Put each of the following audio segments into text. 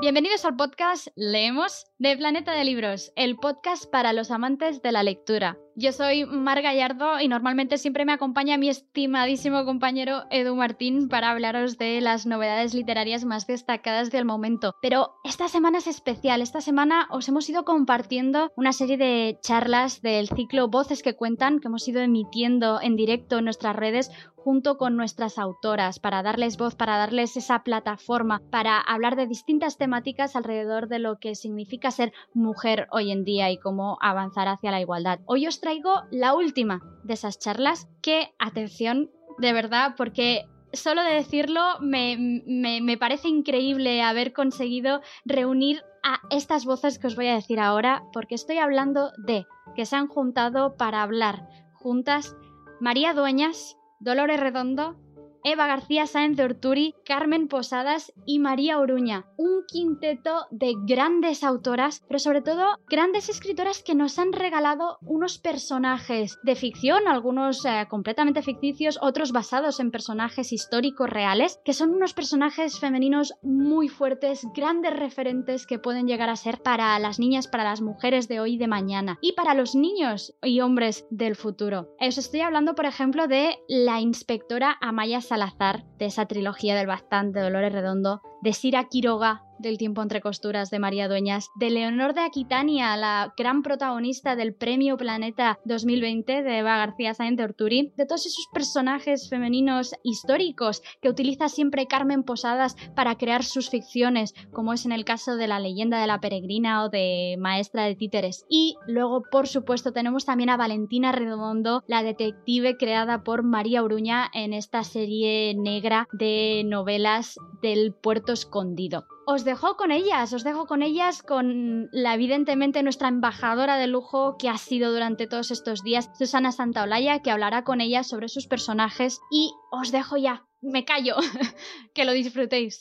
Bienvenidos al podcast Leemos de Planeta de Libros, el podcast para los amantes de la lectura. Yo soy Mar Gallardo y normalmente siempre me acompaña mi estimadísimo compañero Edu Martín para hablaros de las novedades literarias más destacadas del momento. Pero esta semana es especial, esta semana os hemos ido compartiendo una serie de charlas del ciclo Voces que cuentan que hemos ido emitiendo en directo en nuestras redes junto con nuestras autoras para darles voz, para darles esa plataforma, para hablar de distintas temáticas alrededor de lo que significa ser mujer hoy en día y cómo avanzar hacia la igualdad. Hoy os traigo la última de esas charlas que, atención, de verdad, porque solo de decirlo me, me, parece increíble haber conseguido reunir a estas voces que os voy a decir ahora, porque estoy hablando de que se han juntado para hablar juntas María Dueñas, Dolores Redondo, Eva García Sáenz de Orturi, Carmen Posadas y María Oruña. Un quinteto de grandes autoras, pero sobre todo grandes escritoras que nos han regalado unos personajes de ficción, algunos eh, completamente ficticios, otros basados en personajes históricos reales, que son unos personajes femeninos muy fuertes, grandes referentes que pueden llegar a ser para las niñas, para las mujeres de hoy y de mañana, y para los niños y hombres del futuro. Os estoy hablando, por ejemplo, de la inspectora Amaya Salazar, de esa trilogía del bastante Dolores Redondo, de Sira Quiroga, del tiempo entre costuras de María Dueñas, de Leonor de Aquitania, la gran protagonista del Premio Planeta 2020 de Eva García Sáenz de Orturi, de todos esos personajes femeninos históricos que utiliza siempre Carmen Posadas para crear sus ficciones, como es en el caso de la leyenda de la peregrina o de Maestra de Títeres. Y luego, por supuesto, tenemos también a Valentina Redondo, la detective creada por María Uruña en esta serie negra de novelas del puerto escondido os dejo con ellas, os dejo con ellas, con la evidentemente nuestra embajadora de lujo que ha sido durante todos estos días, Susana Santaolalla, que hablará con ellas sobre sus personajes y os dejo ya, me callo, que lo disfrutéis.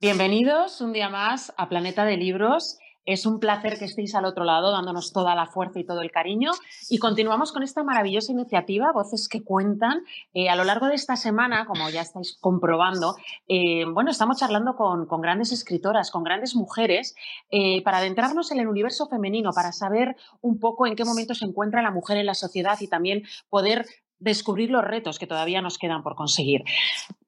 Bienvenidos un día más a Planeta de Libros. Es un placer que estéis al otro lado dándonos toda la fuerza y todo el cariño. Y continuamos con esta maravillosa iniciativa, Voces que Cuentan. Eh, a lo largo de esta semana, como ya estáis comprobando, eh, bueno, estamos charlando con, grandes escritoras, con grandes mujeres, eh, para adentrarnos en el universo femenino, para saber un poco en qué momento se encuentra la mujer en la sociedad y también poder descubrir los retos que todavía nos quedan por conseguir.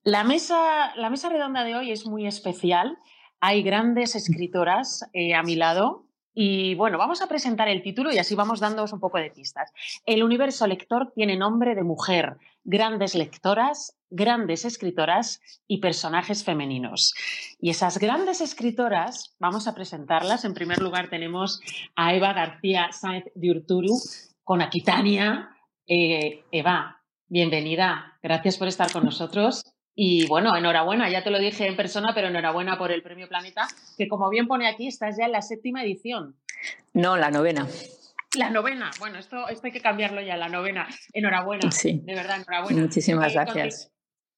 La mesa, la mesa redonda de hoy es muy especial. Hay grandes escritoras eh, a mi lado y bueno, vamos a presentar el título y así vamos dándoos un poco de pistas. El universo lector tiene nombre de mujer, grandes lectoras, grandes escritoras y personajes femeninos. Y esas grandes escritoras, vamos a presentarlas. En primer lugar tenemos a Eva García Sáenz de Urturu con Aquitania. Eh, Eva, bienvenida. Gracias por estar con nosotros. Y bueno, enhorabuena, ya te lo dije en persona, pero enhorabuena por el Premio Planeta, que como bien pone aquí, estás ya en la séptima edición. No, la novena. La novena, bueno, esto, esto hay que cambiarlo ya, la novena. Enhorabuena, sí. de verdad, enhorabuena. Muchísimas gracias.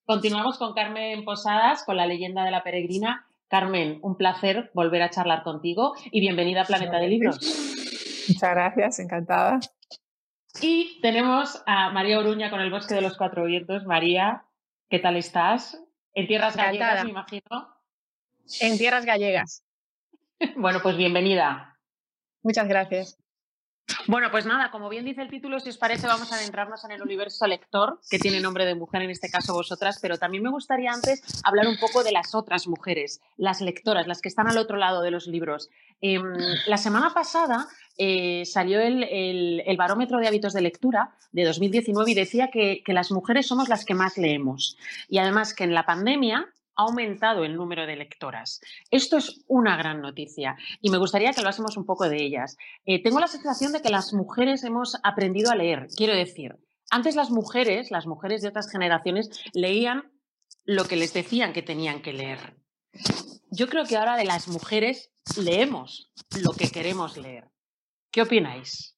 continuamos con Carmen Posadas, con la leyenda de la peregrina. Carmen, un placer volver a charlar contigo y bienvenida a Planeta de Libros. Muchas gracias, encantada. Y tenemos a María Oruña con el Bosque de los Cuatro Vientos. María, ¿Qué tal estás? En tierras gallegas, me imagino. En tierras gallegas. bueno, pues bienvenida. Muchas gracias. Bueno, pues nada, como bien dice el título, si os parece, vamos a adentrarnos en el universo lector, que tiene nombre de mujer, en este caso vosotras, pero también me gustaría antes hablar un poco de las otras mujeres, las lectoras, las que están al otro lado de los libros. Em, la semana pasada eh, salió el, barómetro de hábitos de lectura de 2019 y decía que, las mujeres somos las que más leemos. Y además que en la pandemia ha aumentado el número de lectoras. Esto es una gran noticia y me gustaría que hablásemos un poco de ellas. Eh, tengo la sensación de que las mujeres hemos aprendido a leer. Quiero decir, antes las mujeres, las mujeres de otras generaciones, leían lo que les decían que tenían que leer. Yo creo que ahora de las mujeres leemos lo que queremos leer. ¿Qué opináis?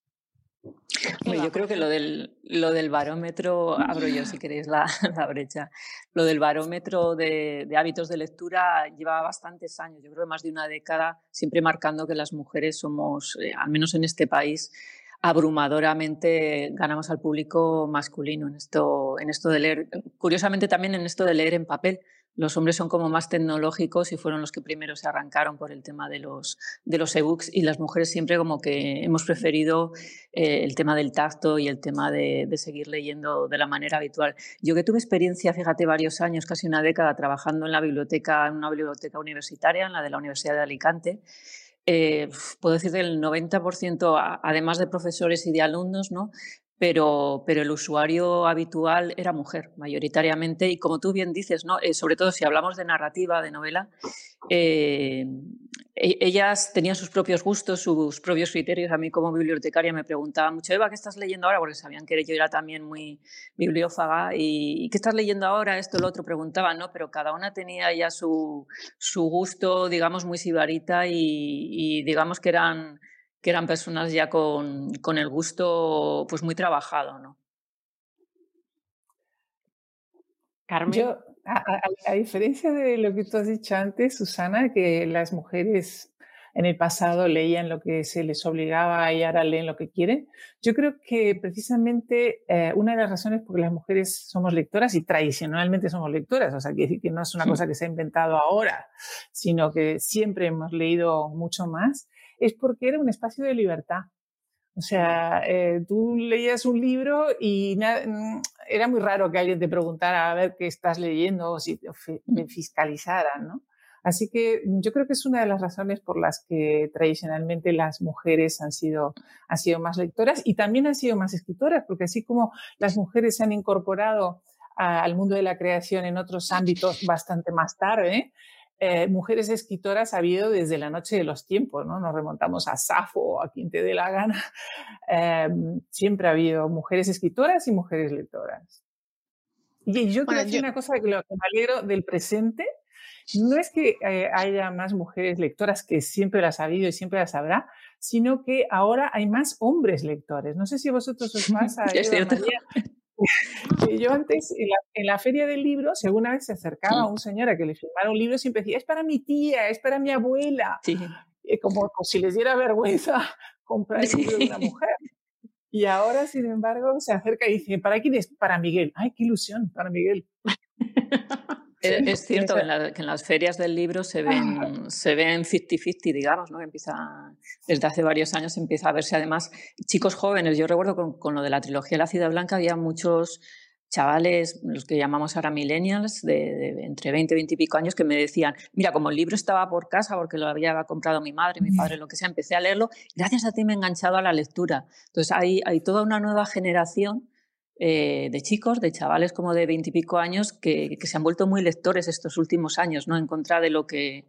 yo creo que lo del, lo del barómetro, abro yo si queréis la, la brecha, lo del barómetro de, hábitos de lectura lleva bastantes años, yo creo que más de una década, siempre marcando que las mujeres somos, eh, al menos en este país, abrumadoramente ganamos al público masculino en esto, en esto de leer. Curiosamente también en esto de leer en papel. Los hombres son como más tecnológicos y fueron los que primero se arrancaron por el tema de los, de los ebooks y las mujeres siempre como que hemos preferido eh, el tema del tacto y el tema de, de, seguir leyendo de la manera habitual. Yo que tuve experiencia, fíjate, varios años, casi una década, trabajando en la biblioteca, en una biblioteca universitaria, en la de la Universidad de Alicante, eh, puedo decir del 90%, además de profesores y de alumnos, ¿no? Pero, pero, el usuario habitual era mujer, mayoritariamente, y como tú bien dices, ¿no? Eh, sobre todo si hablamos de narrativa, de novela, eh, e-, ellas tenían sus propios gustos, sus propios criterios. A mí como bibliotecaria me preguntaban mucho, Eva, ¿qué estás leyendo ahora? Porque sabían que yo era también muy bibliófaga. ¿Y, qué estás leyendo ahora? Esto, lo otro, preguntaban, ¿no? Pero cada una tenía ya su, su gusto, digamos, muy sibarita y, y, digamos que eran, que eran personas ya con, con el gusto pues muy trabajado, ¿no? Carmen. A, diferencia de lo que tú has dicho antes, Susana, que las mujeres en el pasado leían lo que se les obligaba y ahora leen lo que quieren, yo creo que precisamente eh, una de las razones por las mujeres somos lectoras y tradicionalmente somos lectoras, o sea, quiere decir que no es una cosa que se ha inventado ahora, sino que siempre hemos leído mucho más, es porque era un espacio de libertad. O sea, eh, tú leías un libro y mm, era muy raro que alguien te preguntara a ver qué estás leyendo o si te fiscalizaran, ¿no? Así que yo creo que es una de las razones por las que tradicionalmente las mujeres han sido, han sido más lectoras y también han sido más escritoras, porque así como las mujeres se han incorporado al mundo de la creación en otros ámbitos bastante más tarde, eh, mujeres escritoras ha habido desde la noche de los tiempos, ¿no? Nos remontamos a Safo o a quien te dé la gana. Em, siempre ha habido mujeres escritoras y mujeres lectoras. Y yo quiero decir una cosa que, lo, que me alegro del presente. No es que eh, haya más mujeres lectoras, que siempre las ha habido y siempre las habrá, sino que ahora hay más hombres lectores. No sé si vosotros os pasa. es cierto. yo antes, en la, feria del libro, si alguna vez se acercaba a un señor a que le firmara un libro, siempre decía, es para mi tía, es para mi abuela. Como, si les diera vergüenza comprar el libro de una mujer. Y ahora, sin embargo, se acerca y dice, ¿para quién es? Para Miguel. ¡Ay, qué ilusión! Para Miguel. es cierto que en, las ferias del libro se ven, se ven 50-50, digamos, ¿no? Empieza, desde hace varios años empieza a verse además chicos jóvenes. Yo recuerdo con, con lo de la trilogía La Ciudad Blanca había muchos chavales, los que llamamos ahora millennials, de, entre 20 y 20 y pico años, que me decían, mira, como el libro estaba por casa porque lo había comprado mi madre, mi padre, lo que sea, empecé a leerlo, gracias a ti me he enganchado a la lectura. Entonces hay, hay toda una nueva generación eh, de chicos, de chavales como de veintipico años que, se han vuelto muy lectores estos últimos años, ¿no? En contra de lo que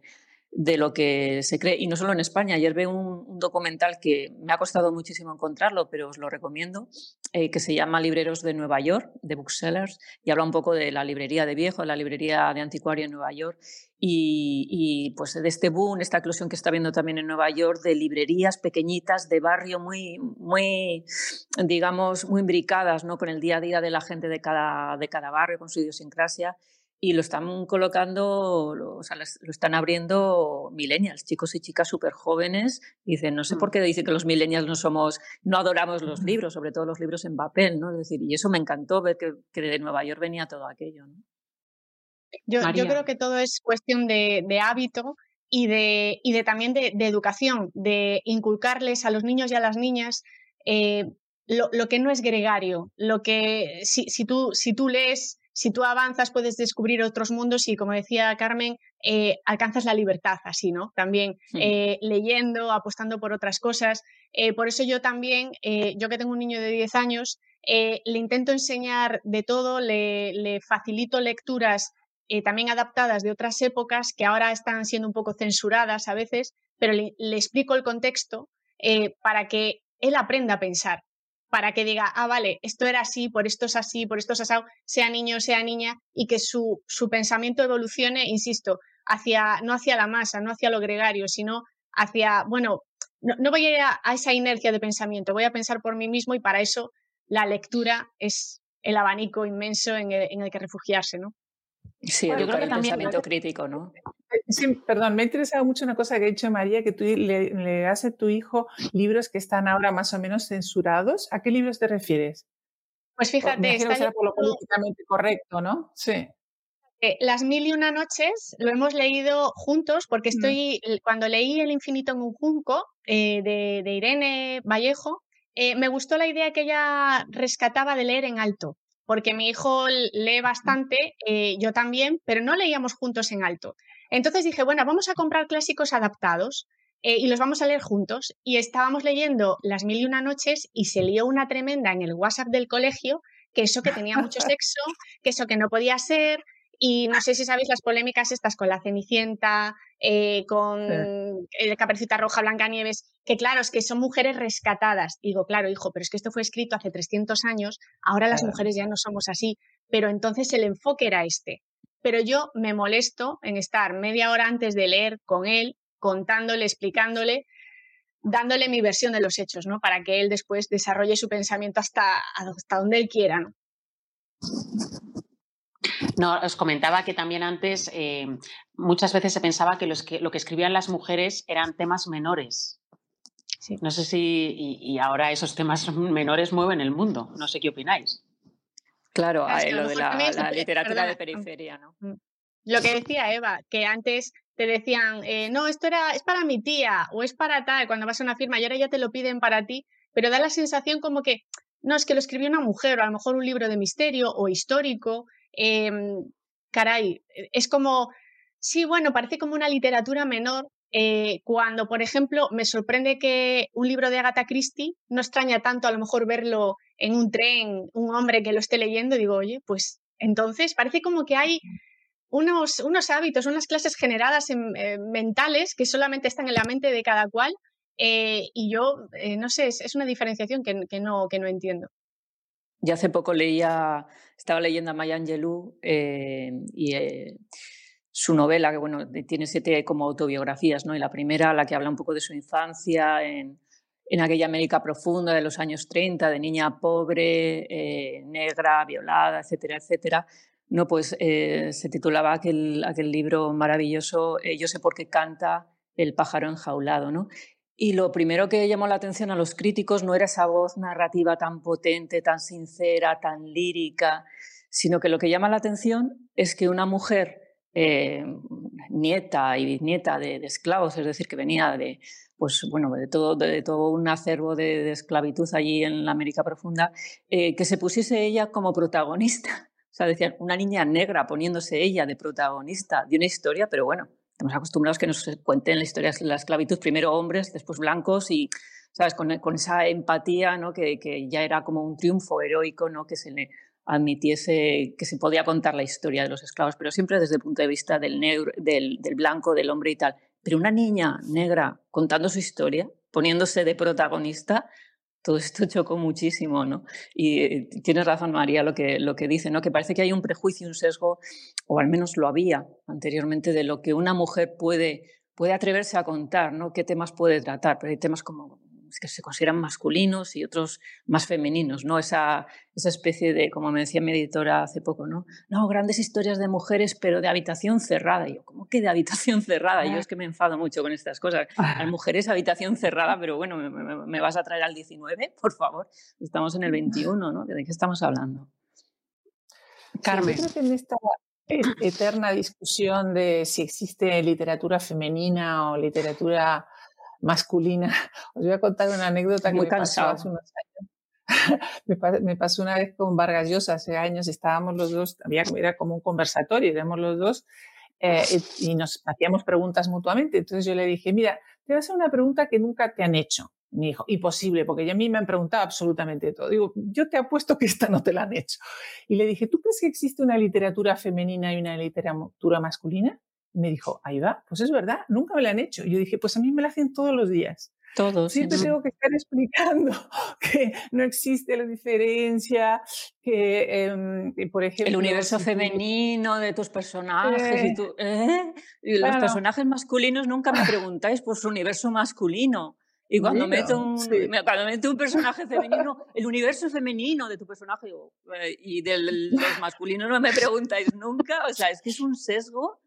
de lo que se cree. Y no solo en España. Ayer veo un, documental que me ha costado muchísimo encontrarlo, pero os lo recomiendo, eh, que se llama Libreros de Nueva York, de Booksellers, y habla un poco de la librería de viejo, de la librería de anticuario en Nueva York, y, pues de este boom, esta eclosión que está viendo también en Nueva York, de librerías pequeñitas, de barrio muy, muy digamos, muy imbricadas ¿no? con el día a día de la gente de cada, de cada barrio, con su idiosincrasia y lo están colocando, lo, o sea, lo están abriendo millennials, chicos y chicas súper jóvenes. Dicen, no sé por mm. qué dicen que los millennials no somos, no adoramos los libros, sobre todo los libros en papel, ¿no? Es decir, y eso me encantó ver que, que de Nueva York venía todo aquello, ¿no? Yo, yo creo que todo es cuestión de, de hábito y de, y de también de, de, educación, de inculcarles a los niños y a las niñas eh, lo, lo, que no es gregario, lo que si, si, tú, si tú lees si tú avanzas puedes descubrir otros mundos y, como decía Carmen, eh, alcanzas la libertad así, ¿no? También eh, leyendo, apostando por otras cosas. Eh, por eso yo también, yo que tengo un niño de 10 años, le intento enseñar de todo, le, facilito lecturas también adaptadas de otras épocas que ahora están siendo un poco censuradas a veces, pero le explico el contexto para que él aprenda a pensar para que diga, ah, vale, esto era así, por esto es así, por esto es así, sea niño, sea niña, y que su, su pensamiento evolucione, insisto, hacia, no hacia la masa, no hacia lo gregario, sino hacia, bueno, no, voy a ir a, esa inercia de pensamiento, voy a pensar por mí mismo y para eso la lectura es el abanico inmenso en el, en el que refugiarse, ¿no? Sí, yo creo que también pensamiento crítico, ¿no? Sí, perdón, me ha interesado mucho una cosa que ha dicho María, que tú le, le das a tu hijo libros que están ahora más o menos censurados. ¿A qué libros te refieres? Pues fíjate, está por lo políticamente correcto, ¿no? Sí. Las mil y una noches lo hemos leído juntos porque mm. estoy, cuando leí El infinito en un junco eh, de, Irene Vallejo, eh, me gustó la idea que ella rescataba de leer en alto, porque mi hijo lee mm. bastante, eh, yo también, pero no leíamos juntos en alto. Entonces dije, bueno, vamos a comprar clásicos adaptados y los vamos a leer juntos. Y estábamos leyendo Las mil y una noches y se lió una tremenda en el WhatsApp del colegio, que eso que tenía mucho sexo, que eso que no podía ser, y no sé si sabéis las polémicas estas con la Cenicienta, eh, con el Caperucita Roja, Blanca Nieves, que claro, es que son mujeres rescatadas. Digo, claro, hijo, pero es que esto fue escrito hace 300 años, ahora las mujeres ya no somos así. Pero entonces el enfoque era este. Pero yo me molesto en estar media hora antes de leer con él, contándole, explicándole, dándole mi versión de los hechos, ¿no? Para que él después desarrolle su pensamiento hasta, hasta donde él quiera, ¿no? No, os comentaba que también antes eh, muchas veces se pensaba que, lo que escribían las mujeres eran temas menores. No sé si. Y, ahora esos temas menores mueven el mundo. No sé qué opináis. Claro, lo de la, literatura de periferia, ¿no? Mm. Lo que decía Eva, que antes te decían, eh, no, esto era, es para mi tía o es para tal, cuando vas a una firma y ahora ya te lo piden para ti, pero da la sensación como que, no, es que lo escribió una mujer o a lo mejor un libro de misterio o histórico Em, caray, es como, sí, bueno, parece como una literatura menor. Eh, cuando, por ejemplo, me sorprende que un libro de Agatha Christie no extraña tanto a lo mejor verlo en un tren, un hombre que lo esté leyendo, digo, oye, pues entonces parece como que hay unos, unos hábitos, unas clases generadas en, eh, mentales que solamente están en la mente de cada cual eh, y yo, no sé, es, una diferenciación que, no, que no entiendo. Yo hace poco leía, estaba leyendo a Maya Angelou eh, y eh, su novela, que bueno, tiene siete como autobiografías, ¿no? Y la primera, la que habla un poco de su infancia en, en aquella América profunda de los años 30, de niña pobre, eh, negra, violada, etcétera, etcétera. No, pues se titulaba aquel, aquel libro maravilloso, Yo sé por qué canta el pájaro enjaulado, ¿no? Y lo primero que llamó la atención a los críticos no era esa voz narrativa tan potente, tan sincera, tan lírica, sino que lo que llama la atención es que una mujer eh, nieta y bisnieta de, esclavos, es decir, que venía de, pues, bueno, de, todo, un acervo de, esclavitud allí en la América Profunda, eh, que se pusiese ella como protagonista. O sea, decían, una niña negra poniéndose ella de protagonista de una historia, pero bueno, Estamos acostumbrados que nos cuenten la historia de la esclavitud, primero hombres, después blancos y, ¿sabes? Con, esa empatía, ¿no? Que, que, ya era como un triunfo heroico, ¿no? Que se le admitiese que se podía contar la historia de los esclavos, pero siempre desde el punto de vista del, negro, del, del blanco, del hombre y tal. Pero una niña negra contando su historia, poniéndose de protagonista, todo esto chocó muchísimo, ¿no? Y eh, tienes razón, María, lo que, lo que dice, ¿no? Que parece que hay un prejuicio, un sesgo, o al menos lo había anteriormente, de lo que una mujer puede, puede atreverse a contar, ¿no? ¿Qué temas puede tratar? Pero hay temas como que se consideran masculinos y otros más femeninos, ¿no? Esa, esa especie de, como me decía mi editora hace poco, ¿no? No, grandes historias de mujeres, pero de habitación cerrada. Y yo, ¿cómo que de habitación cerrada? Yo es que me enfado mucho con estas cosas. Las mujeres habitación cerrada, pero bueno, ¿me, vas a traer al 19? Por favor. Estamos en el 21, ¿no? ¿De qué estamos hablando? Carmen. yo creo que en esta eterna discusión de si existe literatura femenina o literatura masculina. Os voy a contar una anécdota que me pasó hace unos años. me, pasó una vez con Vargas Llosa hace años, estábamos los dos, había, era como un conversatorio, éramos los dos, eh, y nos hacíamos preguntas mutuamente. Entonces yo le dije, mira, te voy a hacer una pregunta que nunca te han hecho. Me dijo, imposible, porque ya a mí me han preguntado absolutamente todo. Digo, yo te apuesto que esta no te la han hecho. Y le dije, ¿tú crees que existe una literatura femenina y una literatura masculina? Me dijo, ahí va, pues es verdad, nunca me la han hecho. Yo dije, pues a mí me la hacen todos los días. Todos. Siempre tengo que estar explicando que no existe la diferencia, que, em, por ejemplo... El universo femenino de tus personajes y, tú, ¿eh? y los personajes masculinos nunca me preguntáis por su universo masculino. Y cuando, meto un, cuando meto un personaje femenino, el universo femenino de tu personaje eh, y del, los masculinos no me preguntáis nunca. O sea, es que es un sesgo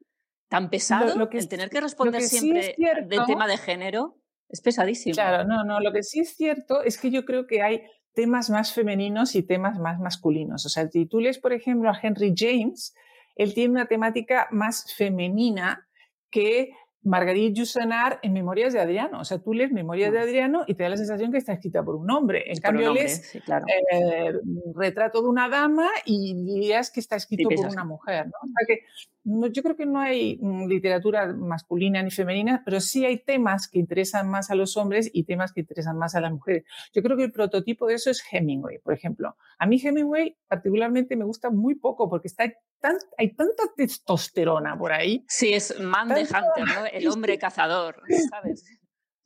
tan pesado lo, que el tener que responder siempre del tema de género es pesadísimo. Claro, no, no, lo que sí es cierto es que yo creo que hay temas más femeninos y temas más masculinos. O sea, si tú lees, por ejemplo, a Henry James, él tiene una temática más femenina que Marguerite Yourcenar en Memorias de Adriano. O sea, tú lees Memorias de Adriano y te da la sensación que está escrita por un hombre. En cambio, lees eh, Retrato de una dama y dirías que está escrito por una mujer. ¿no? O sea que yo creo que no hay mm, literatura masculina ni femenina, pero sí hay temas que interesan más a los hombres y temas que interesan más a las mujeres. Yo creo que el prototipo de eso es Hemingway, por ejemplo. A mí Hemingway particularmente me gusta muy poco porque está tan, hay tanta testosterona por ahí. Sí, es man de hunter, ¿no? El hombre cazador, ¿sabes?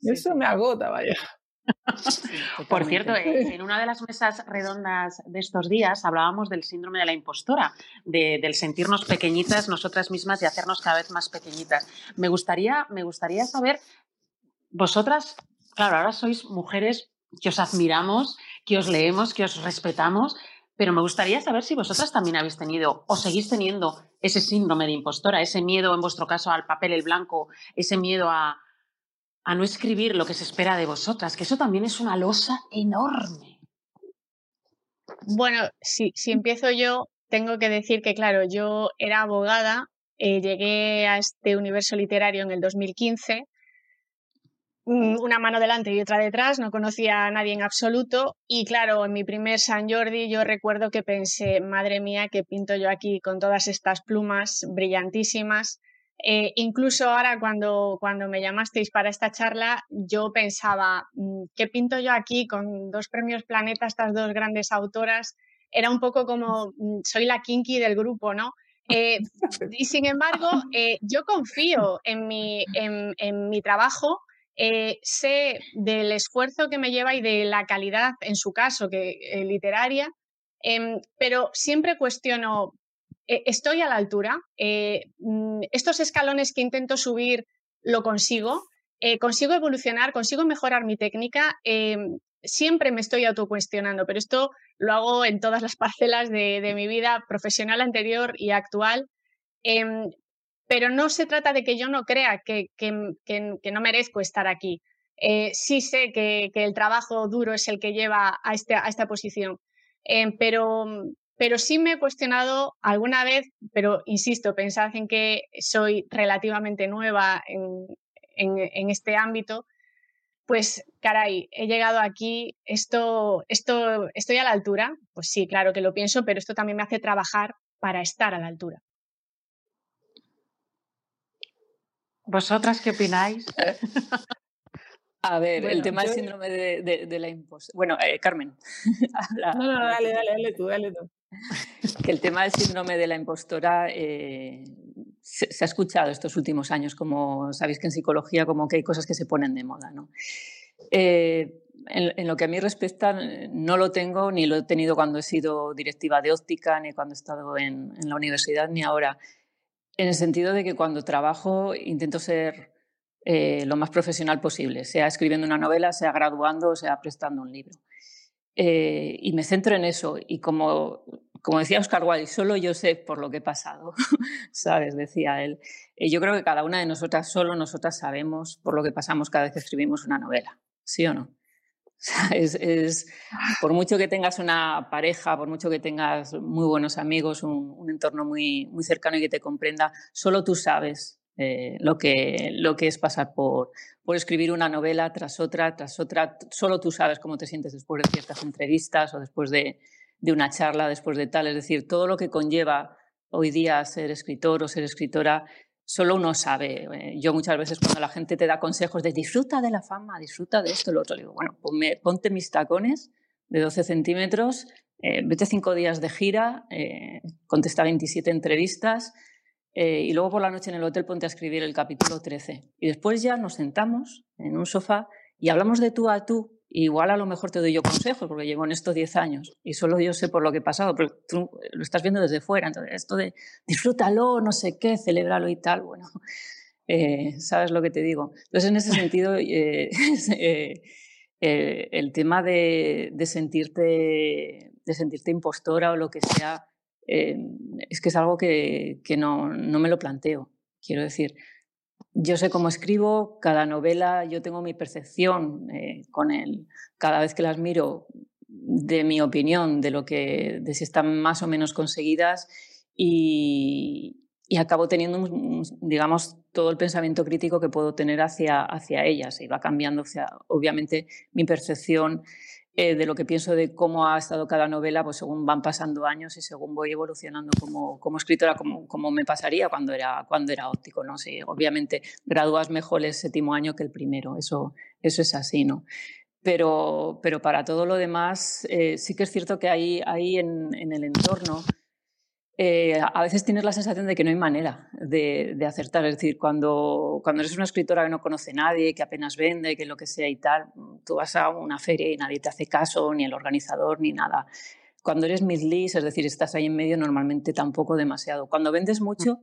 Eso me agota, vaya. Por cierto, en una de las mesas redondas de estos días hablábamos del síndrome de la impostora, del sentirnos pequeñitas nosotras mismas y hacernos cada vez más pequeñitas. Me gustaría, me gustaría saber, vosotras, claro, ahora sois mujeres que os admiramos, que os leemos, que os respetamos, pero me gustaría saber si vosotras también habéis tenido o seguís teniendo ese síndrome de impostora, ese miedo en vuestro caso al papel el blanco, ese miedo a, a no escribir lo que se espera de vosotras, que eso también es una losa enorme. Bueno, si, si empiezo yo, tengo que decir que, claro, yo era abogada, eh, llegué a este universo literario en el 2015, mm, una mano delante y otra detrás, no conocía a nadie en absoluto y claro, en mi primer San Jordi yo recuerdo que pensé, madre mía, ¿qué pinto yo aquí con todas estas plumas brillantísimas? Eh, incluso ahora cuando, cuando me llamasteis para esta charla, yo pensaba, mm, ¿qué pinto yo aquí con dos premios Planeta, estas dos grandes autoras? Era un poco como, mm, soy la kinky del grupo, ¿no? Eh, y sin embargo, eh, yo confío en mi, en, en mi trabajo, sé del esfuerzo que me lleva y de la calidad, en su caso, que literaria, em, pero siempre cuestiono, eh, estoy a la altura, eh, mm, estos escalones que intento subir lo consigo, eh, consigo evolucionar, consigo mejorar mi técnica, siempre me estoy autocuestionando, pero esto lo hago en todas las parcelas de, mi vida profesional anterior y actual. Em, pero no se trata de que yo no crea que, no merezco estar aquí. sí sé que, el trabajo duro es el que lleva a, este, a esta posición, em, pero pero sí me he cuestionado alguna vez, pero insisto, pensad en que soy relativamente nueva en, este ámbito, pues caray, he llegado aquí, esto, esto, ¿estoy a la altura? Pues sí, claro que lo pienso, pero esto también me hace trabajar para estar a la altura. ¿Vosotras qué opináis? A ver, el tema del síndrome de, la impostura. Bueno, eh, Carmen. no, no, dale, dale, dale tú, dale tú. que el tema del síndrome de la impostora eh, se, ha escuchado estos últimos años, como sabéis que en psicología como que hay cosas que se ponen de moda. ¿no? Eh, en, lo que a mí respecta, no lo tengo ni lo he tenido cuando he sido directiva de óptica, ni cuando he estado en, en la universidad, ni ahora. En el sentido de que cuando trabajo intento ser eh, lo más profesional posible, sea escribiendo una novela, sea graduando, sea prestando un libro. Eh, y me centro en eso. Y como, como decía Oscar Wilde, solo yo sé por lo que he pasado, ¿sabes? Decía él. Y yo creo que cada una de nosotras, solo nosotras sabemos por lo que pasamos cada vez que escribimos una novela, ¿sí o no? Es, por mucho que tengas una pareja, por mucho que tengas muy buenos amigos, un, un entorno muy, muy cercano y que te comprenda, solo tú sabes eh, lo, que, lo que es pasar por, por escribir una novela tras otra, tras otra. Solo tú sabes cómo te sientes después de ciertas entrevistas o después de, de una charla, después de tal. Es decir, todo lo que conlleva hoy día ser escritor o ser escritora, solo uno sabe. Eh, yo muchas veces cuando la gente te da consejos de disfruta de la fama, disfruta de esto, lo otro, digo, bueno, ponte mis tacones de 12 centímetros, eh, vete cinco días de gira, contesta 27 entrevistas, eh, y luego por la noche en el hotel ponte a escribir el capítulo 13. Y después ya nos sentamos en un sofá y hablamos de tú a tú. Igual a lo mejor te doy yo consejos, porque llevo en estos 10 años y solo yo sé por lo que he pasado, pero tú lo estás viendo desde fuera. Entonces, esto de disfrútalo, no sé qué, celébralo y tal, bueno, eh, sabes lo que te digo. Entonces, en ese sentido, eh, el tema de, de, sentirte, de sentirte impostora o lo que sea, eh, es que es algo que, no, me lo planteo. Quiero decir, yo sé cómo escribo, cada novela yo tengo mi percepción eh, con él. Cada vez que las miro, de mi opinión, de lo que, de si están más o menos conseguidas y, y acabo teniendo, digamos, todo el pensamiento crítico que puedo tener hacia, hacia ellas y va cambiando, obviamente, mi percepción eh, de lo que pienso de cómo ha estado cada novela, pues según van pasando años y según voy evolucionando como, como escritora, como, como, me pasaría cuando era, cuando era óptico, ¿no? Sí, obviamente gradúas mejor el séptimo año que el primero, eso, eso es así, ¿no? Pero, pero para todo lo demás, eh, sí que es cierto que hay, hay en, en el entorno eh, a veces tienes la sensación de que no hay manera de, acertar. Es decir, cuando, cuando eres una escritora que no conoce a nadie, que apenas vende, que lo que sea y tal, tú vas a una feria y nadie te hace caso, ni el organizador, ni nada. Cuando eres Liz, es decir, estás ahí en medio, normalmente tampoco demasiado. Cuando vendes mucho,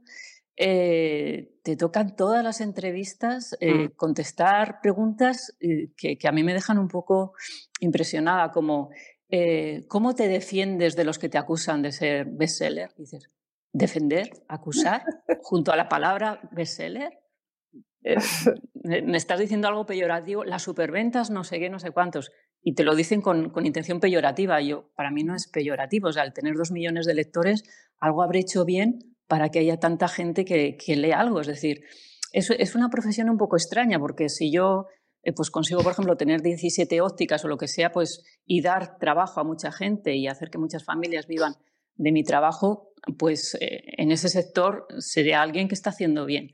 eh, te tocan todas las entrevistas eh, mm. contestar preguntas que, que, a mí me dejan un poco impresionada, como eh, ¿cómo te defiendes de los que te acusan de ser bestseller? Dices, ¿defender? ¿Acusar? junto a la palabra bestseller. Eh, me estás diciendo algo peyorativo, las superventas, no sé qué, no sé cuántos, y te lo dicen con, intención peyorativa. Yo, para mí no es peyorativo, o sea, al tener dos millones de lectores, algo habré hecho bien para que haya tanta gente que, que lea algo. Es decir, es, es una profesión un poco extraña, porque si yo eh, pues consigo, por ejemplo, tener 17 ópticas o lo que sea, pues y dar trabajo a mucha gente y hacer que muchas familias vivan de mi trabajo, pues eh, en ese sector sería alguien que está haciendo bien.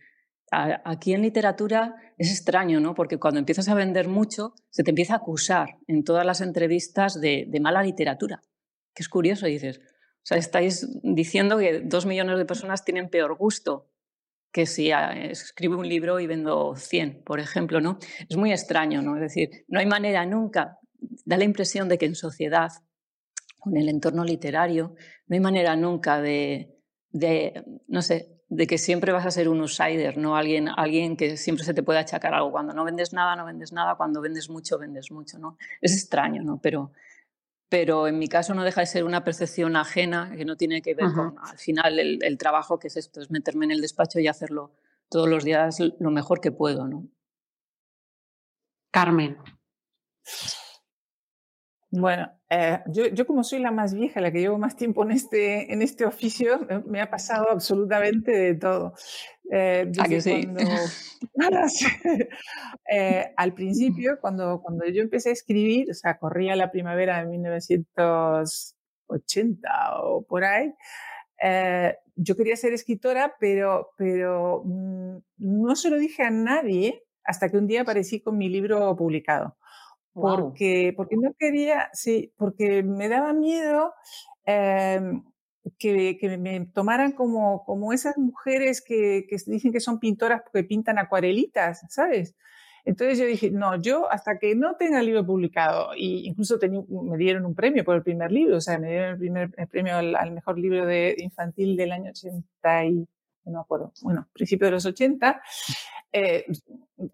aquí en literatura es extraño, ¿no? Porque cuando empiezas a vender mucho, se te empieza a acusar en todas las entrevistas de, de mala literatura. Que es curioso, dices. O sea, estáis diciendo que dos millones de personas tienen peor gusto que si ah, escribo un libro y vendo 100, por ejemplo, ¿no? Es muy extraño, ¿no? Es decir, no hay manera nunca, da la impresión de que en sociedad, en el entorno literario, no hay manera nunca de, de no sé, de que siempre vas a ser un outsider, no alguien, alguien que siempre se te puede achacar algo. Cuando no vendes nada, no vendes nada, cuando vendes mucho, vendes mucho, ¿no? Es extraño, ¿no? Pero, pero en mi caso no deja de ser una percepción ajena que no tiene que ver con, al final, el, trabajo que es esto, es meterme en el despacho y hacerlo todos los días lo mejor que puedo. ¿no? Carmen. Bueno, eh, yo, yo, como soy la más vieja, la que llevo más tiempo en este, en este oficio, eh, me ha pasado absolutamente de todo. Eh, ¿A que sí? eh, al principio, cuando, cuando yo empecé a escribir, o sea, corría la primavera de 1980 o por ahí, yo quería ser escritora, pero, pero mm, no se lo dije a nadie hasta que un día aparecí con mi libro publicado porque, porque no quería, sí, porque me daba miedo em, que, que, me tomaran como, como esas mujeres que, que, dicen que son pintoras porque pintan acuarelitas, ¿sabes? Entonces yo dije, no, yo hasta que no tenga el libro publicado, y incluso me dieron un premio por el primer libro, o sea, me dieron el, primer, premio al, mejor libro de infantil del año 80 y, no me acuerdo, bueno, principio de los 80, eh,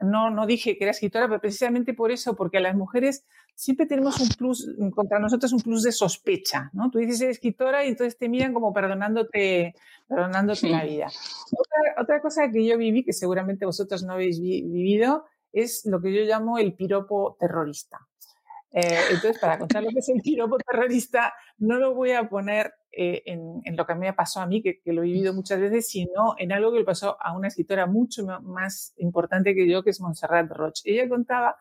no, no dije que era escritora, pero precisamente por eso, porque a las mujeres siempre tenemos un plus, contra nosotros un plus de sospecha, ¿no? Tú dices escritora y entonces te miran como perdonándote, perdonándote la vida. Otra, cosa que yo viví, que seguramente vosotros no habéis vivido, es lo que yo llamo el piropo terrorista. Eh, entonces, para contar lo que es el piropo terrorista, no lo voy a poner eh, en, lo que a mí me pasó a mí, que, lo he vivido muchas veces, sino en algo que le pasó a una escritora mucho más importante que yo, que es Montserrat Roche. Ella contaba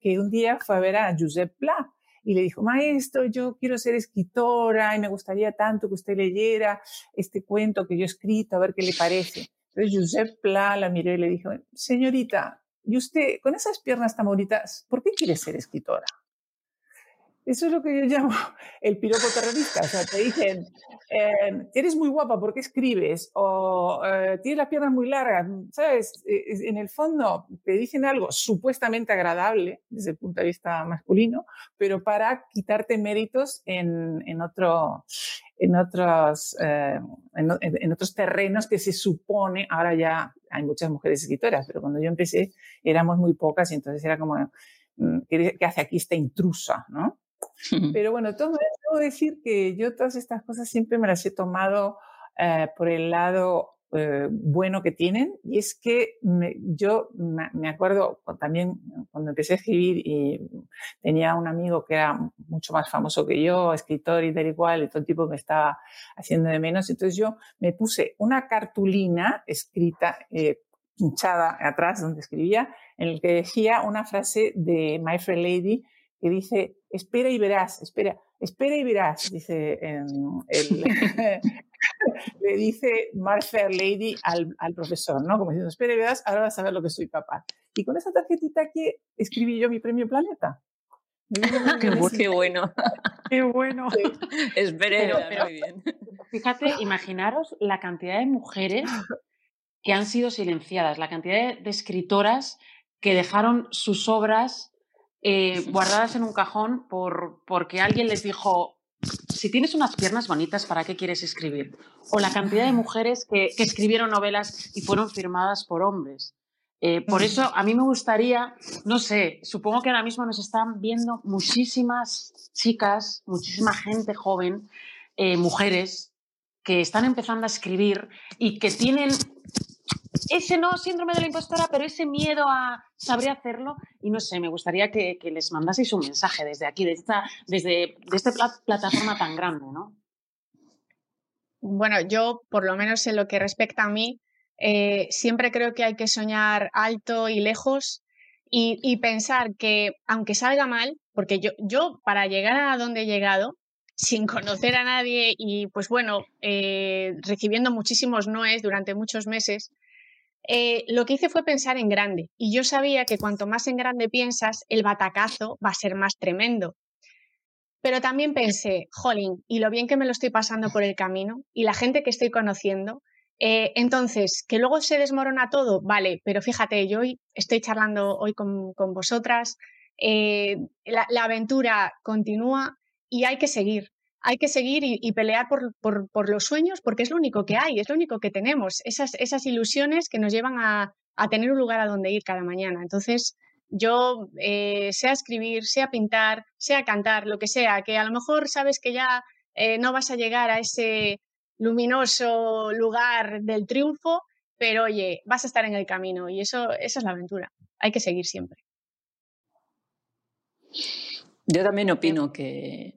que un día fue a ver a Josep Pla y le dijo, maestro, yo quiero ser escritora y me gustaría tanto que usted leyera este cuento que yo he escrito, a ver qué le parece. Entonces Josep Pla la miró y le dijo, señorita, ¿y usted con esas piernas tan bonitas, por qué quiere ser escritora? Eso es lo que yo llamo el piropo terrorista. O sea, te dicen, eh, eres muy guapa porque escribes o eh, tienes las piernas muy largas, ¿sabes? E, en el fondo te dicen algo supuestamente agradable desde el punto de vista masculino, pero para quitarte méritos en, en, otro, en, otros, eh, en, otros terrenos que se supone, ahora ya hay muchas mujeres escritoras, pero cuando yo empecé éramos muy pocas y entonces era como, mm, ¿qué hace aquí esta intrusa? ¿no? Pero bueno, todo debo decir que yo todas estas cosas siempre me las he tomado eh, por el lado eh, bueno que tienen. Y es que yo me, acuerdo también cuando empecé a escribir y tenía un amigo que era mucho más famoso que yo, escritor y tal y cual, y todo el tipo me estaba haciendo de menos, entonces yo me puse una cartulina escrita, eh, pinchada atrás donde escribía, en el que decía una frase de My Fair Lady que dice, espera y verás, espera, espera y verás, dice el, le dice Martha Lady al, al, profesor, ¿no? Como diciendo, espera y verás, ahora vas a ver lo que soy capaz. Y con esa tarjetita que escribí yo mi premio Planeta. qué, bueno. Qué bueno. Espera, muy bien. Fíjate, imaginaros la cantidad de mujeres que han sido silenciadas, la cantidad de, escritoras que dejaron sus obras eh, guardadas en un cajón por, porque alguien les dijo, si tienes unas piernas bonitas, ¿para qué quieres escribir? O la cantidad de mujeres que, escribieron novelas y fueron firmadas por hombres. Eh, por eso a mí me gustaría, no sé, supongo que ahora mismo nos están viendo muchísimas chicas, muchísima gente joven, eh, mujeres, que están empezando a escribir y que tienen ese no síndrome de la impostora, pero ese miedo a saber hacerlo. Y no sé, me gustaría que, les mandaseis un mensaje desde aquí, desde esta, desde, esta plataforma tan grande, ¿no? Bueno, yo, por lo menos en lo que respecta a mí, eh, siempre creo que hay que soñar alto y lejos y, pensar que, aunque salga mal, porque yo, yo, para llegar a donde he llegado, sin conocer a nadie y, pues bueno, eh, recibiendo muchísimos noes durante muchos meses, eh, lo que hice fue pensar en grande y yo sabía que cuanto más en grande piensas, el batacazo va a ser más tremendo. Pero también pensé, jolín, y lo bien que me lo estoy pasando por el camino y la gente que estoy conociendo. Eh, entonces, que luego se desmorona todo, vale, pero fíjate, yo hoy estoy charlando hoy con, vosotras, eh, la aventura continúa y hay que seguir hay que seguir y, pelear por, los sueños porque es lo único que hay, es lo único que tenemos, esas, esas ilusiones que nos llevan a, tener un lugar a donde ir cada mañana. Entonces, yo, eh, sea escribir, sea pintar, sea cantar, lo que sea, que a lo mejor sabes que ya eh, no vas a llegar a ese luminoso lugar del triunfo, pero oye, vas a estar en el camino y eso, esa es la aventura. Hay que seguir siempre. Yo también opino que,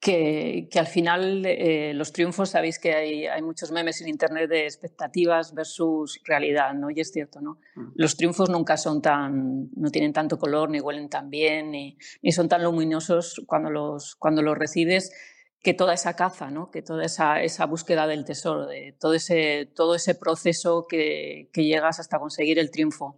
que, al final eh, los triunfos, sabéis que hay, hay, muchos memes en Internet de expectativas versus realidad, ¿no? Y es cierto, ¿no? Mm. Los triunfos nunca son tan, no tienen tanto color, ni huelen tan bien, ni, ni son tan luminosos cuando los, cuando los recibes que toda esa caza, ¿no? que toda esa, esa, búsqueda del tesoro, de todo ese, todo ese proceso que, que llegas hasta conseguir el triunfo.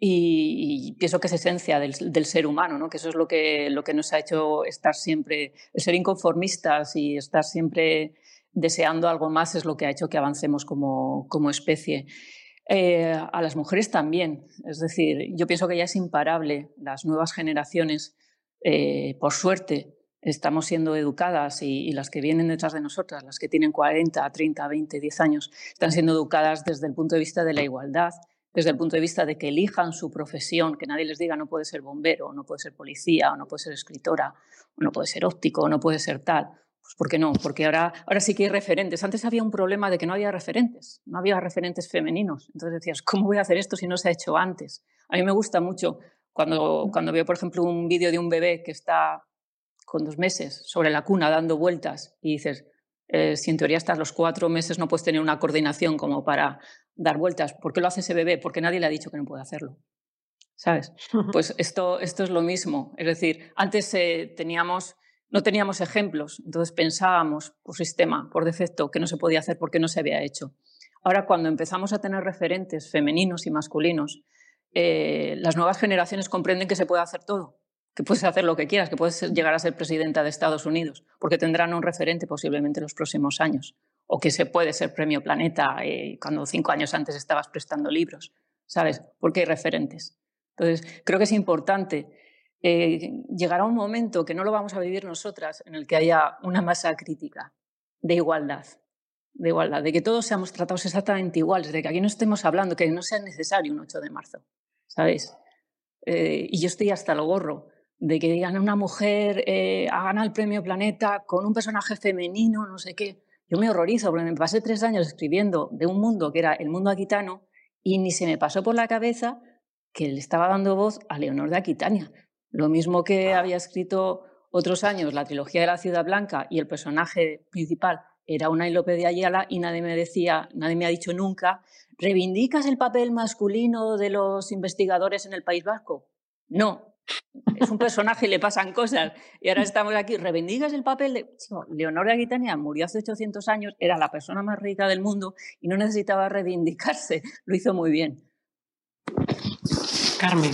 Y, pienso que es esencia del, ser humano, ¿no? que eso es lo que, lo que nos ha hecho estar siempre, ser inconformistas y estar siempre deseando algo más es lo que ha hecho que avancemos como, como especie. Eh, a las mujeres también, es decir, yo pienso que ya es imparable, las nuevas generaciones, eh, por suerte, estamos siendo educadas y, y, las que vienen detrás de nosotras, las que tienen 40, 30, 20, 10 años, están siendo educadas desde el punto de vista de la igualdad, desde el punto de vista de que elijan su profesión, que nadie les diga no puede ser bombero, no puede ser policía, o no puede ser escritora, o no puede ser óptico, o no puede ser tal. Pues ¿por qué no? Porque ahora, ahora sí que hay referentes. Antes había un problema de que no había referentes, no había referentes femeninos. Entonces decías, ¿cómo voy a hacer esto si no se ha hecho antes? A mí me gusta mucho cuando, cuando veo, por ejemplo, un vídeo de un bebé que está con dos meses sobre la cuna dando vueltas y dices, eh, si en teoría hasta los cuatro meses no puedes tener una coordinación como para dar vueltas, ¿por qué lo hace ese bebé? Porque nadie le ha dicho que no puede hacerlo. ¿Sabes? Pues esto, esto es lo mismo. Es decir, antes eh, teníamos, no teníamos ejemplos, entonces pensábamos por sistema, por defecto, que no se podía hacer porque no se había hecho. Ahora, cuando empezamos a tener referentes femeninos y masculinos, eh, las nuevas generaciones comprenden que se puede hacer todo que puedes hacer lo que quieras, que puedes llegar a ser presidenta de Estados Unidos, porque tendrán un referente posiblemente en los próximos años, o que se puede ser premio Planeta eh, cuando cinco años antes estabas prestando libros, ¿sabes? Porque hay referentes. Entonces, creo que es importante eh, llegar a un momento que no lo vamos a vivir nosotras, en el que haya una masa crítica de igualdad, de igualdad, de que todos seamos tratados exactamente iguales, de que aquí no estemos hablando, que no sea necesario un 8 de marzo, ¿sabes? Eh, y yo estoy hasta el gorro de que digan una mujer eh, ha ganado el premio Planeta con un personaje femenino, no sé qué. Yo me horrorizo porque me pasé tres años escribiendo de un mundo que era el mundo aquitano y ni se me pasó por la cabeza que le estaba dando voz a Leonor de Aquitania. Lo mismo que había escrito otros años la trilogía de la Ciudad Blanca y el personaje principal era una Lope de Ayala y nadie me decía, nadie me ha dicho nunca, ¿reivindicas el papel masculino de los investigadores en el País Vasco? No, es un personaje y le pasan cosas. Y ahora estamos aquí, ¿reivindicas el papel de... Leonor de Aquitania murió hace 800 años, era la persona más rica del mundo y no necesitaba reivindicarse, lo hizo muy bien. Carmen.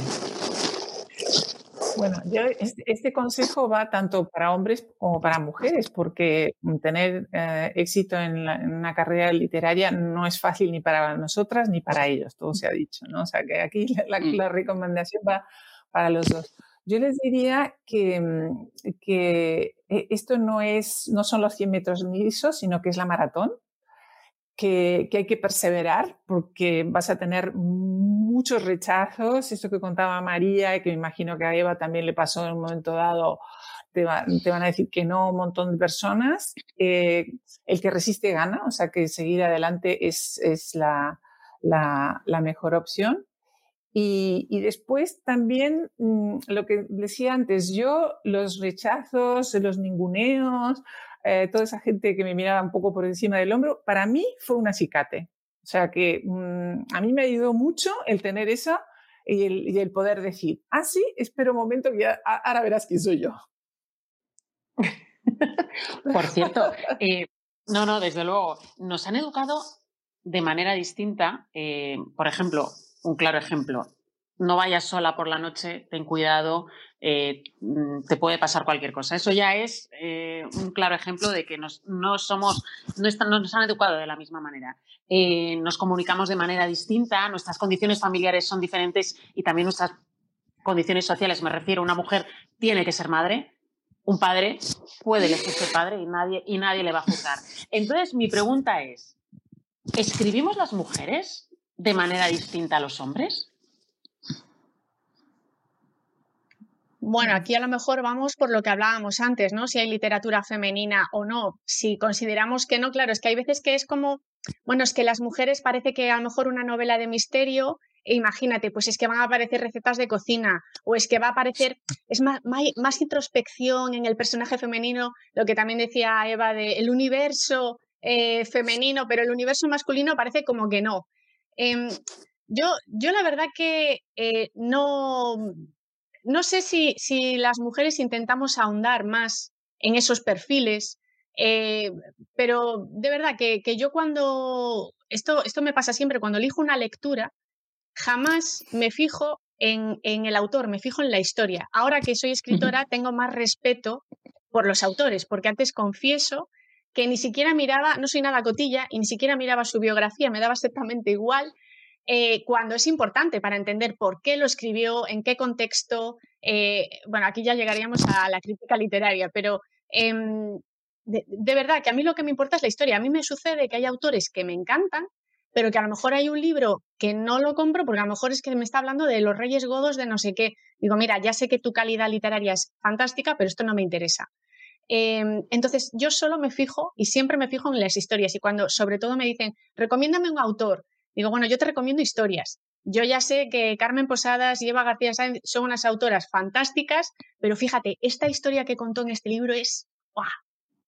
Bueno, yo, este, consejo va tanto para hombres como para mujeres, porque tener eh, éxito en, una carrera literaria no es fácil ni para nosotras ni para ellos, todo se ha dicho, ¿no? O sea, que aquí la, mm. recomendación va para los dos. Yo les diría que, mm, que eh, esto no, es, no son los 100 metros lisos, sino que es la maratón que, hay que perseverar porque vas a tener muchos rechazos. Esto que contaba María y que me imagino que a Eva también le pasó en un momento dado, te, van a decir que no un montón de personas. Eh, el que resiste gana, o sea que seguir adelante es, la, mejor opción. Y, y, después también mm, lo que decía antes, yo los rechazos, los ninguneos, eh, toda esa gente que me miraba un poco por encima del hombro, para mí fue un acicate. O sea que mm, a mí me ayudado mucho el tener esa y el, poder decir, ah, sí, espera un momento que ahora verás quién soy yo. por cierto, eh, no, no, desde luego, nos han educado de manera distinta. Eh, por ejemplo, un claro ejemplo, no vayas sola por la noche, ten cuidado, eh, mm, te puede pasar cualquier cosa. Eso ya es eh, un claro ejemplo de que nos, no somos, no, nos han educado de la misma manera. Eh, nos comunicamos de manera distinta, nuestras condiciones familiares son diferentes y también nuestras condiciones sociales. Me refiero, una mujer tiene que ser madre, un padre puede elegir ser padre y nadie, y nadie le va a juzgar. Entonces, mi pregunta es, ¿escribimos las mujeres de manera distinta a los hombres? Bueno, aquí a lo mejor vamos por lo que hablábamos antes, ¿no? Si hay literatura femenina o no. Si consideramos que no, claro, es que hay veces que es como, bueno, es que las mujeres parece que a lo mejor una novela de misterio, e imagínate, pues es que van a aparecer recetas de cocina, o es que va a aparecer, es más, más, introspección en el personaje femenino, lo que también decía Eva de el universo eh, femenino, pero el universo masculino parece como que no. Em, yo, yo la verdad que eh, no, no sé si, si las mujeres intentamos ahondar más en esos perfiles, eh, pero de verdad que, yo cuando, esto, esto me pasa siempre, cuando elijo una lectura, jamás me fijo en, en, el autor, me fijo en la historia. Ahora que soy escritora, tengo más respeto por los autores, porque antes confieso que ni siquiera miraba, no soy nada cotilla, y ni siquiera miraba su biografía, me daba exactamente igual, eh, cuando es importante para entender por qué lo escribió, en qué contexto. Eh, bueno, aquí ya llegaríamos a la crítica literaria, pero em, de, verdad que a mí lo que me importa es la historia. A mí me sucede que hay autores que me encantan, pero que a lo mejor hay un libro que no lo compro porque a lo mejor es que me está hablando de los Reyes Godos de no sé qué. Digo, mira, ya sé que tu calidad literaria es fantástica, pero esto no me interesa. Em, entonces, yo solo me fijo y siempre me fijo en las historias. Y cuando sobre todo me dicen, recomiéndame un autor, Digo, bueno, yo te recomiendo historias. Yo ya sé que Carmen Posadas y Eva García Sáenz son unas autoras fantásticas, pero fíjate, esta historia que contó en este libro es, ¡guau!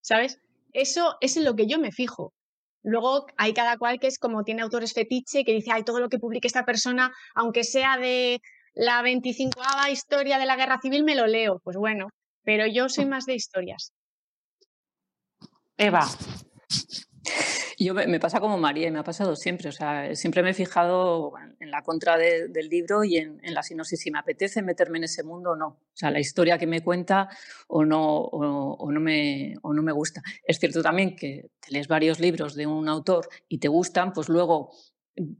¿sabes? Eso, es en lo que yo me fijo. Luego hay cada cual que es como tiene autores fetiche que dice, ay, todo lo que publique esta persona, aunque sea de la 25 historia de la guerra civil, me lo leo. Pues bueno, pero yo soy más de historias. Eva. Yo me, pasa como María y me ha pasado siempre. O sea, siempre me he fijado en la contra del libro y en, la sinopsis. Si me apetece meterme en ese mundo o no. O sea, la historia que me cuenta o no, o, no, me, o no me gusta. Es cierto también que te lees varios libros de un autor y te gustan, pues luego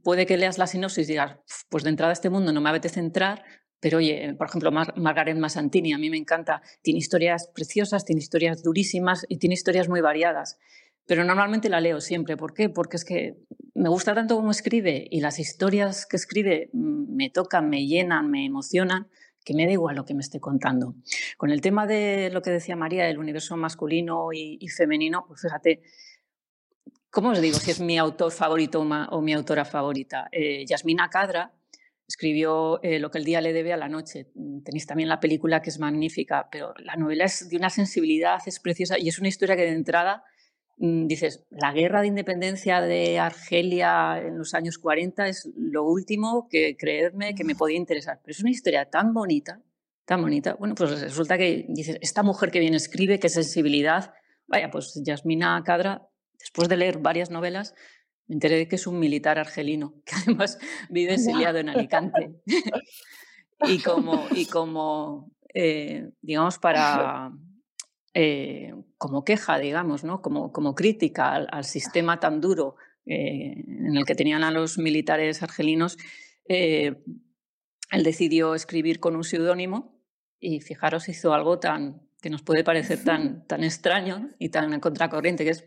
puede que leas la sinopsis y digas, pues de entrada a este mundo no me apetece entrar, pero oye, por ejemplo, Margaret Massantini, a mí me encanta. Tiene historias preciosas, tiene historias durísimas y tiene historias muy variadas pero normalmente la leo siempre. ¿Por qué? Porque es que me gusta tanto cómo escribe y las historias que escribe me tocan, me llenan, me emocionan, que me da igual lo que me esté contando. Con el tema de lo que decía María, del universo masculino y, femenino, pues fíjate, ¿cómo os digo si es mi autor favorito o mi autora favorita? Eh, Yasmina Cadra escribió eh, Lo que el día le debe a la noche. Tenéis también la película que es magnífica, pero la novela es de una sensibilidad, es preciosa y es una historia que de entrada mm, dices, la guerra de independencia de Argelia en los años 40 es lo último que creerme que me podía interesar. Pero es una historia tan bonita, tan bonita. Bueno, pues resulta que dices, esta mujer que bien escribe, qué sensibilidad. Vaya, pues Yasmina Cadra después de leer varias novelas, me enteré de que es un militar argelino, que además vive exiliado en Alicante. y como, y como eh, digamos, para, eh, como queja, digamos, ¿no? como, como crítica al, sistema tan duro eh, en el que tenían a los militares argelinos, él decidió escribir con un seudónimo y fijaros, hizo algo tan que nos puede parecer tan, tan extraño y tan contracorriente, que es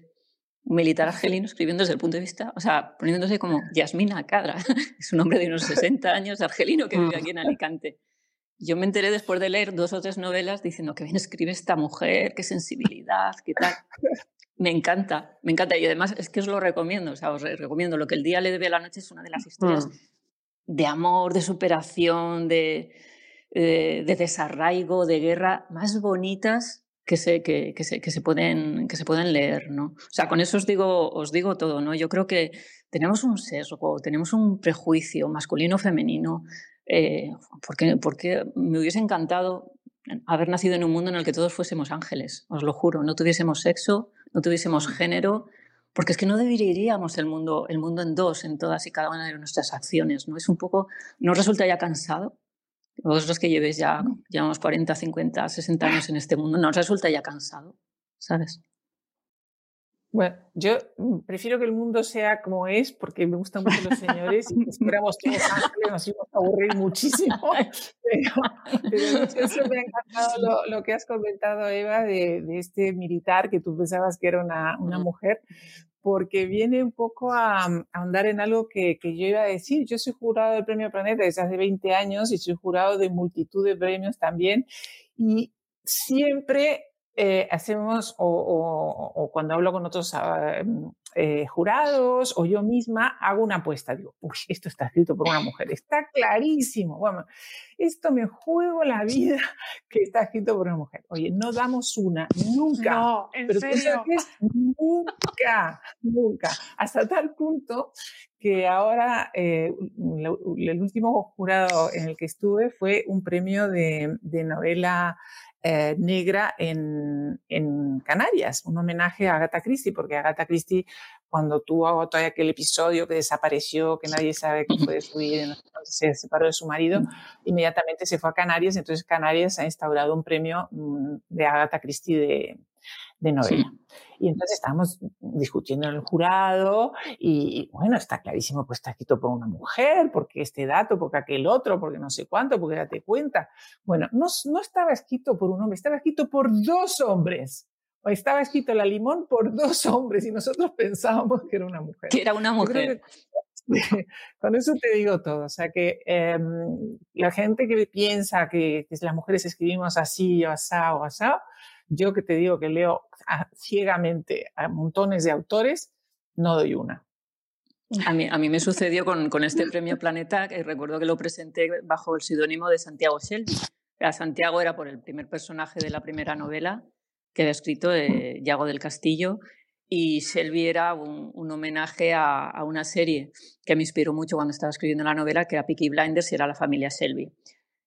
un militar argelino escribiendo desde el punto de vista, o sea, poniéndose como Yasmina Cadra, es un hombre de unos 60 años argelino que vive aquí en Alicante. Yo me enteré después de leer dos o tres novelas diciendo que bien escribe esta mujer, qué sensibilidad, qué tal. Me encanta, me encanta. Y además es que os lo recomiendo, o sea, os recomiendo. Lo que el día le debe a la noche es una de las historias mm. de amor, de superación, de, de, de desarraigo, de guerra más bonitas que se, que, que, se, que, se pueden, que se pueden leer. ¿no? O sea, con eso os digo, os digo todo. ¿no? Yo creo que tenemos un sesgo, tenemos un prejuicio masculino-femenino, eh, porque, porque me hubiese encantado haber nacido en un mundo en el que todos fuésemos ángeles, os lo juro, no tuviésemos sexo, no tuviésemos género, porque es que no dividiríamos el mundo, el mundo en dos en todas y cada una de nuestras acciones, ¿no? Es un poco, ¿no resulta ya cansado? Vosotros que llevéis ya, llevamos 40, 50, 60 años en este mundo, ¿no os resulta ya cansado? ¿Sabes? Bueno, yo mm, prefiero que el mundo sea como es porque me gustan mucho los señores y esperamos ángeles, nos íbamos a aburrir muchísimo. Pero, eso me ha encantado lo, que has comentado, Eva, de, de, este militar que tú pensabas que era una, una mujer, porque viene un poco a, mm, ahondar en algo que, que, yo iba a decir. Yo soy jurado del Premio Planeta desde hace 20 años y soy jurado de multitud de premios también. Y siempre eh, hacemos, o, o, cuando hablo con otros ah, mm, eh, jurados o yo misma, hago una apuesta. Digo, uy, esto está escrito por una mujer, está clarísimo. Bueno, esto me juego la vida que está escrito por una mujer. Oye, no damos una, nunca. No, en pero serio. nunca, nunca. Hasta tal punto que ahora eh, el último jurado en el que estuve fue un premio de, de novela eh, negra en, en, Canarias, un homenaje a Agatha Christie, porque Agatha Christie, cuando tuvo todavía aquel episodio que desapareció, que nadie sabe que puede subir, se separó de su marido, inmediatamente se fue a Canarias, entonces Canarias ha instaurado un premio mm, de Agatha Christie de, de novela. Y entonces estábamos discutiendo en el jurado y, bueno, está clarísimo, pues está escrito por una mujer, porque este dato, porque aquel otro, porque no sé cuánto, porque date cuenta. Bueno, no, no estaba escrito por un hombre, estaba escrito por dos hombres. Estaba escrito la limón por dos hombres y nosotros pensábamos que era una mujer. Que era una mujer. con eso te digo todo. O sea, que em, la gente que piensa que, que, las mujeres escribimos así o asá o asá, yo que te digo que leo ciegamente a montones de autores, no doy una. A mí, a mí me sucedió con, con, este premio Planeta, que recuerdo que lo presenté bajo el seudónimo de Santiago Shelby. Santiago era por el primer personaje de la primera novela que escrito, eh, Yago del Castillo, y Shelby era un, un homenaje a, a, una serie que me inspiró mucho cuando estaba escribiendo la novela, que era Peaky Blinders y era la familia Shelby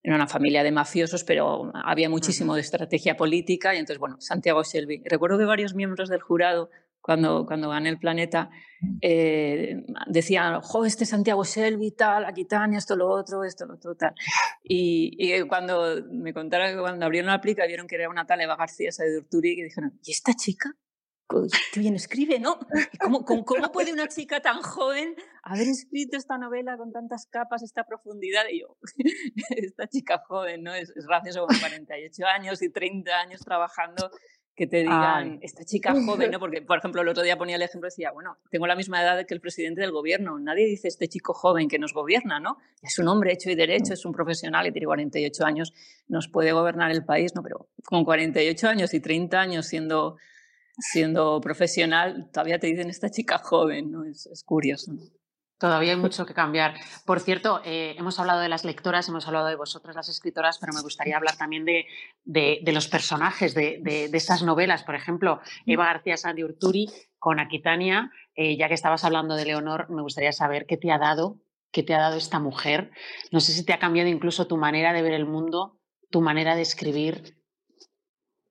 era una familia de mafiosos, pero había muchísimo de estrategia política y entonces, bueno, Santiago Shelby. Recuerdo que varios miembros del jurado, cuando, cuando gané el planeta, eh, decían, jo, este Santiago Shelby, tal, Aquitania, esto, lo otro, esto, lo otro, tal. Y, y cuando me contaron que cuando abrieron la plica vieron que era una tal Eva García de Urturi, y dijeron, ¿y esta chica? qué bien escribe, ¿no? ¿Cómo, cómo, puede una chica tan joven haber escrito esta novela con tantas capas, esta profundidad? Y yo, esta chica joven, ¿no? Es, es gracioso con 48 años y 30 años trabajando que te digan, esta chica joven, ¿no? Porque, por ejemplo, el otro día ponía el ejemplo y decía, bueno, tengo la misma edad que el presidente del gobierno. Nadie dice este chico joven que nos gobierna, ¿no? Es un hombre hecho y derecho, es un profesional y tiene 48 años, nos puede gobernar el país, ¿no? Pero con 48 años y 30 años siendo siendo profesional, todavía te dicen esta chica joven, ¿no? Es, es curioso. Todavía hay mucho que cambiar. Por cierto, eh, hemos hablado de las lectoras, hemos hablado de vosotras las escritoras, pero me gustaría hablar también de, de, los personajes de, de, esas novelas. Por ejemplo, Eva García Sandy Urturi con Aquitania. Eh, ya que estabas hablando de Leonor, me gustaría saber qué te ha dado, qué te ha dado esta mujer. No sé si te ha cambiado incluso tu manera de ver el mundo, tu manera de escribir.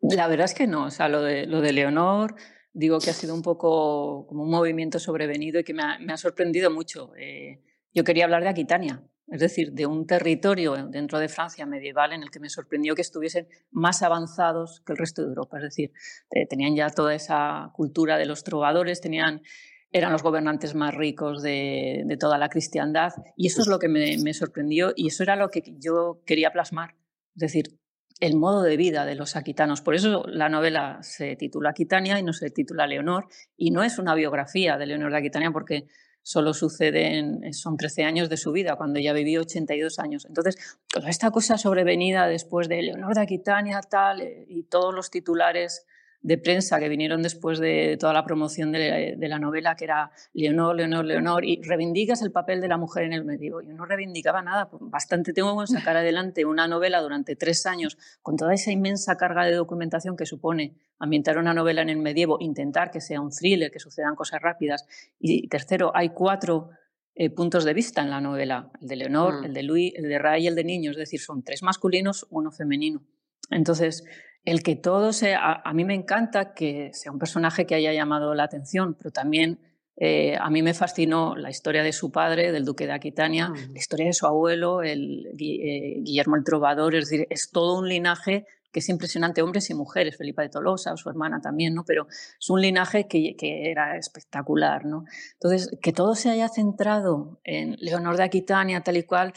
La verdad es que no. O sea, lo de, lo de Leonor digo que ha sido un poco como un movimiento sobrevenido y que me ha, sorprendido mucho. Eh, yo quería hablar de Aquitania, es decir, de un territorio dentro de Francia medieval en el que me sorprendió que estuviesen más avanzados que el resto de Europa. Es decir, eh, tenían ya toda esa cultura de los trovadores, tenían, eran los gobernantes más ricos de, toda la cristiandad y eso es lo que me, me sorprendió y eso era lo que yo quería plasmar. Es decir, el modo de vida de los aquitanos. Por eso la novela se titula Aquitania y no se titula Leonor. Y no es una biografía de Leonor de Aquitania porque solo suceden, son 13 años de su vida, cuando ella vivió 82 años. Entonces, toda esta cosa sobrevenida después de Leonor de Aquitania, tal, eh, y todos los titulares de prensa que vinieron después de toda la promoción de, la novela, que era Leonor, Leonor, Leonor, y reivindicas el papel de la mujer en el medievo. Yo no reivindicaba nada, pues bastante tengo que sacar adelante una novela durante tres años con toda esa inmensa carga de documentación que supone ambientar una novela en el medievo, intentar que sea un thriller, que sucedan cosas rápidas. Y tercero, hay cuatro eh, puntos de vista en la novela, el de Leonor, mm. el de Louis, el de Ray y el de Niño, es decir, son tres masculinos, uno femenino. Entonces, el que todo sea, a, mí me encanta que sea un personaje que haya llamado la atención, pero también eh, a mí me fascinó la historia de su padre, del duque de Aquitania, la historia de su abuelo, el, eh, Guillermo el Trovador, es decir, es todo un linaje que es impresionante, hombres y mujeres, Felipa de Tolosa, su hermana también, ¿no? pero es un linaje que, que, era espectacular. ¿no? Entonces, que todo se haya centrado en Leonor de Aquitania, tal y cual,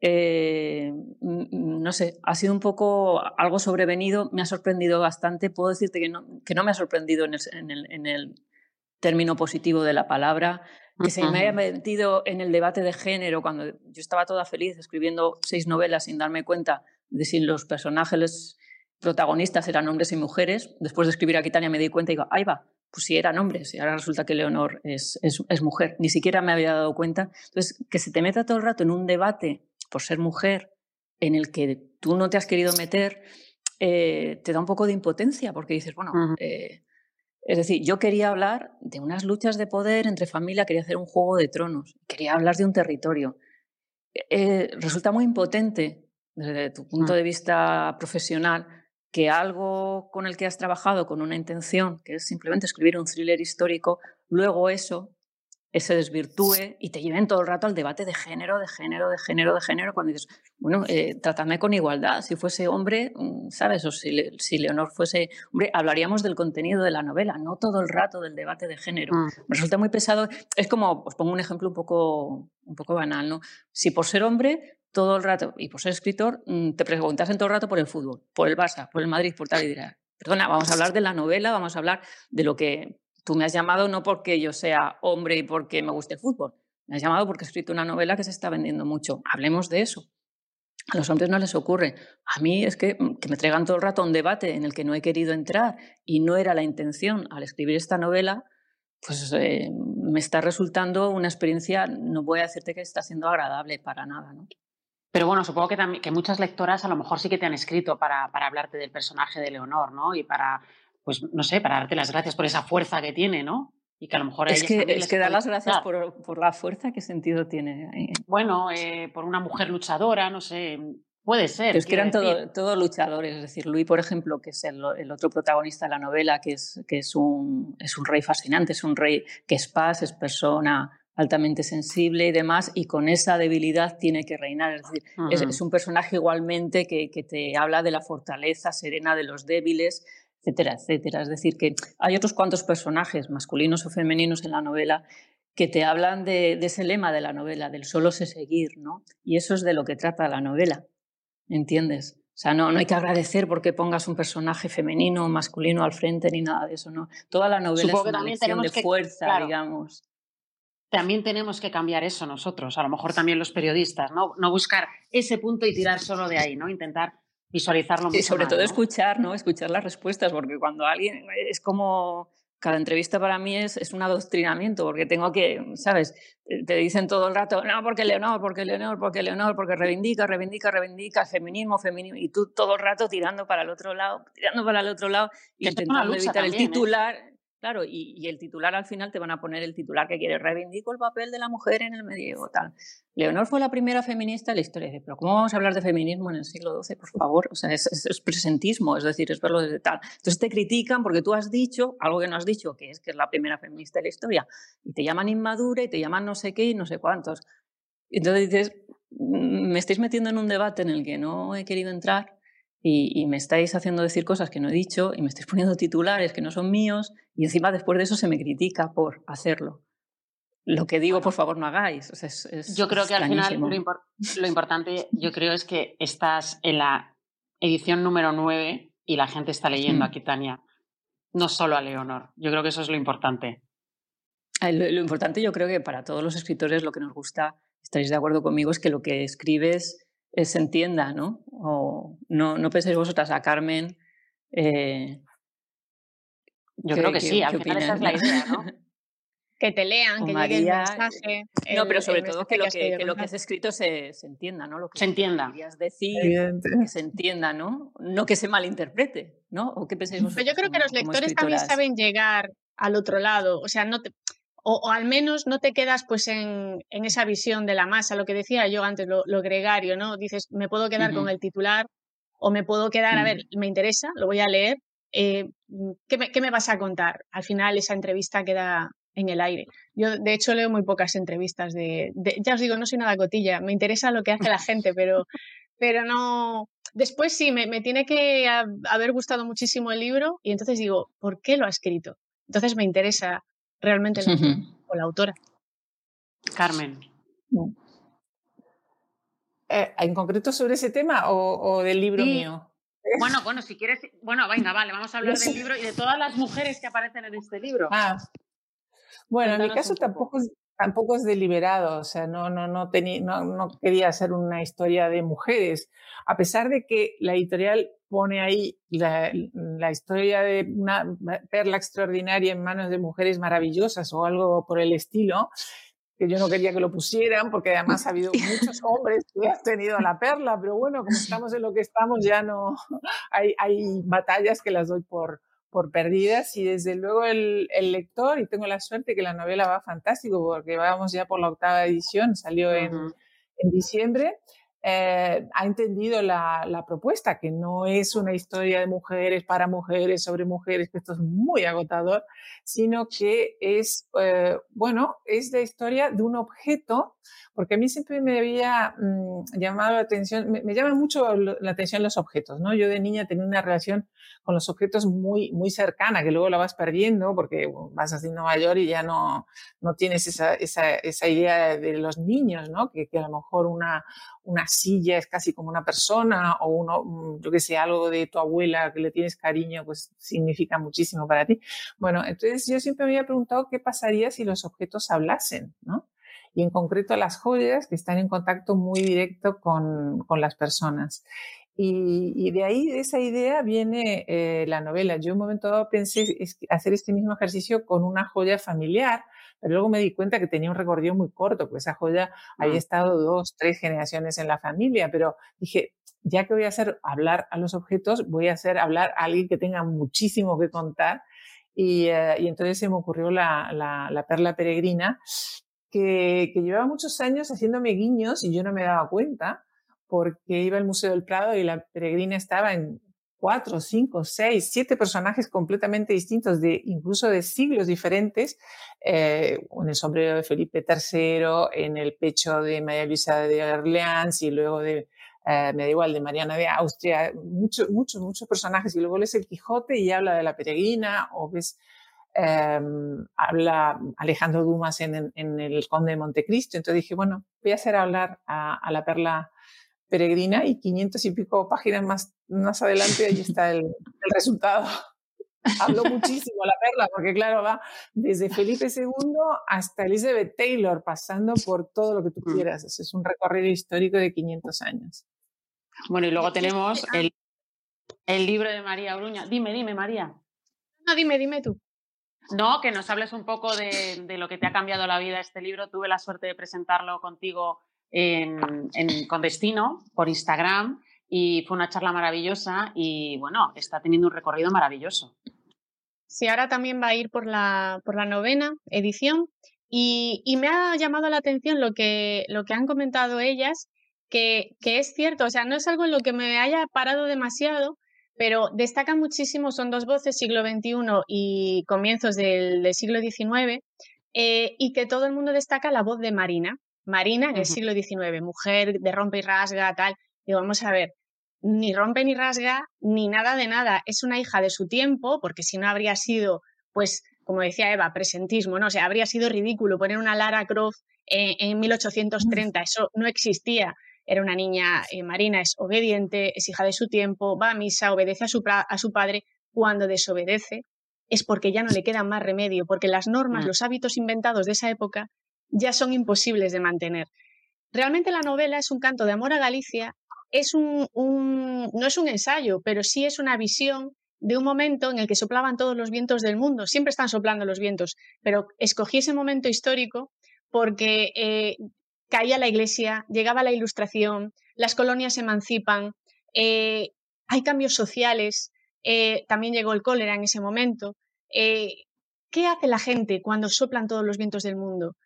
eh, no sé, ha sido un poco algo sobrevenido, me ha sorprendido bastante. Puedo decirte que no, que no me ha sorprendido en el, en, el, término positivo de la palabra, que se me haya metido en el debate de género cuando yo estaba toda feliz escribiendo seis novelas sin darme cuenta de si los personajes protagonistas eran hombres y mujeres. Después de escribir Aquitania me di cuenta y digo, ahí va, pues si eran hombres y ahora resulta que Leonor es, es, es mujer. Ni siquiera me había dado cuenta. Entonces, que se te meta todo el rato en un debate por ser mujer en el que tú no te has querido meter, eh, te da un poco de impotencia porque dices, bueno, eh, es decir, yo quería hablar de unas luchas de poder entre familia, quería hacer un juego de tronos, quería hablar de un territorio. Eh, resulta muy impotente desde tu punto mm. de vista profesional que algo con el que has trabajado con una intención, que es simplemente escribir un thriller histórico, luego eso se desvirtúe y te lleven todo el rato al debate de género, de género, de género, de género, cuando dices, bueno, eh, trátame con igualdad. Si fuese hombre, mm, ¿sabes? O si, si, Leonor fuese hombre, hablaríamos del contenido de la novela, no todo el rato del debate de género. Mm. Me resulta muy pesado. Es como, os pongo un ejemplo un poco, un poco banal, ¿no? Si por ser hombre, todo el rato, y por ser escritor, mm, te preguntas en todo el rato por el fútbol, por el Barça, por el Madrid, por tal y dirás, perdona, vamos a hablar de la novela, vamos a hablar de lo que Tú me has llamado no porque yo sea hombre y porque me guste el fútbol. Me has llamado porque he escrito una novela que se está vendiendo mucho. Hablemos de eso. A los hombres no les ocurre. A mí es que, mm, me traigan todo el rato un debate en el que no he querido entrar y no era la intención al escribir esta novela, pues eh, me está resultando una experiencia, no voy a decirte que está siendo agradable para nada. ¿no? Pero bueno, supongo que, que muchas lectoras a lo mejor sí que te han escrito para, para hablarte del personaje de Leonor, ¿no? Y para pues no sé, para darte las gracias por esa fuerza que tiene, ¿no? Y que a lo mejor es que, es que dar las gracias por, por, la fuerza, ¿qué sentido tiene? Bueno, eh, por una mujer luchadora, no sé, puede ser. es que eran todos todo luchadores, es decir, Luis, por ejemplo, que es el, el, otro protagonista de la novela, que, es, que es, un, es un rey fascinante, es un rey que es paz, es persona altamente sensible y demás, y con esa debilidad tiene que reinar. Es decir, es, es, un personaje igualmente que, que, te habla de la fortaleza serena de los débiles, etcétera, etcétera. Es decir, que hay otros cuantos personajes, masculinos o femeninos, en la novela que te hablan de, ese lema de la novela, del solo se seguir, ¿no? Y eso es de lo que trata la novela, ¿entiendes? O sea, no, no hay que agradecer porque pongas un personaje femenino o masculino al frente ni nada de eso, ¿no? Toda la novela es una lección de fuerza, digamos. También tenemos que cambiar eso nosotros, a lo mejor también los periodistas, ¿no? No buscar ese punto y tirar solo de ahí, ¿no? Intentar visualizarlo mucho Y sobre todo ¿no? escuchar, ¿no? Escuchar las respuestas, porque cuando alguien es como cada entrevista para mí es, es, un adoctrinamiento, porque tengo que, ¿sabes? Te dicen todo el rato, no, porque Leonor, porque Leonor, porque Leonor, porque reivindica, reivindica, reivindica, feminismo, feminismo, y tú todo el rato tirando para el otro lado, tirando para el otro lado, intentando evitar el ¿eh? titular. ¿eh? Claro, y, y, el titular al final te van a poner el titular que quiere, reivindico el papel de la mujer en el medievo, tal. Leonor fue la primera feminista en la historia. Pero ¿cómo vamos a hablar de feminismo en el siglo XII, por favor? O sea, es, es, es, presentismo, es decir, es verlo desde tal. Entonces te critican porque tú has dicho algo que no has dicho, que es que es la primera feminista de la historia, y te llaman inmadura y te llaman no sé qué y no sé cuántos. Entonces dices, mm, me estáis metiendo en un debate en el que no he querido entrar y, y, me estáis haciendo decir cosas que no he dicho y me estáis poniendo titulares que no son míos y encima después de eso se me critica por hacerlo. Lo que digo, por favor, no hagáis. O sea, es, es, yo creo que al final lo, impor lo, importante, yo creo, es que estás en la edición número 9 y la gente está leyendo Mm. a Kitania, no solo a Leonor. Yo creo que eso es lo importante. Lo, lo importante, yo creo que para todos los escritores lo que nos gusta, estaréis de acuerdo conmigo, es que lo que escribes se entienda, ¿no? O no, no penséis vosotras a Carmen. Eh, Yo creo que sí, al final esa es la idea, ¿no? que te lean, O que María, llegue el mensaje. no, el- pero sobre todo que lo que, que lo que has escrito se, se entienda, ¿no? Lo que Se entienda. querías decir, Evidente. que se entienda, ¿no? No que se malinterprete, ¿no? ¿O qué pensáis vosotros? Pero yo creo que los lectores también saben llegar al otro lado, o sea, no te, o, o al menos no te quedas pues en, en esa visión de la masa, lo que decía yo antes, lo, lo gregario, ¿no? Dices, me puedo quedar con el titular o me puedo quedar, a ver, me interesa, lo voy a leer, eh, ¿qué, me, ¿qué me vas a contar? Al final esa entrevista queda en el aire. Yo, de hecho, leo muy pocas entrevistas de, de- ya os digo, no soy nada cotilla, me interesa lo que hace la gente, pero, pero no... Después sí, me, me tiene que ha- haber gustado muchísimo el libro y entonces digo, ¿por qué lo ha escrito? Entonces me interesa realmente el autor o la autora. Carmen. Eh, ¿En concreto sobre ese tema o, o del libro Sí. mío? Bueno, bueno, si quieres. Bueno, venga, vale, vamos a hablar del libro y de todas las mujeres que aparecen en este libro. Ah, bueno, en mi caso tampoco es, tampoco es deliberado, o sea, no, no, no, no, no quería hacer una historia de mujeres, a pesar de que la editorial pone ahí la, la historia de una perla extraordinaria en manos de mujeres maravillosas o algo por el estilo, que yo no quería que lo pusieran, porque además ha habido muchos hombres que han tenido la perla, pero bueno, como estamos en lo que estamos, ya no, hay, hay batallas que las doy por, por perdidas y desde luego el, el lector, y tengo la suerte que la novela va fantástico porque vamos ya por la octava edición, salió en, en diciembre, eh, ha entendido la, la propuesta, que no es una historia de mujeres para mujeres, sobre mujeres, que esto es muy agotador, sino que es, eh, bueno, es la historia de un objeto, porque a mí siempre me había mm, llamado la atención, me, me llama mucho lo- la atención los objetos, ¿no? Yo de niña tenía una relación con los objetos muy, muy cercana, que luego la vas perdiendo porque bueno, vas haciendo mayor y ya no, no tienes esa, esa, esa idea de los niños, ¿no? Que, que a lo mejor una, una silla es casi como una persona o uno, mm, yo que sé, algo de tu abuela que le tienes cariño, pues significa muchísimo para ti. Bueno, entonces yo siempre me había preguntado qué pasaría si los objetos hablasen, ¿no? Y en concreto las joyas que están en contacto muy directo con, con las personas. Y, y, de ahí, de esa idea, viene eh, la novela. Yo en un momento dado pensé es, hacer este mismo ejercicio con una joya familiar, pero luego me di cuenta que tenía un recorrido muy corto, porque esa joya mm. había estado dos, tres generaciones en la familia, pero dije, ya que voy a hacer hablar a los objetos, voy a hacer hablar a alguien que tenga muchísimo que contar. Y, uh, y entonces se me ocurrió la, la, la perla peregrina, que, llevaba muchos años haciéndome guiños y yo no me daba cuenta porque iba al Museo del Prado y la peregrina estaba en cuatro, cinco, seis, siete personajes completamente distintos, de, incluso de siglos diferentes, eh, en el sombrero de Felipe III, en el pecho de María Luisa de Orleans y luego de, eh, me da igual, de Mariana de Austria, muchos, muchos, muchos personajes. Y luego lees el Quijote y habla de la peregrina, o ves, eh, habla Alejandro Dumas en, en, en, el Conde de Montecristo. Entonces dije, bueno, voy a hacer hablar a, a la perla peregrina y 500 y pico páginas más, más adelante ahí está el, el resultado. Habló muchísimo la perla, porque claro, va desde Felipe II hasta Elizabeth Taylor, pasando por todo lo que tú quieras. Es un recorrido histórico de 500 años. Bueno, y luego tenemos el, el libro de María Bruña. Dime, dime, María. No, dime, dime tú. No, que nos hables un poco de, lo que te ha cambiado la vida este libro. Tuve la suerte de presentarlo contigo con Destino por Instagram y fue una charla maravillosa y bueno, está teniendo un recorrido maravilloso. Sí, ahora también va a ir por la, por la novena edición y, me ha llamado la atención lo que, lo que han comentado ellas, que, que es cierto, o sea, no es algo en lo que me haya parado demasiado, pero destaca muchísimo, son dos voces, siglo XXI y comienzos del, siglo XIX, eh, y que todo el mundo destaca la voz de Marina. Marina en el siglo XIX, mujer de rompe y rasga, tal. Y vamos a ver, ni rompe ni rasga, ni nada de nada. Es una hija de su tiempo, porque si no habría sido, pues, como decía Eva, presentismo, ¿no? O sea, habría sido ridículo poner una Lara Croft en 1830, eso no existía. Era una niña eh, marina, es obediente, es hija de su tiempo, va a misa, obedece a su, a su padre. Cuando desobedece es porque ya no le queda más remedio, porque las normas, mm. los hábitos inventados de esa época ya son imposibles de mantener. Realmente la novela es un canto de amor a Galicia es un, no es un ensayo, pero sí es una visión de un momento en el que soplaban todos los vientos del mundo. Siempre están soplando los vientos, pero escogí ese momento histórico porque eh, caía la iglesia, llegaba la ilustración, las colonias se emancipan, eh, hay cambios sociales, eh, también llegó el cólera en ese momento. ¿Qué hace la gente cuando soplan todos los vientos del mundo?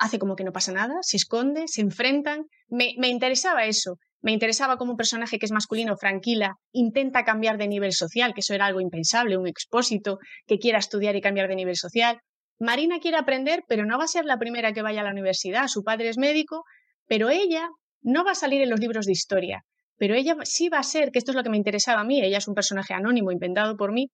hace como que no pasa nada, se esconde, se enfrentan. me interesaba eso. Me interesaba como un personaje que es masculino, tranquila, intenta cambiar de nivel social, que eso era algo impensable, un expósito que quiera estudiar y cambiar de nivel social. Marina quiere aprender, pero no va a ser la primera que vaya a la universidad. Su padre es médico, pero ella no va a salir en los libros de historia. Pero ella sí va a ser, que esto es lo que me interesaba a mí, ella es un personaje anónimo inventado por mí,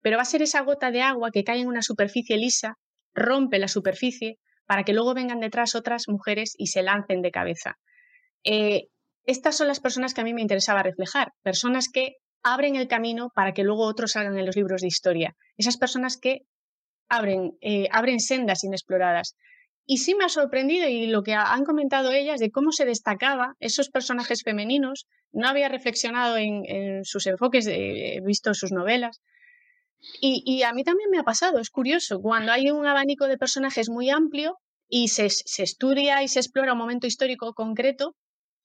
pero va a ser esa gota de agua que cae en una superficie lisa, rompe la superficie, para que luego vengan detrás otras mujeres y se lancen de cabeza. Eh, estas son las personas que a mí me interesaba reflejar, personas que abren el camino para que luego otros salgan en los libros de historia, esas personas que abren, eh, abren sendas inexploradas. Y sí me ha sorprendido y lo que han comentado ellas de cómo se destacaba esos personajes femeninos, no había reflexionado en, sus enfoques, he visto sus novelas. Y, a mí también me ha pasado, es curioso, cuando hay un abanico de personajes muy amplio y se, se estudia y se explora un momento histórico concreto,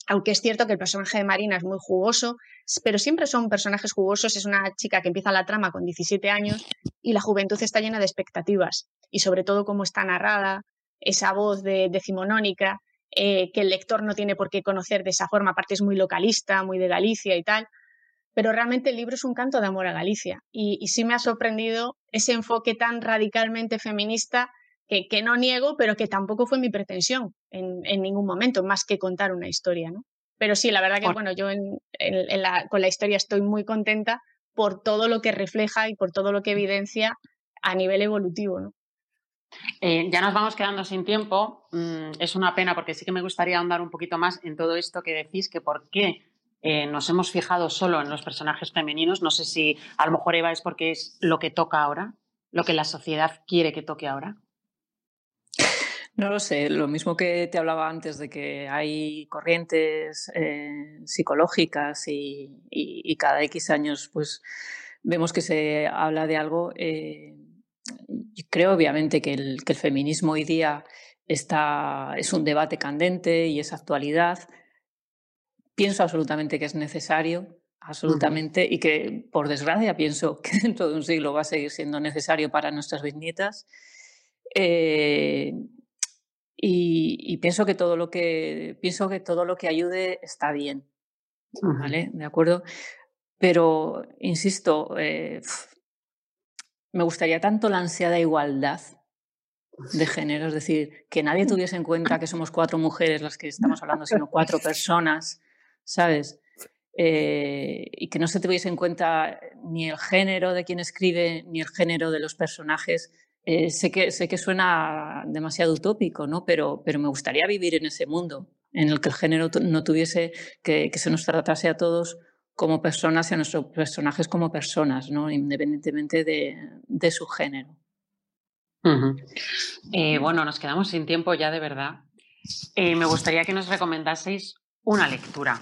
aunque es cierto que el personaje de Marina es muy jugoso, pero siempre son personajes jugosos. Es una chica que empieza la trama con 17 años y la juventud está llena de expectativas. Y sobre todo cómo está narrada, esa voz de, decimonónica, eh, que el lector no tiene por qué conocer de esa forma. Aparte es muy localista, muy de Galicia y tal. Pero realmente el libro es un canto de amor a Galicia. y sí me ha sorprendido ese enfoque tan radicalmente feminista que, no niego, pero que tampoco fue mi pretensión en, ningún momento, más que contar una historia, ¿no? Pero sí, la verdad que, bueno, yo con la historia estoy muy contenta por todo lo que refleja y por todo lo que evidencia a nivel evolutivo, ¿no? Eh, ya nos vamos quedando sin tiempo. Mm, es una pena porque sí que me gustaría ahondar un poquito más en todo esto que decís, que por qué eh, nos hemos fijado solo en los personajes femeninos. No sé si a lo mejor Eva es porque es lo que toca ahora, lo que la sociedad quiere que toque ahora. No lo sé, lo mismo que te hablaba antes de que hay corrientes eh, psicológicas y, cada X años pues vemos que se habla de algo. Eh, creo obviamente que el, feminismo hoy día está, es un debate candente y es actualidad. Pienso absolutamente que es necesario, absolutamente, y que por desgracia pienso que dentro de un siglo va a seguir siendo necesario para nuestras bisnietas. Eh, y, pienso que todo lo que pienso que todo lo que ayude está bien, ¿vale? De acuerdo. Pero insisto, eh, me gustaría tanto la ansiada igualdad de género, es decir, que nadie tuviese en cuenta que somos cuatro mujeres las que estamos hablando, sino cuatro personas, ¿sabes? Eh, y que no se tuviese en cuenta ni el género de quien escribe ni el género de los personajes, eh, sé, que, sé que suena demasiado utópico, ¿no? pero, pero me gustaría vivir en ese mundo en el que el género no tuviese que, que se nos tratase a todos como personas y a nuestros personajes como personas, ¿no? independientemente de, de su género. Eh, bueno, nos quedamos sin tiempo ya de verdad. Eh, me gustaría que nos recomendaseis una lectura.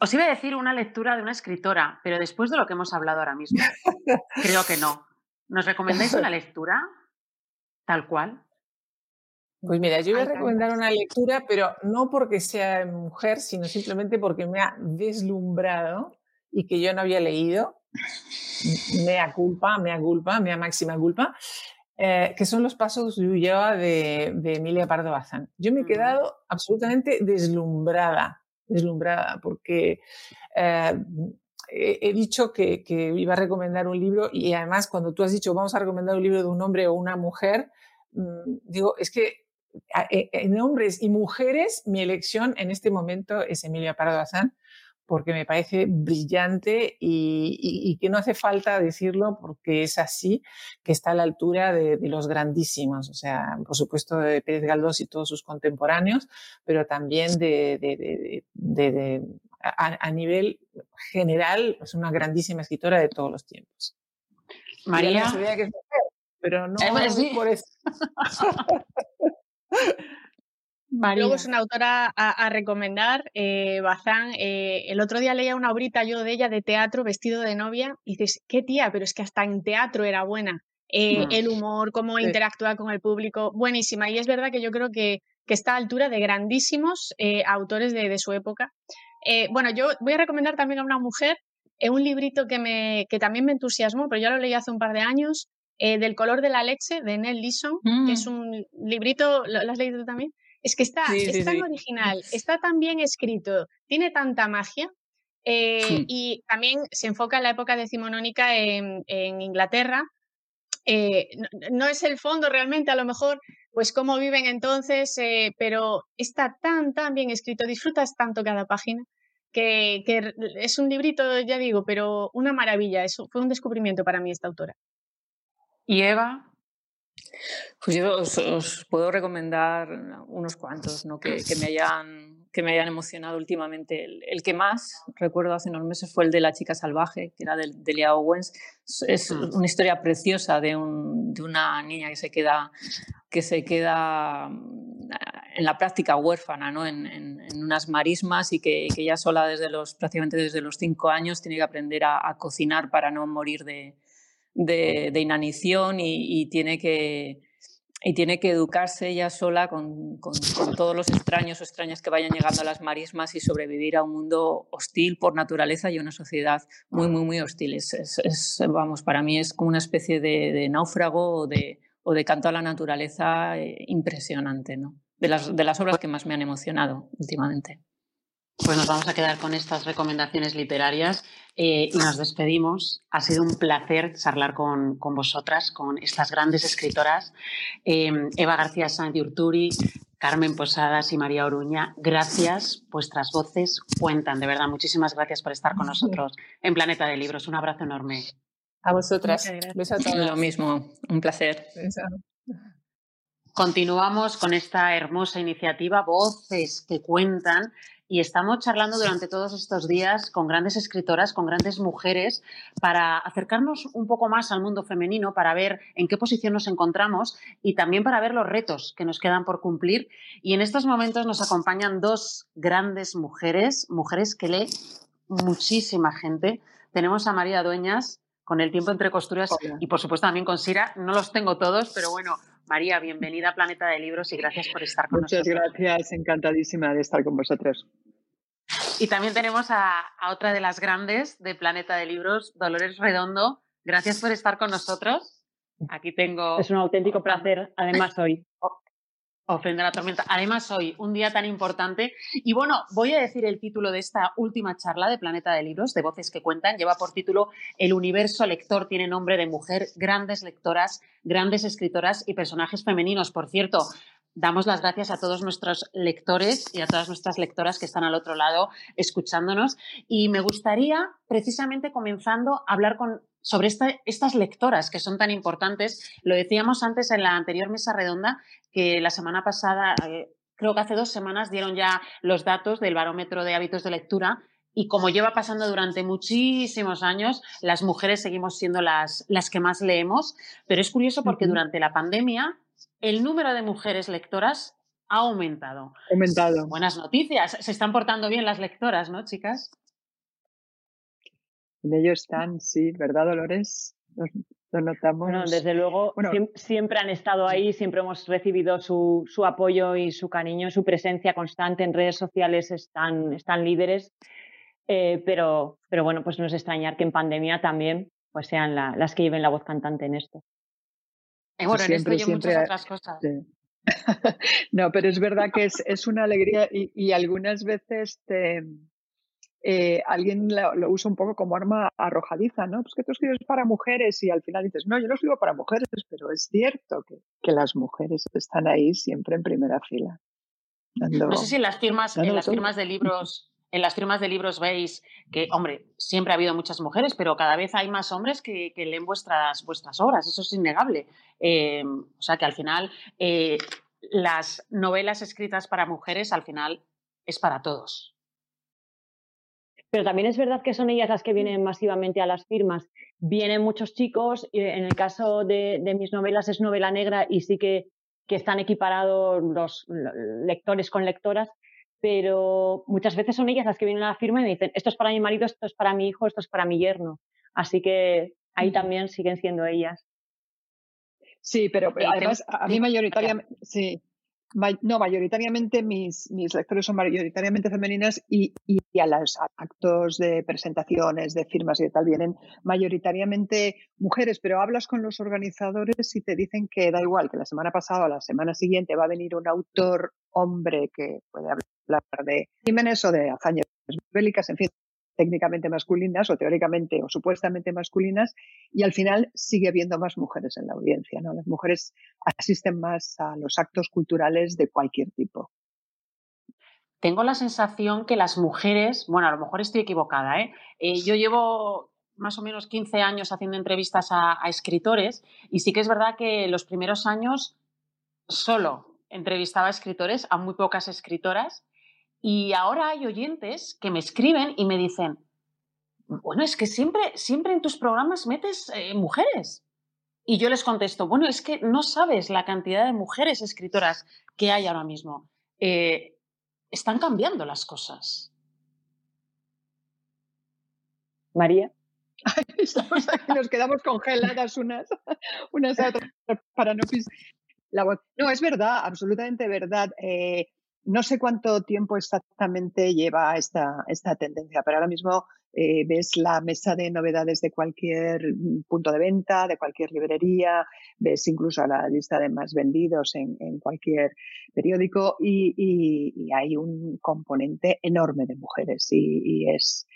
Os iba a decir una lectura de una escritora, pero después de lo que hemos hablado ahora mismo, creo que no. ¿Nos recomendáis una lectura tal cual? Pues mira, yo voy a recomendar una lectura, pero no porque sea mujer, sino simplemente porque me ha deslumbrado y que yo no había leído. Mea culpa, mea culpa, mea máxima culpa. Eh, que son los pasos de Ulloa de, de, Emilia Pardo Bazán. Yo me he quedado absolutamente deslumbrada, deslumbrada, porque eh, he, dicho que, iba a recomendar un libro y además cuando tú has dicho vamos a recomendar un libro de un hombre o una mujer, mm, digo, es que e, en hombres y mujeres, mi elección en este momento es Emilia Pardo Bazán, porque me parece brillante y, que no hace falta decirlo porque es así, que está a la altura de, los grandísimos, o sea, por supuesto de Pérez Galdós y todos sus contemporáneos, pero también de, a, nivel general es una grandísima escritora de todos los tiempos. María. pero no eh, por eso. Luego es una autora a, recomendar, eh, Bazán. Eh, el otro día leía una obrita yo de ella de teatro, vestido de novia, y dices, qué tía, pero es que hasta en teatro era buena. Eh, mm. El humor, cómo interactúa con el público, buenísima. Y es verdad que yo creo que, que está a altura de grandísimos autores de, de, su época. bueno, yo voy a recomendar también a una mujer un librito que, me, que también me entusiasmó, pero yo lo leí hace un par de años, del color de la leche, de Nell Leeson, que es mm. un librito, ¿lo, has leído tú también? Es que está, es tan original, está tan bien escrito, tiene tanta magia. Eh, y también se enfoca en la época decimonónica en, en Inglaterra. Eh, no, es el fondo realmente, a lo mejor, pues cómo viven entonces, eh, pero está tan, tan bien escrito, disfrutas tanto cada página, que, que, es un librito, ya digo, pero una maravilla. Eso fue un descubrimiento para mí esta autora. ¿Y Eva? Pues yo os, puedo recomendar unos cuantos ¿no? que, me hayan, que me hayan emocionado últimamente. El, que más recuerdo hace unos meses fue el de La chica salvaje, que era de, de Lea Owens. Es mm. una historia preciosa de, un, de, una niña que se queda, que se queda mm, en la práctica huérfana, ¿no? en, en, unas marismas y que, que, ya sola desde los, prácticamente desde los cinco años tiene que aprender a cocinar para no morir de, de, inanición y, tiene que, y tiene que educarse ella sola con, todos los extraños o extrañas que vayan llegando a las marismas y sobrevivir a un mundo hostil por naturaleza y una sociedad muy, muy, muy hostil. Es, vamos, para mí es como una especie de, náufrago o de, o de, canto a la naturaleza eh, impresionante, ¿no? De las, de las obras que más me han emocionado últimamente. Pues nos vamos a quedar con estas recomendaciones literarias eh, y nos despedimos. Ha sido un placer charlar con, vosotras, con estas grandes escritoras, em, Eva García Sáenz de Urturi, Carmen Posadas y María Oruña. Gracias, vuestras voces cuentan, de verdad. Muchísimas gracias por estar con nosotros en Planeta de Libros. Un abrazo enorme. A vosotras. Lo mismo, un placer. Continuamos con esta hermosa iniciativa, Voces que Cuentan, y estamos charlando durante todos estos días con grandes escritoras, con grandes mujeres, para acercarnos un poco más al mundo femenino, para ver en qué posición nos encontramos y también para ver los retos que nos quedan por cumplir. Y en estos momentos nos acompañan dos grandes mujeres, mujeres que lee muchísima gente. Tenemos a María Dueñas con el tiempo entre costuras y por supuesto también con Sira. No los tengo todos, pero bueno, María, bienvenida a Planeta de Libros y gracias por estar con nosotros. Muchas gracias, encantadísima de estar con vosotros. Y también tenemos a, otra de las grandes de Planeta de Libros, Dolores Redondo. Gracias por estar con nosotros. Aquí tengo. Es un auténtico placer, además hoy. Ofrenda la tormenta. Además, hoy, un día tan importante. Y bueno, voy a decir el título de esta última charla de Planeta de Libros, de Voces que Cuentan. Lleva por título El universo lector tiene nombre de mujer, grandes lectoras, grandes escritoras y personajes femeninos. Por cierto, damos las gracias a todos nuestros lectores y a todas nuestras lectoras que están al otro lado escuchándonos. Y me gustaría, precisamente comenzando, a hablar con sobre estas lectoras que son tan importantes. Lo decíamos antes en la anterior mesa redonda, que la semana pasada, eh, creo que hace dos semanas, dieron ya los datos del barómetro de hábitos de lectura. Y como lleva pasando durante muchísimos años, las mujeres seguimos siendo las, las que más leemos. Pero es curioso porque durante la pandemia el número de mujeres lectoras ha aumentado. Aumentado. Buenas noticias. Se están portando bien las lectoras, ¿no, chicas? En ello están, sí, ¿verdad, Dolores? Lo notamos. Bueno, desde luego, siempre, han estado ahí, siempre hemos recibido su, su, apoyo y su cariño, su presencia constante en redes sociales, están, están líderes. Eh, pero, pero bueno, pues no es extrañar que en pandemia también pues sean las que lleven la voz cantante en esto. Y bueno, en esto y muchas otras cosas. no, pero es verdad que es, es una alegría y, y algunas veces te, eh, alguien lo, usa un poco como arma arrojadiza, ¿no? Pues que tú escribes para mujeres y al final dices, no, yo no escribo para mujeres, pero es cierto que, que las mujeres están ahí siempre en primera fila. no sé si en las firmas, en las firmas de libros, en las firmas de libros veis que, hombre, siempre ha habido muchas mujeres, pero cada vez hay más hombres que, leen vuestras, vuestras obras, eso es innegable. Eh, o sea que al final eh, las novelas escritas para mujeres al final es para todos. Pero también es verdad que son ellas las que vienen masivamente a las firmas. Vienen muchos chicos, en el caso de, mis novelas es novela negra y sí que, que están equiparados los lectores con lectoras, pero muchas veces son ellas las que vienen a la firma y me dicen, esto es para mi marido, esto es para mi hijo, esto es para mi yerno. Así que ahí también siguen siendo ellas. Sí, pero, además a mí mayoritariamente, sí, no, mayoritariamente mis, mis lectores son mayoritariamente femeninas y, y, a los actos de presentaciones, de firmas y de tal vienen mayoritariamente mujeres, pero hablas con los organizadores y te dicen que da igual, que la semana pasada o la semana siguiente va a venir un autor hombre que puede hablar de crímenes o de hazañas bélicas, en fin, técnicamente masculinas o teóricamente o supuestamente masculinas y al final sigue habiendo más mujeres en la audiencia. ¿no? Las mujeres asisten más a los actos culturales de cualquier tipo. Tengo la sensación que las mujeres, bueno, a lo mejor estoy equivocada, ¿eh? eh yo llevo más o menos 15 años haciendo entrevistas a, a escritores y sí que es verdad que los primeros años solo entrevistaba a escritores, a muy pocas escritoras y ahora hay oyentes que me escriben y me dicen, bueno, es que siempre, siempre en tus programas metes eh, mujeres. Y yo les contesto, bueno, es que no sabes la cantidad de mujeres escritoras que hay ahora mismo. Eh, están cambiando las cosas. María. Estamos aquí, nos quedamos congeladas unas, unas a otras para no pisar la voz. No, es verdad, absolutamente verdad. Eh, no sé cuánto tiempo exactamente lleva esta, esta tendencia, pero ahora mismo eh, ves la mesa de novedades de cualquier mm, punto de venta, de cualquier librería, ves incluso la lista de más vendidos en, cualquier periódico y, hay un componente enorme de mujeres y, es,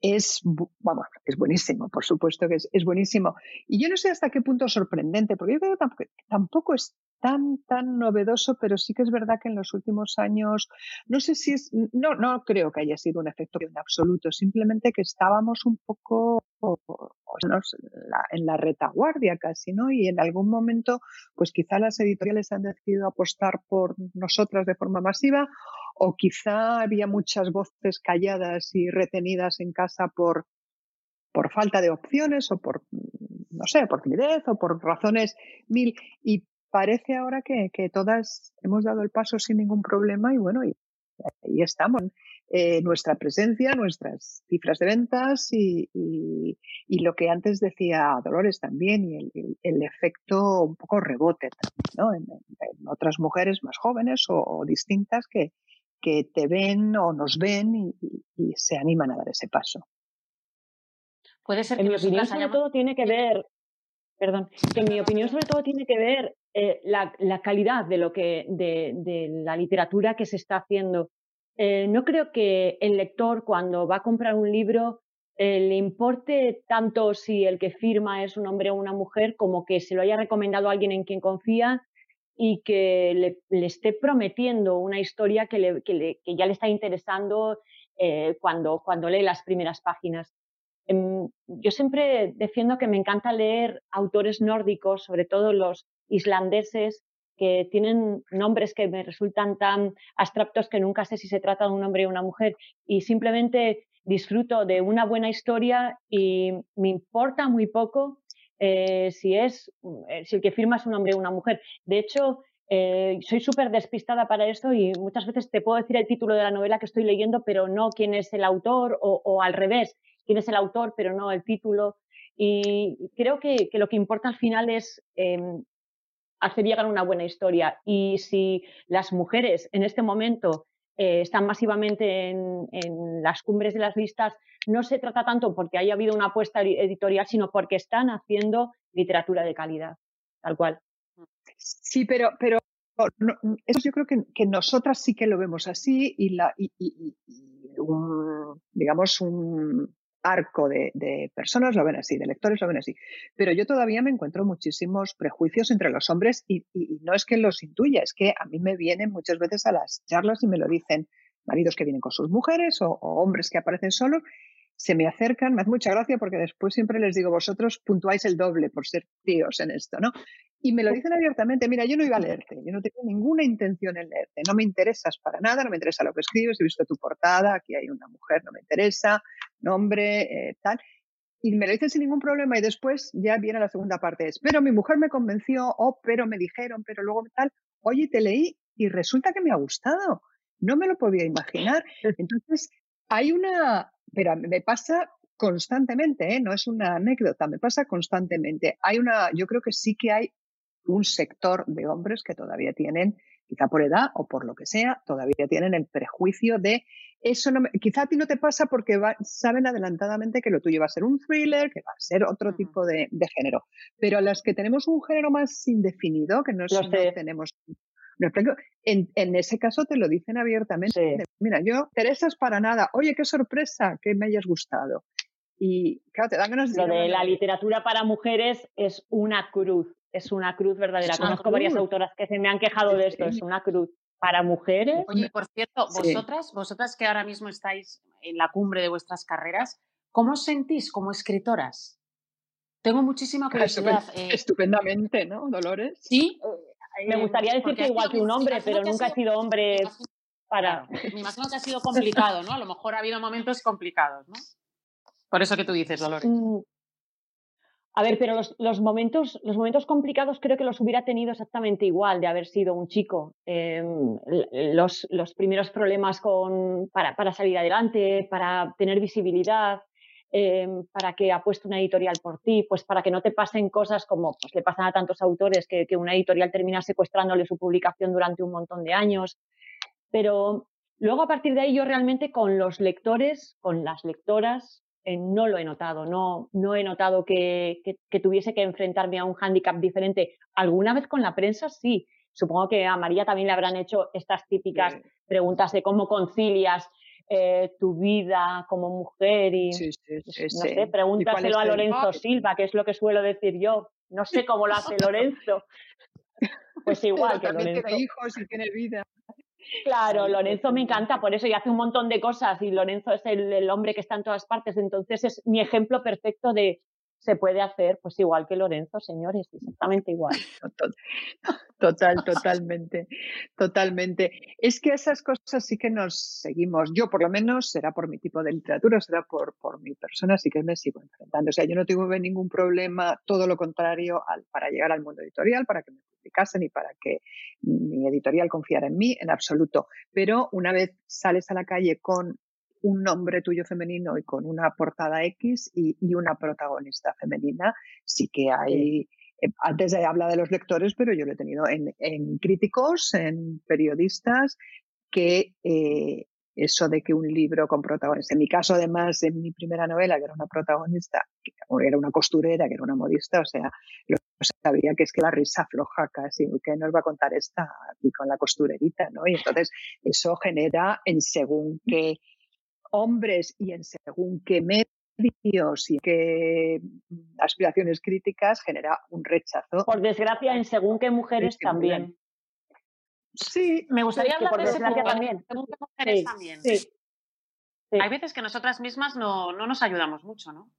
es, vamos, es buenísimo, por supuesto que es, es, buenísimo. Y yo no sé hasta qué punto sorprendente, porque yo creo que tampoco, tampoco es tan, tan novedoso, pero sí que es verdad que en los últimos años, no sé si es, no, no creo que haya sido un efecto en absoluto, simplemente que estábamos un poco en la retaguardia casi, ¿no? Y en algún momento, pues quizá las editoriales han decidido apostar por nosotras de forma masiva o quizá había muchas voces calladas y retenidas en casa por, por falta de opciones o por, no sé, por timidez o por razones mil. Y parece ahora que, todas hemos dado el paso sin ningún problema y bueno, y ahí estamos. Eh, nuestra presencia, nuestras cifras de ventas y, lo que antes decía Dolores también y el, efecto un poco rebote ¿no? en, otras mujeres más jóvenes o, distintas que, que te ven o nos ven y, se animan a dar ese paso. Puede ser que en mi opinión sobre todo tiene que ver, perdón, que en mi opinión sobre todo tiene que ver eh, la, calidad de, lo que, de, la literatura que se está haciendo. Eh, no creo que el lector cuando va a comprar un libro eh, le importe tanto si el que firma es un hombre o una mujer como que se lo haya recomendado a alguien en quien confía y que le, esté prometiendo una historia que, ya le está interesando cuando, cuando lee las primeras páginas. Em, yo siempre defiendo que me encanta leer autores nórdicos, sobre todo los islandeses que tienen nombres que me resultan tan abstractos que nunca sé si se trata de un hombre o una mujer y simplemente disfruto de una buena historia y me importa muy poco eh, si es eh, si el que firma es un hombre o una mujer. De hecho, eh, soy súper despistada para esto y muchas veces te puedo decir el título de la novela que estoy leyendo, pero no quién es el autor o, o al revés quién es el autor, pero no el título. Y creo que, lo que importa al final es em, hacer llegar una buena historia. Y si las mujeres en este momento eh, están masivamente en, las cumbres de las listas, no se trata tanto porque haya habido una apuesta editorial, sino porque están haciendo literatura de calidad, tal cual. Sí, pero, pero eso yo creo que, nosotras sí que lo vemos así y, la, y, digamos, un, arco de, personas lo ven así, de lectores lo ven así. Pero yo todavía me encuentro muchísimos prejuicios entre los hombres y, no es que los intuya, es que a mí me vienen muchas veces a las charlas y me lo dicen maridos que vienen con sus mujeres o, hombres que aparecen solos se me acercan, me hace mucha gracia porque después siempre les digo, vosotros puntuáis el doble por ser tíos en esto, ¿no? Y me lo dicen abiertamente, mira, yo no iba a leerte, yo no tengo ninguna intención en leerte, no me interesas para nada, no me interesa lo que escribes, he visto tu portada, aquí hay una mujer, no me interesa, nombre, eh, tal. Y me lo dicen sin ningún problema y después ya viene la segunda parte, es, pero mi mujer me convenció, o pero me dijeron, pero luego tal, oye, te leí y resulta que me ha gustado, no me lo podía imaginar. Entonces, hay una, pero me pasa constantemente, ¿eh? no es una anécdota, me pasa constantemente. Hay una, yo creo que sí que hay un sector de hombres que todavía tienen, quizá por edad o por lo que sea, todavía tienen el prejuicio de eso no quizá a ti no te pasa porque saben adelantadamente que lo tuyo va a ser un thriller, que va a ser otro tipo de, género. Pero a las que tenemos un género más indefinido, que no, no tenemos en, en, ese caso te lo dicen abiertamente. Mira, yo, interesas para nada. Oye, qué sorpresa que me hayas gustado. Y claro, te dan ganas de... Lo de la literatura para mujeres es una cruz, es una cruz verdadera. Conozco varias autoras que se me han quejado de esto, es una cruz. Para mujeres. Oye, por cierto, vosotras, vosotras que ahora mismo estáis en la cumbre de vuestras carreras, ¿cómo os sentís como escritoras? Tengo muchísima curiosidad. Eh. Estupendamente, ¿no, Dolores? Sí, me gustaría decir que igual que un hombre, pero nunca he sido hombre para. Me imagino que ha sido complicado, ¿no? A lo mejor ha habido momentos complicados, ¿no? Por eso que tú dices, Dolores. A ver, pero los, momentos, los momentos complicados creo que los hubiera tenido exactamente igual de haber sido un chico. Em, los, los, primeros problemas con, para, para salir adelante, para tener visibilidad, Em, para que apueste una editorial por ti, pues para que no te pasen cosas como pues, le pasan a tantos autores que, una editorial termina secuestrándole su publicación durante un montón de años. Pero luego a partir de ahí yo realmente con los lectores, con las lectoras, eh, no lo he notado, no, no he notado que, que, tuviese que enfrentarme a un hándicap diferente. Alguna vez con la prensa sí. Supongo que a María también le habrán hecho estas típicas preguntas de cómo concilias eh, tu vida como mujer y no sé, pregúntaselo a Lorenzo Silva, que es lo que suelo decir yo. No sé cómo lo hace Lorenzo. Pues igual que Lorenzo. Tiene hijos y tiene vida. Claro, Lorenzo me encanta por eso y hace un montón de cosas y Lorenzo es el, hombre que está en todas partes, entonces es mi ejemplo perfecto de se puede hacer pues igual que Lorenzo, señores, exactamente igual. Total, totalmente, totalmente. Es que esas cosas sí que nos seguimos. Yo, por lo menos, será por mi tipo de literatura, será por, por mi persona, sí que me sigo enfrentando. O sea, yo no tuve ningún problema, todo lo contrario, al, para llegar al mundo editorial, para que me publicasen y para que mi editorial confiara en mí, en absoluto. Pero una vez sales a la calle con un nombre tuyo femenino y con una portada X y, una protagonista femenina, sí que hay... Eh, antes habla de los lectores, pero yo lo he tenido en, críticos, en periodistas, que eh, eso de que un libro con protagonista, en mi caso además, en mi primera novela, que era una protagonista, que era una costurera, que era una modista, o sea, yo sabía que es que la risa floja casi, que nos va a contar esta aquí con la costurerita, ¿no? Y entonces eso genera en según qué hombres y en según qué medios y qué aspiraciones críticas genera un rechazo. Por desgracia, en según qué mujeres también. Sí, me gustaría hablar de ese punto. También. Según qué mujeres también. Sí. Hay veces que nosotras mismas no, no, nos ayudamos mucho, ¿no?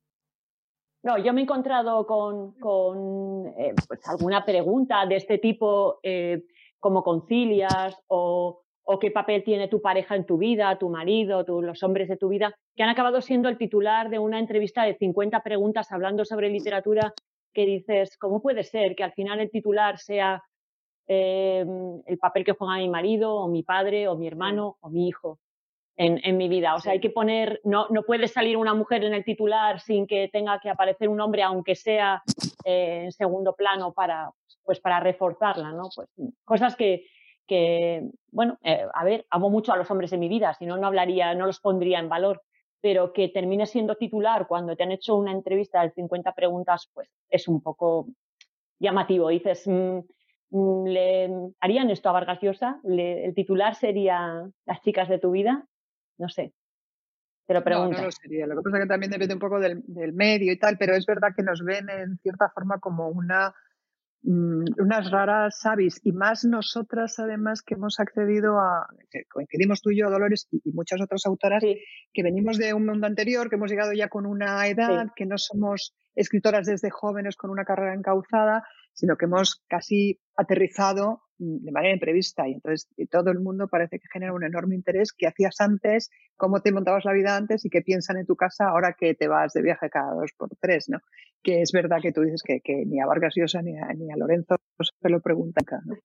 No, yo me he encontrado con, con eh, pues alguna pregunta de este tipo, eh, como concilias o o qué papel tiene tu pareja en tu vida, tu marido, los hombres de tu vida, que han acabado siendo el titular de una entrevista de 50 preguntas hablando sobre literatura que dices, ¿cómo puede ser que al final el titular sea em, el papel que juega mi marido o mi padre o mi hermano o mi hijo? en, mi vida. O sea, hay que poner, no, no puede salir una mujer en el titular sin que tenga que aparecer un hombre, aunque sea eh, en segundo plano, para, pues para reforzarla, ¿no? Pues cosas que, que bueno, eh, a ver, amo mucho a los hombres en mi vida, si no, no hablaría, no los pondría en valor, pero que termine siendo titular cuando te han hecho una entrevista de 50 preguntas, pues es un poco llamativo. Dices, mm, mm, ¿le harían esto a Vargas Llosa? ¿El titular sería Las chicas de tu vida? No sé. Te lo pregunto. No, no lo sería. Lo que pasa es que también depende un poco del, del medio y tal, pero es verdad que nos ven en cierta forma como una Mm, unas raras avis y más nosotras además que hemos accedido a, que coincidimos tú y yo, Dolores, y, muchas otras autoras que venimos de un mundo anterior, que hemos llegado ya con una edad, que no somos escritoras desde jóvenes con una carrera encauzada, sino que hemos casi aterrizado mm, de manera imprevista y entonces todo el mundo parece que genera un enorme interés que hacías antes, cómo te montabas la vida antes y qué piensan en tu casa ahora que te vas de viaje cada dos por tres, ¿no? Que es verdad que tú dices que, ni a Vargas Llosa ni a, ni a Lorenzo se lo preguntan, ¿no?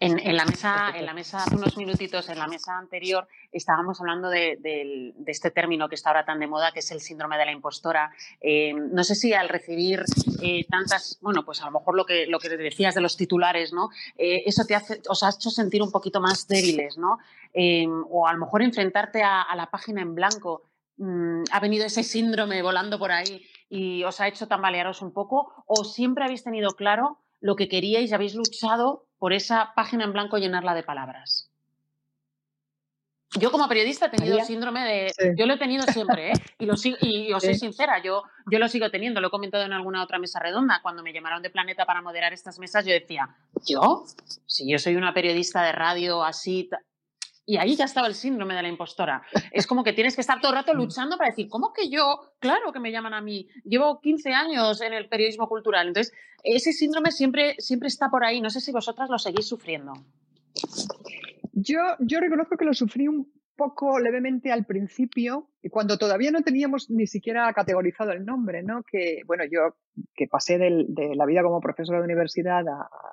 En, la mesa, en la mesa, hace unos minutitos, en la mesa anterior, estábamos hablando de, este término que está ahora tan de moda, que es el síndrome de la impostora. Eh, no sé si al recibir eh, tantas, bueno, pues a lo mejor lo que, lo que decías de los titulares, ¿no? Eh, eso te hace, os ha hecho sentir un poquito más débiles, ¿no? o a lo mejor enfrentarte a, a la página en blanco. Mm, ha venido ese síndrome volando por ahí y os ha hecho tambalearos un poco, o siempre habéis tenido claro lo que queríais y habéis luchado por esa página en blanco llenarla de palabras. Yo como periodista he tenido síndrome de... Yo lo he tenido siempre, ¿eh? Y, lo y os soy sincera, yo, yo lo sigo teniendo, lo he comentado en alguna otra mesa redonda. Cuando me llamaron de Planeta para moderar estas mesas, yo decía, ¿yo? Si yo soy una periodista de radio así... Y ahí ya estaba el síndrome de la impostora. Es como que tienes que estar todo el rato mm. luchando para decir, ¿cómo que yo? Claro que me llaman a mí. Llevo 15 años en el periodismo cultural. Entonces, ese síndrome siempre, siempre está por ahí. No sé si vosotras lo seguís sufriendo. Yo, yo reconozco que lo sufrí un poco levemente al principio, y cuando todavía no teníamos ni siquiera categorizado el nombre, ¿no? Que, bueno, yo que pasé de la vida como profesora de universidad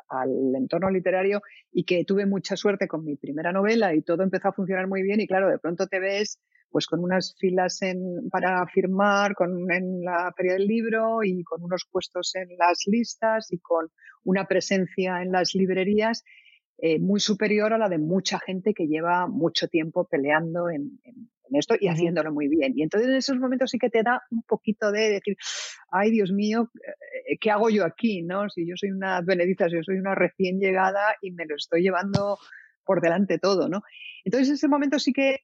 al entorno literario y que tuve mucha suerte con mi primera novela y todo empezó a funcionar muy bien y claro, de pronto te ves pues con unas filas en, para firmar con, en la feria del libro y con unos puestos en las listas y con una presencia en las librerías eh, muy superior a la de mucha gente que lleva mucho tiempo peleando en, esto y haciéndolo muy bien. Y entonces en esos momentos sí que te da un poquito de decir, ay Dios mío, eh, ¿qué hago yo aquí? ¿no? Si yo soy una benedita, si yo soy una recién llegada y me lo estoy llevando por delante todo, ¿no? Entonces en ese momento sí que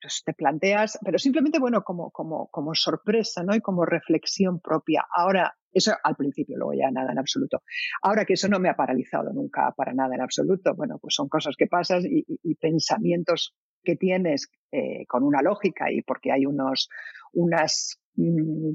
pues, te planteas, pero simplemente, bueno, como, como, como sorpresa, ¿no? Y como reflexión propia. Ahora, eso al principio, luego ya nada en absoluto. Ahora que eso no me ha paralizado nunca para nada en absoluto, bueno, pues son cosas que pasan y, pensamientos que tienes eh, con una lógica y porque hay unos, unas mm,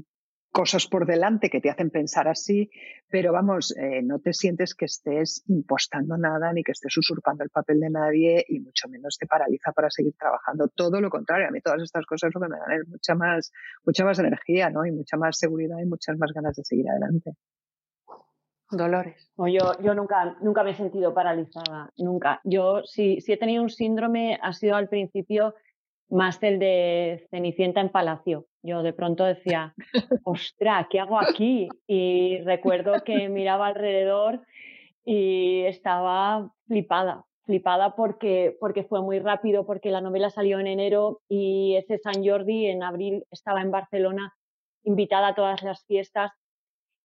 cosas por delante que te hacen pensar así, pero vamos, eh, no te sientes que estés impostando nada ni que estés usurpando el papel de nadie y mucho menos te paraliza para seguir trabajando. Todo lo contrario, a mí todas estas cosas lo que me dan es mucha más, mucha más energía, ¿no? Y mucha más seguridad y muchas más ganas de seguir adelante. Dolores. yo, yo nunca, nunca me he sentido paralizada, nunca. Yo si, si he tenido un síndrome ha sido al principio más el de Cenicienta en Palacio. Yo de pronto decía, ostra, ¿qué hago aquí? Y recuerdo que miraba alrededor y estaba flipada, flipada porque, porque fue muy rápido, porque la novela salió en enero y ese San Jordi en abril estaba en Barcelona invitada a todas las fiestas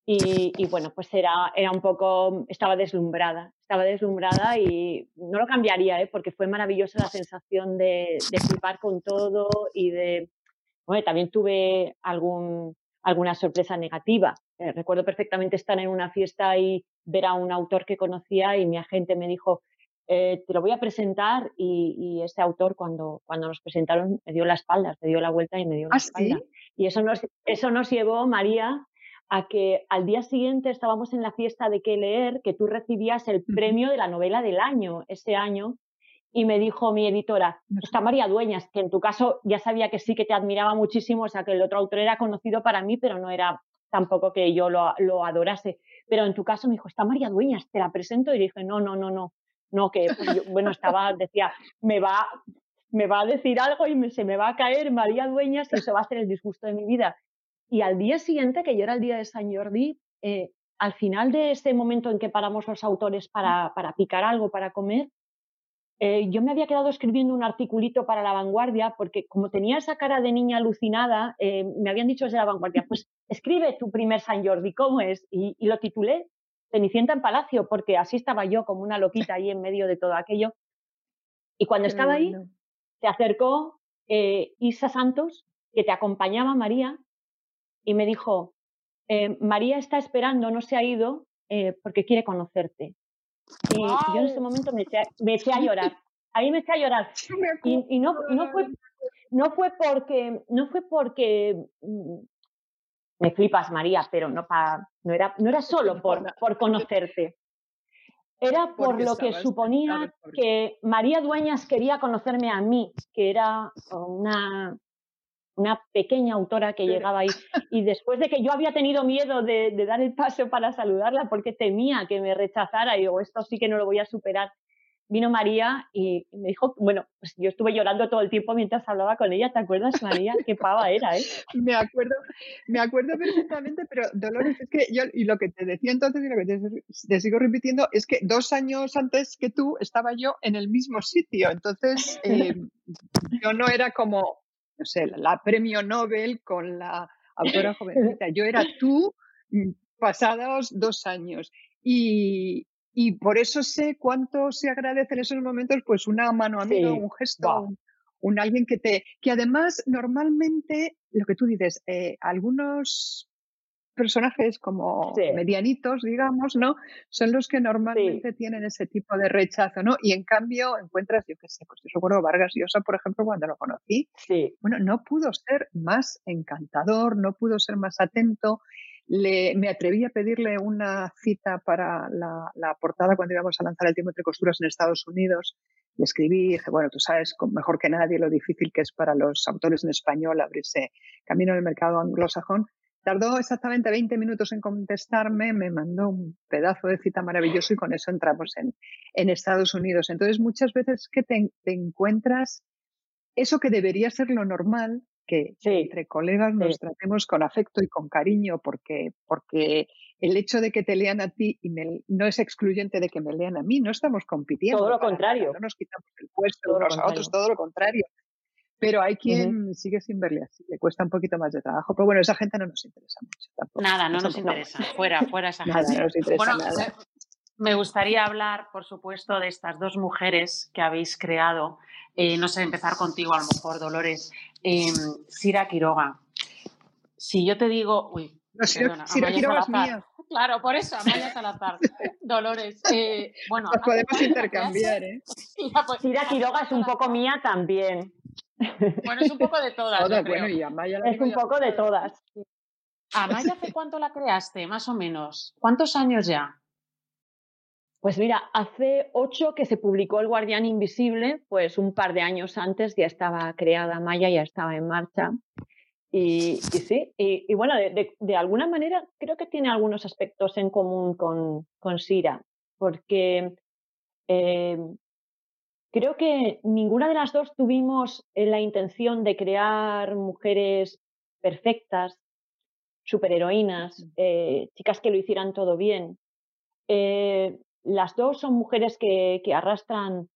y, bueno, pues era, era un poco, estaba deslumbrada, estaba deslumbrada y no lo cambiaría, ¿eh? porque fue maravillosa la sensación de, de flipar con todo y de, bueno, también tuve algún, alguna sorpresa negativa. Eh, recuerdo perfectamente estar en una fiesta y ver a un autor que conocía y mi agente me dijo, eh, te lo voy a presentar y, y, ese autor cuando, cuando nos presentaron me dio la espalda, me dio la vuelta y me dio la ¿Ah, espalda. Y eso nos, eso nos llevó, María, a que al día siguiente estábamos en la fiesta de qué leer, que tú recibías el premio de la novela del año ese año, y me dijo mi editora, está María Dueñas, que en tu caso ya sabía que sí, que te admiraba muchísimo, o sea, que el otro autor era conocido para mí, pero no era tampoco que yo lo, lo adorase. Pero en tu caso me dijo, está María Dueñas, te la presento, y dije, no, no, no, no, no, que pues bueno, estaba, decía, me va, me va a decir algo y se me va a caer María Dueñas y eso va a ser el disgusto de mi vida. Y al día siguiente, que ya era el día de San Jordi, eh, al final de ese momento en que paramos los autores para, para picar algo, para comer, eh, yo me había quedado escribiendo un articulito para La Vanguardia porque como tenía esa cara de niña alucinada, eh, me habían dicho desde La Vanguardia, pues escribe tu primer San Jordi, ¿cómo es? Y, lo titulé Cenicienta en Palacio porque así estaba yo como una loquita ahí en medio de todo aquello. Y cuando estaba ahí, se acercó eh, Isa Santos, que te acompañaba María, y me dijo, María está esperando, no se ha ido porque quiere conocerte. Y yo en ese momento me eché, a llorar. Ahí me eché a llorar. Y, no, no, fue, no fue porque, no fue porque mm, me flipas, María, pero no, pa, no, era, no era solo por, por conocerte. Era por lo que suponía que María Dueñas quería conocerme a mí, que era una, una pequeña autora que llegaba ahí. Y después de que yo había tenido miedo de, dar el paso para saludarla porque temía que me rechazara, y digo, esto sí que no lo voy a superar, vino María y me dijo, bueno, pues yo estuve llorando todo el tiempo mientras hablaba con ella, ¿te acuerdas, María? Qué pava era, ¿eh? Me acuerdo, me acuerdo perfectamente, pero Dolores, es que yo, y lo que te decía entonces y lo que te, sigo repitiendo, es que dos años antes que tú estaba yo en el mismo sitio, entonces eh, yo no era como no sé, la, premio Nobel con la autora jovencita. Yo era tú mm, pasados dos años. Y, y por eso sé cuánto se agradece en esos momentos, pues una mano amiga, un gesto, un, alguien que te, que además normalmente, lo que tú dices, eh, algunos personajes como medianitos, digamos, ¿no? Son los que normalmente tienen ese tipo de rechazo, ¿no? Y en cambio encuentras, yo qué sé, pues yo recuerdo Vargas Llosa, por ejemplo, cuando lo conocí, bueno, no pudo ser más encantador, no pudo ser más atento. Le, me atreví a pedirle una cita para la, la, portada cuando íbamos a lanzar el tiempo entre costuras en Estados Unidos. Le escribí y dije, bueno, tú sabes mejor que nadie lo difícil que es para los autores en español abrirse camino en el mercado anglosajón Tardó exactamente 20 minutos en contestarme, me mandó un pedazo de cita maravilloso y con eso entramos en, en Estados Unidos. Entonces, muchas veces que te, encuentras eso que debería ser lo normal, que entre colegas nos tratemos con afecto y con cariño, porque, porque el hecho de que te lean a ti y no es excluyente de que me lean a mí, no estamos compitiendo. Todo lo contrario. no nos quitamos el puesto unos a otros, todo lo contrario. Pero hay quien sigue sin verle así, le cuesta un poquito más de trabajo. Pero bueno, esa gente no nos interesa mucho tampoco. Nada, no nos interesa. Fuera, fuera esa gente. Nada, nos interesa nada. Me gustaría hablar, por supuesto, de estas dos mujeres que habéis creado. Eh, no sé, empezar contigo, a lo mejor, Dolores. Eh, Sira Quiroga. Si yo te digo. Uy, no, perdona, Sira Quiroga es mía. Claro, por eso, Amaya Salazar. Dolores. Eh, bueno, Nos podemos intercambiar, ¿eh? Sira Quiroga es un poco mía también. Bueno, es un poco de todas. es un poco de todas. ¿Amaya hace cuánto la creaste, más o menos? ¿Cuántos años ya? Pues mira, hace ocho que se publicó El Guardián Invisible, pues un par de años antes ya estaba creada Maya, ya estaba en marcha. Y, sí, y, bueno, de, alguna manera creo que tiene algunos aspectos en común con, con Sira, porque eh, Creo que ninguna de las dos tuvimos eh, la intención de crear mujeres perfectas, superheroínas, eh, chicas que lo hicieran todo bien. Eh, las dos son mujeres que, arrastran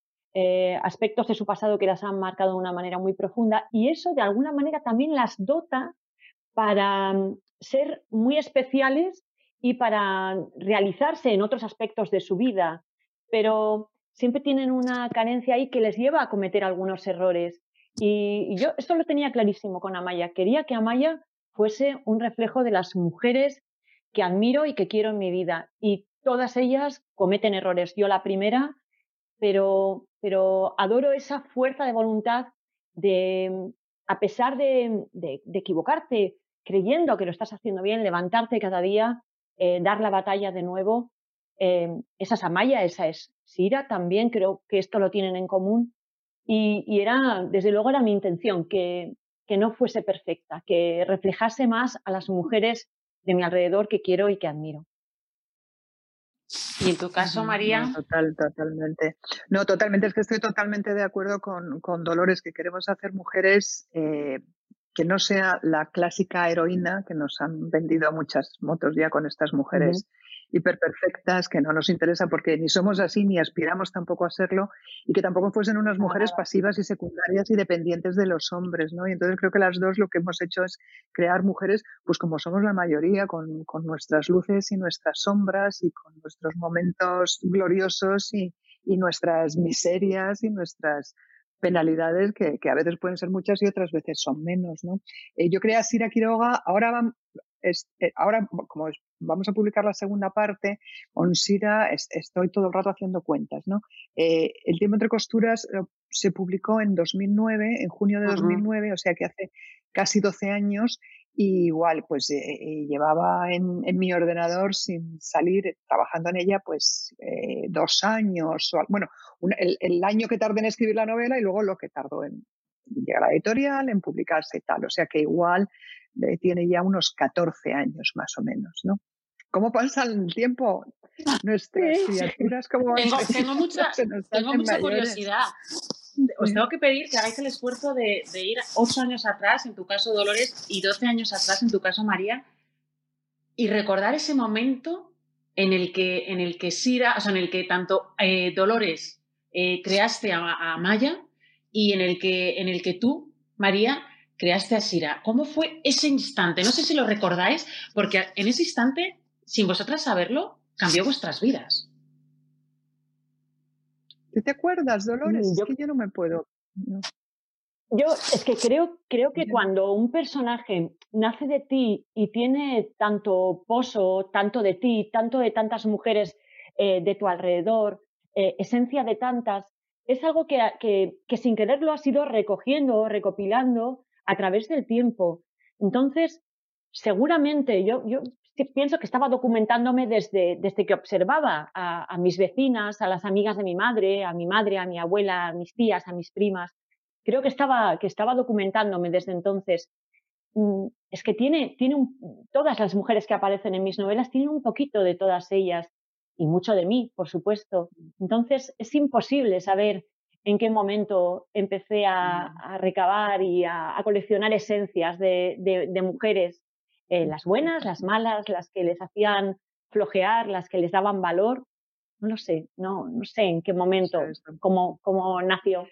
aspectos de su pasado que las han marcado de una manera muy profunda y eso de alguna manera también las dota para mm, ser muy especiales y para realizarse en otros aspectos de su vida. Pero siempre tienen una carencia ahí que les lleva a cometer algunos errores. Y, yo esto lo tenía clarísimo con Amaya. Quería que Amaya fuese un reflejo de las mujeres que admiro y que quiero en mi vida. Y todas ellas cometen errores. Yo la primera, pero, pero adoro esa fuerza de voluntad de, a pesar de, equivocarte, creyendo que lo estás haciendo bien, levantarte cada día, eh, dar la batalla de nuevo. Eh, esa es Amaya, esa es Sira también creo que esto lo tienen en común y, era, desde luego era mi intención, que, que no fuese perfecta, que reflejase más a las mujeres de mi alrededor que quiero y que admiro. Y en tu caso, María. total, totalmente. No, totalmente. Es que estoy totalmente de acuerdo con, con Dolores, que queremos hacer mujeres eh, que no sea la clásica heroína que nos han vendido muchas motos ya con estas mujeres hiperperfectas, que no nos interesa porque ni somos así ni aspiramos tampoco a serlo y que tampoco fuesen unas mujeres pasivas y secundarias y dependientes de los hombres, ¿no? Y entonces creo que las dos lo que hemos hecho es crear mujeres, pues como somos la mayoría, con, con nuestras luces y nuestras sombras y con nuestros momentos gloriosos y, y nuestras miserias y nuestras penalidades que, que, a veces pueden ser muchas y otras veces son menos. ¿no? Eh, yo creía Sira Quiroga, ahora, es, eh, ahora como vamos a publicar la segunda parte, con Sira estoy todo el rato haciendo cuentas. ¿no? Eh, el tiempo entre costuras se publicó en 2009, en junio de 2009, o sea que hace casi 12 años y igual, pues eh, eh, llevaba en, en, mi ordenador sin salir trabajando en ella, pues eh, dos años, o, bueno, el, el, año que tardé en escribir la novela y luego lo que tardó en llegar a la editorial, en publicarse y tal. O sea que igual tiene ya unos 14 años más o menos, ¿no? ¿Cómo pasa el tiempo? Nuestras criaturas, como tengo, tengo mucha, tengo mucha curiosidad os tengo que pedir que hagáis el esfuerzo de, ir ocho años atrás, en tu caso Dolores, y 12 años atrás, en tu caso María, y recordar ese momento en el que, en el que Sira, o sea, en el que tanto eh, Dolores eh, creaste a, Maya y en el, que, en el que tú, María, creaste a Sira. ¿Cómo fue ese instante? No sé si lo recordáis, porque en ese instante, sin vosotras saberlo, cambió vuestras vidas. te acuerdas, Dolores? Yo, es que yo no me puedo. Yo es que creo, creo que cuando un personaje nace de ti y tiene tanto pozo, tanto de ti, tanto de tantas mujeres eh, de tu alrededor, eh, esencia de tantas, es algo que, que, sin quererlo has ido recogiendo, recopilando a través del tiempo. Entonces, seguramente yo, yo pienso que estaba documentándome desde, desde que observaba a, mis vecinas, a las amigas de mi madre, a mi madre, a mi abuela, a mis tías, a mis primas. Creo que estaba, que estaba documentándome desde entonces. Mm, es que tiene, tiene todas las mujeres que aparecen en mis novelas tienen un poquito de todas ellas y mucho de mí, por supuesto. Entonces es imposible saber en qué momento empecé a, recabar y a, coleccionar esencias de, de mujeres eh, las buenas, las malas, las que les hacían flojear, las que les daban valor. No lo sé, no, no sé en qué momento, cómo, cómo nació.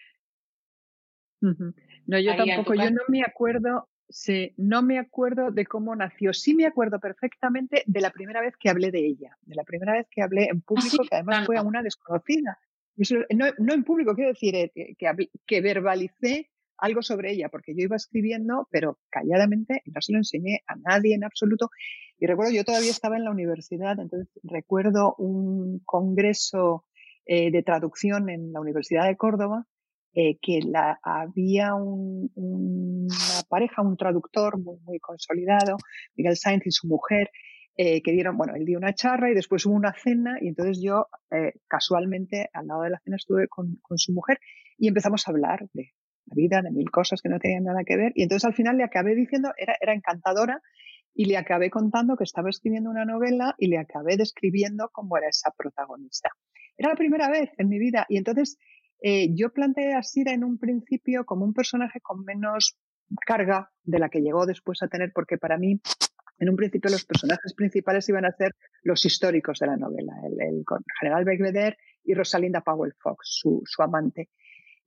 No, yo tampoco, yo no me acuerdo, sí, no me acuerdo de cómo nació. Sí me acuerdo perfectamente de la primera vez que hablé de ella, de la primera vez que hablé en ah, público, que además fue a una desconocida. no, no, en público, quiero decir, eh, que, que verbalicé algo sobre ella, porque yo iba escribiendo, pero calladamente, y no se lo enseñé a nadie en absoluto. Y recuerdo, yo todavía estaba en la universidad, entonces recuerdo un congreso eh, de traducción en la Universidad de Córdoba, eh, que había un, una pareja, un traductor muy, consolidado, Miguel Sainz y su mujer, eh, que dieron, bueno, él dio una charla y después hubo una cena y entonces yo casualmente al lado de la cena estuve con, su mujer y empezamos a hablar de, la vida, de mil cosas que no tenían nada que ver. Y entonces al final le acabé diciendo, era encantadora, y le acabé contando que estaba escribiendo una novela y le acabé describiendo cómo era esa protagonista. Era la primera vez en mi vida y entonces eh, yo planteé a Sira en un principio como un personaje con menos carga de la que llegó después a tener, porque para mí en un principio los personajes principales iban a ser los históricos de la novela, el, el general Belvedere y Rosalinda Powell Fox, su, su amante.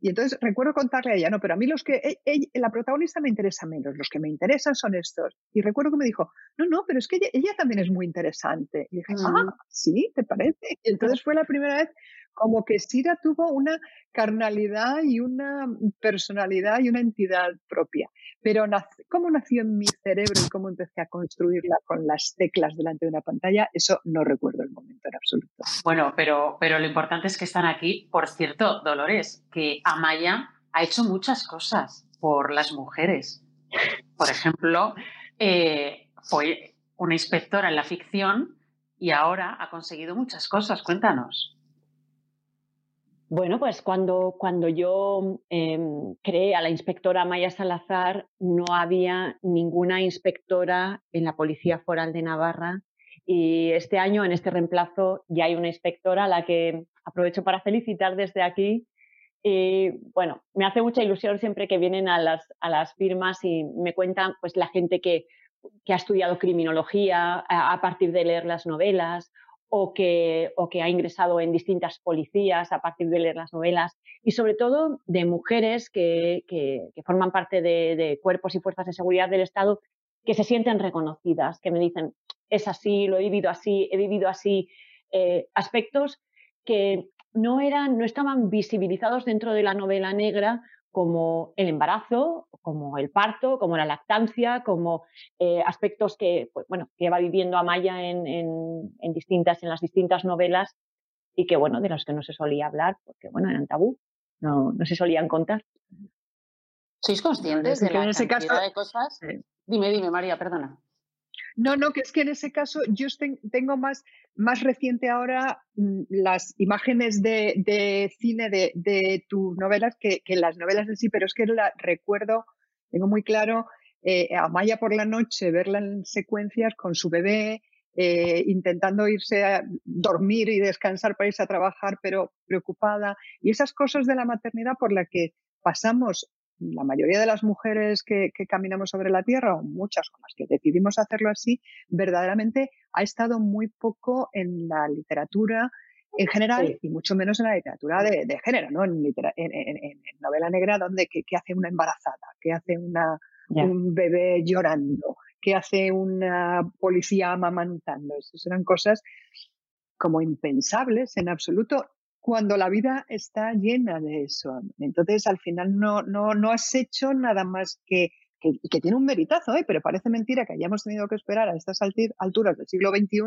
Y entonces recuerdo contarle a ella, no, pero a mí los que, e, e, la protagonista me interesa menos, los que me interesan son estos. Y recuerdo que me dijo, no, no, pero es que ella, también es muy interesante. Y dije, ah, sí, ¿te parece? Y entonces fue la primera vez como que Sira tuvo una carnalidad y una personalidad y una entidad propia. Pero cómo nació en mi cerebro y cómo empecé a construirla con las teclas delante de una pantalla, eso no recuerdo el momento en absoluto. Bueno, pero, pero lo importante es que están aquí. Por cierto, Dolores, que Amaya ha hecho muchas cosas por las mujeres. Por ejemplo, eh, fue una inspectora en la ficción y ahora ha conseguido muchas cosas. Cuéntanos. Bueno, pues cuando, cuando yo em, creé a la inspectora Maya Salazar, no había ninguna inspectora en la Policía Foral de Navarra Y este año, en este reemplazo, ya hay una inspectora a la que aprovecho para felicitar desde aquí. Y bueno, me hace mucha ilusión siempre que vienen a las, a las firmas y me cuentan pues la gente que, que ha estudiado criminología a, partir de leer las novelas o que, o que ha ingresado en distintas policías a partir de leer las novelas y sobre todo de mujeres que, que, forman parte de, cuerpos y fuerzas de seguridad del Estado que se sienten reconocidas, que me dicen, es así, lo he vivido así, he vivido así, eh, aspectos que no, eran, no estaban visibilizados dentro de la novela negra como el embarazo, como el parto, como la lactancia, como eh, aspectos que, pues, bueno, que va viviendo Amaya en, en, distintas, en las distintas novelas y que, bueno, de los que no se solía hablar, porque, bueno, eran tabú, no, no se solían contar. ¿Sois conscientes de la cantidad de cosas? Dime, dime, María, perdona. No, no, que es que en ese caso yo tengo más, más reciente ahora mm, las imágenes de, cine de, tus novelas que, las novelas en sí, pero es que la recuerdo, tengo muy claro eh, a Maya por la noche, verla en secuencias con su bebé, eh, intentando irse a dormir y descansar para irse a trabajar, pero preocupada. Y esas cosas de la maternidad por las que pasamos la mayoría de las mujeres que, caminamos sobre la Tierra, o muchas con las que decidimos hacerlo así, verdaderamente ha estado muy poco en la literatura en general y mucho menos en la literatura de, género, ¿no? En, novela negra, donde ¿qué, hace una embarazada? ¿Qué hace una, un bebé llorando? ¿Qué hace una policía amamantando? Esas eran cosas como impensables en absoluto cuando la vida está llena de eso. Entonces, al final no, no, no has hecho nada más que, que, tiene un meritazo, ¿eh? pero parece mentira que hayamos tenido que esperar a estas alturas del siglo XXI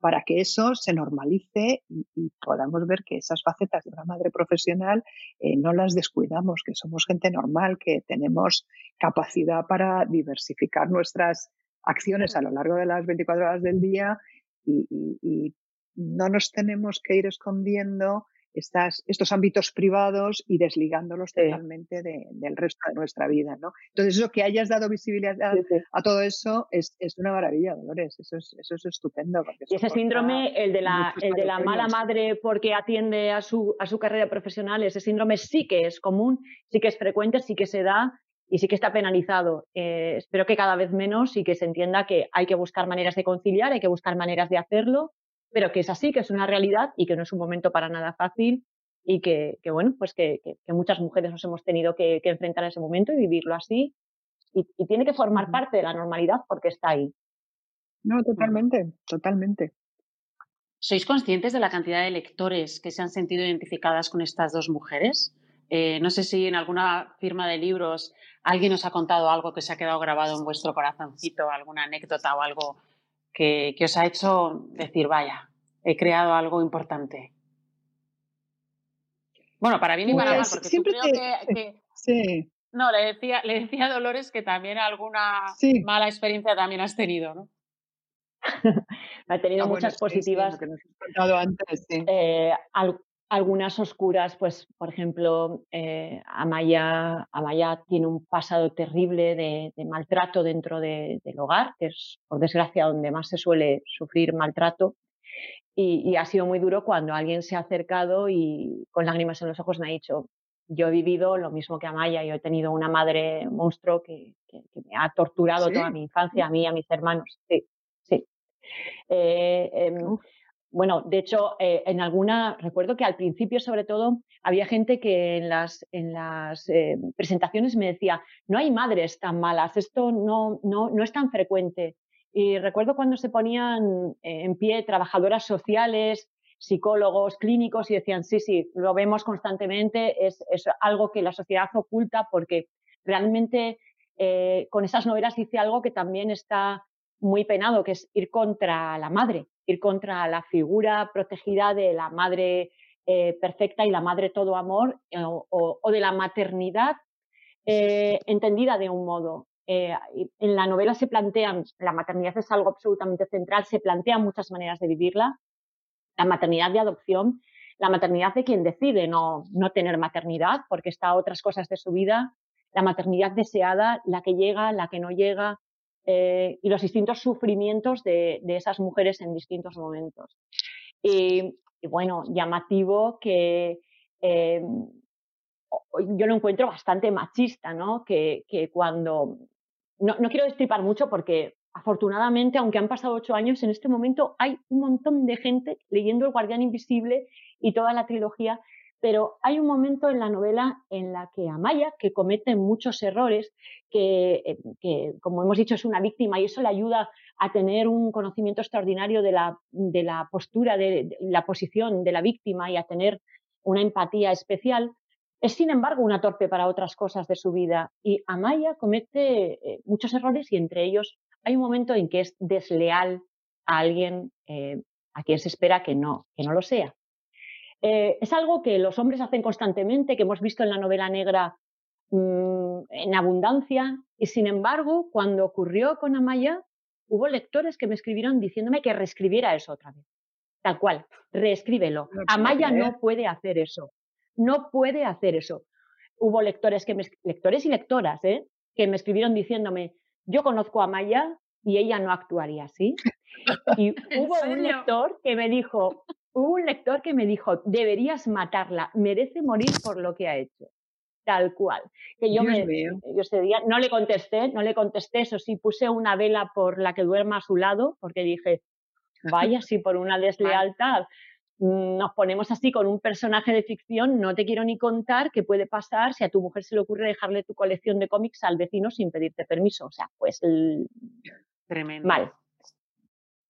para que eso se normalice y, podamos ver que esas facetas de una madre profesional eh, no las descuidamos, que somos gente normal, que tenemos capacidad para diversificar nuestras acciones a lo largo de las 24 horas del día y, y no nos tenemos que ir escondiendo estas, estos ámbitos privados y desligándolos totalmente del resto de nuestra vida, ¿no? Entonces, eso que hayas dado visibilidad a todo eso es, una maravilla, Dolores, eso es, eso es estupendo. Y ese síndrome, el de la, el de la mala madre porque atiende a su, a su carrera profesional, ese síndrome sí que es común, sí que es frecuente, sí que se da y sí que está penalizado. Eh, espero que cada vez menos y que se entienda que hay que buscar maneras de conciliar, hay que buscar maneras de hacerlo pero que es así, que es una realidad y que no es un momento para nada fácil y que, bueno, pues que, muchas mujeres nos hemos tenido que, enfrentar a ese momento y vivirlo así y, tiene que formar parte de la normalidad porque está ahí. No, totalmente, totalmente. ¿Sois conscientes de la cantidad de lectores que se han sentido identificadas con estas dos mujeres? Eh, no sé si en alguna firma de libros alguien os ha contado algo que se ha quedado grabado en vuestro corazoncito, alguna anécdota o algo que, os ha hecho decir, vaya, he creado algo importante? Bueno, para bien y para mal, pues porque creo que, sí. No, le decía, le decía a Dolores que también alguna mala experiencia también has tenido, ¿no? ha tenido ah, muchas positivas. antes, eh, algunas oscuras, pues, por ejemplo, eh, Amaya, Amaya, tiene un pasado terrible de, maltrato dentro del hogar, que es, por desgracia, donde más se suele sufrir maltrato. Y, ha sido muy duro cuando alguien se ha acercado y con lágrimas en los ojos me ha dicho, yo he vivido lo mismo que Amaya, yo he tenido una madre monstruo que, me ha torturado toda mi infancia, a mí y a mis hermanos. Sí, sí. Eh, em, bueno, de hecho, eh, en alguna, recuerdo que al principio, sobre todo, había gente que en las, en las eh, presentaciones me decía, no hay madres tan malas, esto no, no, no es tan frecuente. Y recuerdo cuando se ponían eh, en pie trabajadoras sociales, psicólogos, clínicos y decían, sí, sí, lo vemos constantemente, es, es algo que la sociedad oculta porque realmente con esas novelas dice algo que también está muy penado, que es ir contra la madre, ir contra la figura protegida de la madre eh, perfecta y la madre todo amor eh, o, de la maternidad eh, entendida de un modo. en la novela se plantean, la maternidad es algo absolutamente central, se plantean muchas maneras de vivirla, la maternidad de adopción, la maternidad de quien decide no, no tener maternidad porque está a otras cosas de su vida, la maternidad deseada, la que llega, la que no llega, eh, y los distintos sufrimientos de, esas mujeres en distintos momentos. Y, bueno, llamativo que eh, yo lo encuentro bastante machista, ¿no? Que, cuando... No, no quiero destripar mucho porque afortunadamente, aunque han pasado ocho años, en este momento hay un montón de gente leyendo El Guardián Invisible y toda la trilogía, pero hay un momento en la novela en la que Amaya, que comete muchos errores, que, eh, como hemos dicho es una víctima y eso le ayuda a tener un conocimiento extraordinario de la, de la postura, de, la posición de la víctima y a tener una empatía especial, es sin embargo una torpe para otras cosas de su vida y Amaya comete eh, muchos errores y entre ellos hay un momento en que es desleal a alguien eh, a quien se espera que no, que no lo sea. Eh, es algo que los hombres hacen constantemente, que hemos visto en la novela negra mm, en abundancia, y sin embargo, cuando ocurrió con Amaya, hubo lectores que me escribieron diciéndome que reescribiera eso otra vez. Tal cual, reescríbelo. Amaya no puede hacer eso. No puede hacer eso. Hubo lectores, que lectores y lectoras ¿eh? que me escribieron diciéndome, yo conozco a Maya y ella no actuaría así. Y hubo un lector que me dijo, hubo un lector que me dijo, deberías matarla, merece morir por lo que ha hecho. Tal cual. Que yo, me, yo ese día no le contesté, no le contesté, eso sí, puse una vela por la que duerma a su lado, porque dije, vaya, si por una deslealtad nos ponemos así con un personaje de ficción, no te quiero ni contar qué puede pasar si a tu mujer se le ocurre dejarle tu colección de cómics al vecino sin pedirte permiso. O sea, pues Tremendo. mal.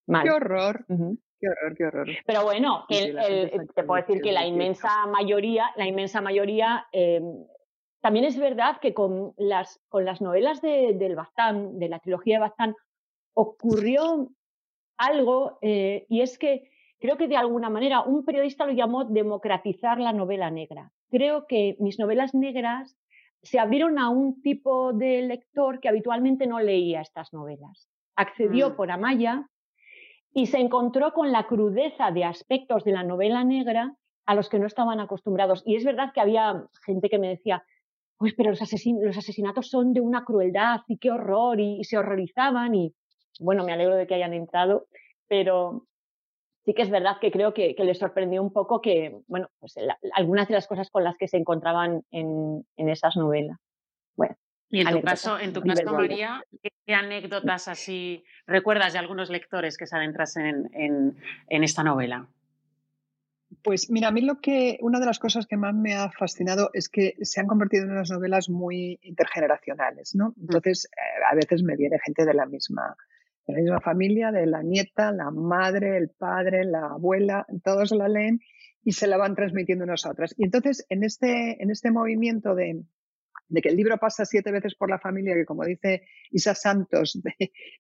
mal. Qué horror. Qué horror, qué horror. Pero bueno, te puedo decir que la inmensa mayoría, la inmensa mayoría, em, también es verdad que con las, con las novelas de, del Baztán, de la trilogía de Baztán, ocurrió algo eh, y es que Creo que de alguna manera un periodista lo llamó democratizar la novela negra. Creo que mis novelas negras se abrieron a un tipo de lector que habitualmente no leía estas novelas. Accedió mm. por Amaya y se encontró con la crudeza de aspectos de la novela negra a los que no estaban acostumbrados. Y es verdad que había gente que me decía, pues pero los, asesinatos son de una crueldad y qué horror y, se horrorizaban y bueno, me alegro de que hayan entrado, pero sí que es verdad que creo que, les sorprendió un poco que, bueno, pues algunas de las cosas con las que se encontraban en, esas novelas. Bueno, y en tu caso, en tu caso María, ¿qué, anécdotas así recuerdas de algunos lectores que se adentrasen en, en, esta novela? Pues mira, a mí lo que, una de las cosas que más me ha fascinado es que se han convertido en unas novelas muy intergeneracionales, ¿no? Mm. Entonces, eh, a veces me viene gente de la misma, de la misma familia, de la nieta, la madre, el padre, la abuela, todos la leen y se la van transmitiendo nosotras. Y entonces, en este, en este movimiento de, de que el libro pasa siete veces por la familia, que como dice Isa Santos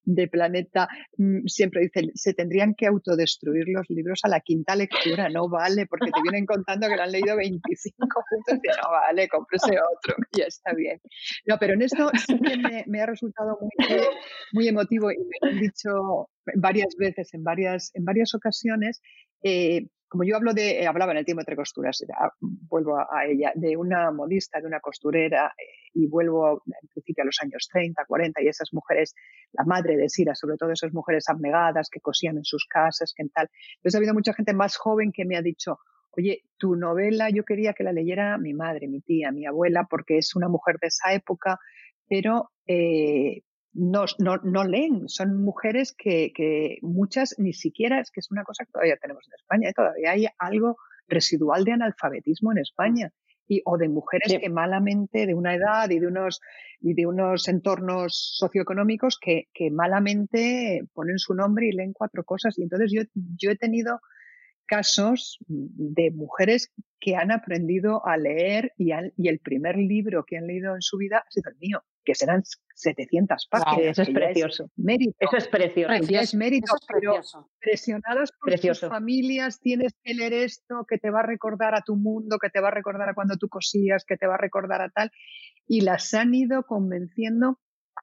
de, Planeta, mm, siempre dice, se tendrían que autodestruir los libros a la quinta lectura, no vale, porque te vienen contando que lo han leído 25 juntos y no vale, cómprese otro, ya está bien. No, pero en esto sí que me, ha resultado muy, muy emotivo y me han dicho varias veces, en varias, en varias ocasiones, eh, como yo hablo de, hablaba en el tiempo entre costuras, vuelvo a, ella, de una modista, de una costurera, eh, y vuelvo en principio a los años 30, 40, y esas mujeres, la madre de Sira, sobre todo esas mujeres abnegadas que cosían en sus casas, que en tal. Entonces ha habido mucha gente más joven que me ha dicho, oye, tu novela yo quería que la leyera mi madre, mi tía, mi abuela, porque es una mujer de esa época, pero eh, no, no, no, leen, son mujeres que, que, muchas ni siquiera, es que es una cosa que todavía tenemos en España, ¿eh? todavía hay algo residual de analfabetismo en España. Y, o de mujeres que malamente, de una edad y de unos, y de unos entornos socioeconómicos que, que malamente ponen su nombre y leen cuatro cosas. Y entonces yo, yo he tenido casos de mujeres que han aprendido a leer y, y, el primer libro que han leído en su vida ha sido el mío que serán 700 páginas. eso es precioso. mérito. Eso es precioso. es mérito, pero presionadas por sus familias, tienes que leer esto que te va a recordar a tu mundo, que te va a recordar a cuando tú cosías, que te va a recordar a tal. Y las han ido convenciendo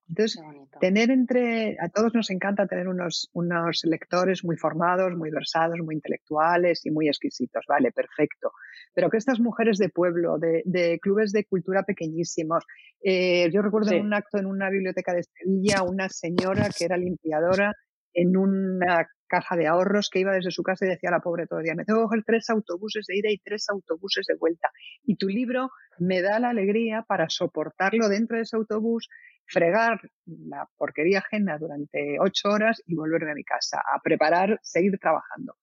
Entonces, tener entre, a todos nos encanta tener unos, unos lectores muy formados, muy versados, muy intelectuales y muy exquisitos, vale, perfecto. Pero que estas mujeres de pueblo, de, de clubes de cultura pequeñísimos, eh, yo recuerdo en un acto en una biblioteca de Sevilla, una señora que era limpiadora en una caja de ahorros que iba desde su casa y decía a la pobre todo el día, me tengo que coger tres autobuses de ida y tres autobuses de vuelta. Y tu libro me da la alegría para soportarlo dentro de ese autobús, fregar la porquería ajena durante ocho horas y volverme a mi casa, a preparar, seguir trabajando.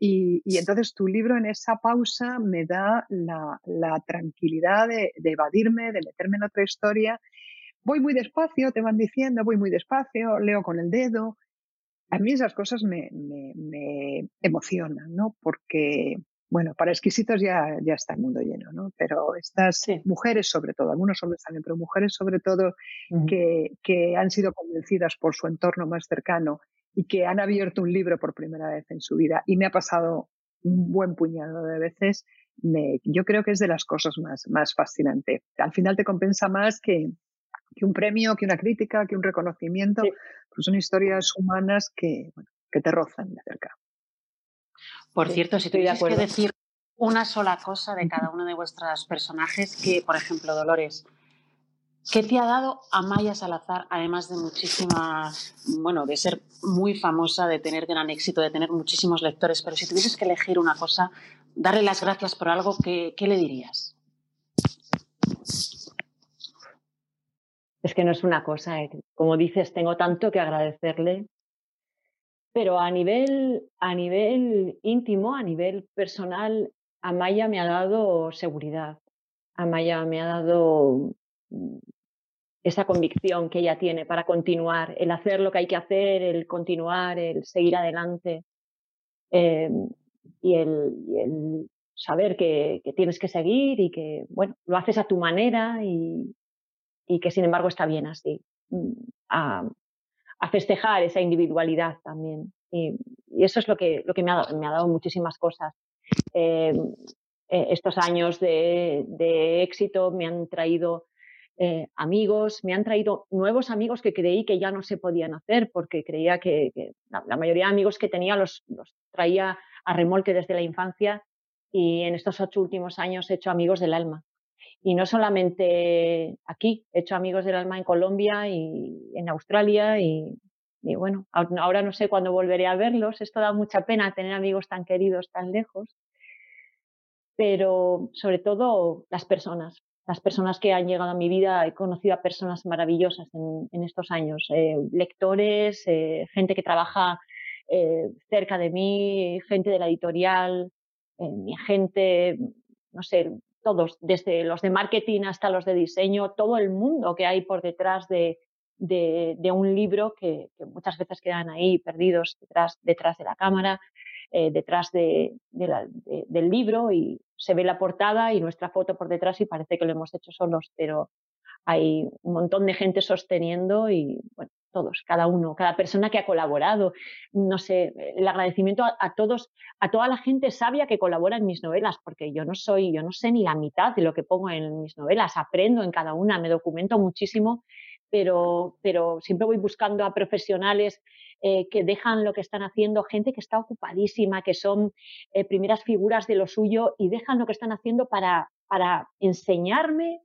Y, entonces tu libro en esa pausa me da la, tranquilidad de, de, evadirme, de meterme en otra historia. Voy muy despacio, te van diciendo, voy muy despacio, leo con el dedo, a mí esas cosas me, me, emocionan, ¿no? Porque, bueno, para exquisitos ya, ya está el mundo lleno, ¿no? Pero estas mujeres sobre todo, algunos hombres también, pero mujeres sobre todo que, que han sido convencidas por su entorno más cercano y que han abierto un libro por primera vez en su vida y me ha pasado un buen puñado de veces, me, yo creo que es de las cosas más, más fascinantes. Al final te compensa más que, que un premio, que una crítica, que un reconocimiento, pues son historias humanas que, que te rozan de cerca. Por cierto, si tuvieras que decir una sola cosa de cada uno de vuestros personajes, que, por ejemplo, Dolores, ¿qué te ha dado Amaya Salazar, además de muchísima, bueno, de ser muy famosa, de tener gran éxito, de tener muchísimos lectores, pero si tuvieses que elegir una cosa, darle las gracias por algo, ¿qué, qué le dirías? Es que no es una cosa, eh, como dices, tengo tanto que agradecerle, pero a nivel, a nivel íntimo, a nivel personal, Amaya me ha dado seguridad, Amaya me ha dado mm, esa convicción que ella tiene para continuar, el hacer lo que hay que hacer, el continuar, el seguir adelante em, y, el, saber que, que, tienes que seguir y que, bueno, lo haces a tu manera y, y que sin embargo está bien así. Mm, a, festejar esa individualidad también. Y, eso es lo que, lo que me, ha, me ha dado muchísimas cosas. Eh, eh, estos años de, éxito me han traído eh, amigos, me han traído nuevos amigos que creí que ya no se podían hacer porque creía que, la, mayoría de amigos que tenía los, los traía a remolque desde la infancia y en estos ocho últimos años he hecho amigos del alma. Y no solamente aquí, he hecho amigos del alma en Colombia y en Australia y, bueno, ahora no sé cuándo volveré a verlos. Esto da mucha pena tener amigos tan queridos tan lejos. Pero sobre todo las personas, las personas que han llegado a mi vida, he conocido a personas maravillosas en, estos años, eh, lectores, eh, gente que trabaja eh, cerca de mí, gente de la editorial, mi agente, no sé, todos, desde los de marketing hasta los de diseño, todo el mundo que hay por detrás de, de, un libro que, muchas veces quedan ahí perdidos detrás, detrás de la cámara, eh, detrás de, del libro y se ve la portada y nuestra foto por detrás y parece que lo hemos hecho solos, pero hay un montón de gente sosteniendo y bueno, todos, cada uno, cada persona que ha colaborado. No sé, el agradecimiento a, todos, a toda la gente sabia que colabora en mis novelas, porque yo no soy, yo no sé ni la mitad de lo que pongo en mis novelas, aprendo en cada una, me documento muchísimo, pero, pero siempre voy buscando a profesionales eh, que dejan lo que están haciendo, gente que está ocupadísima, que son eh, primeras figuras de lo suyo y dejan lo que están haciendo para, para enseñarme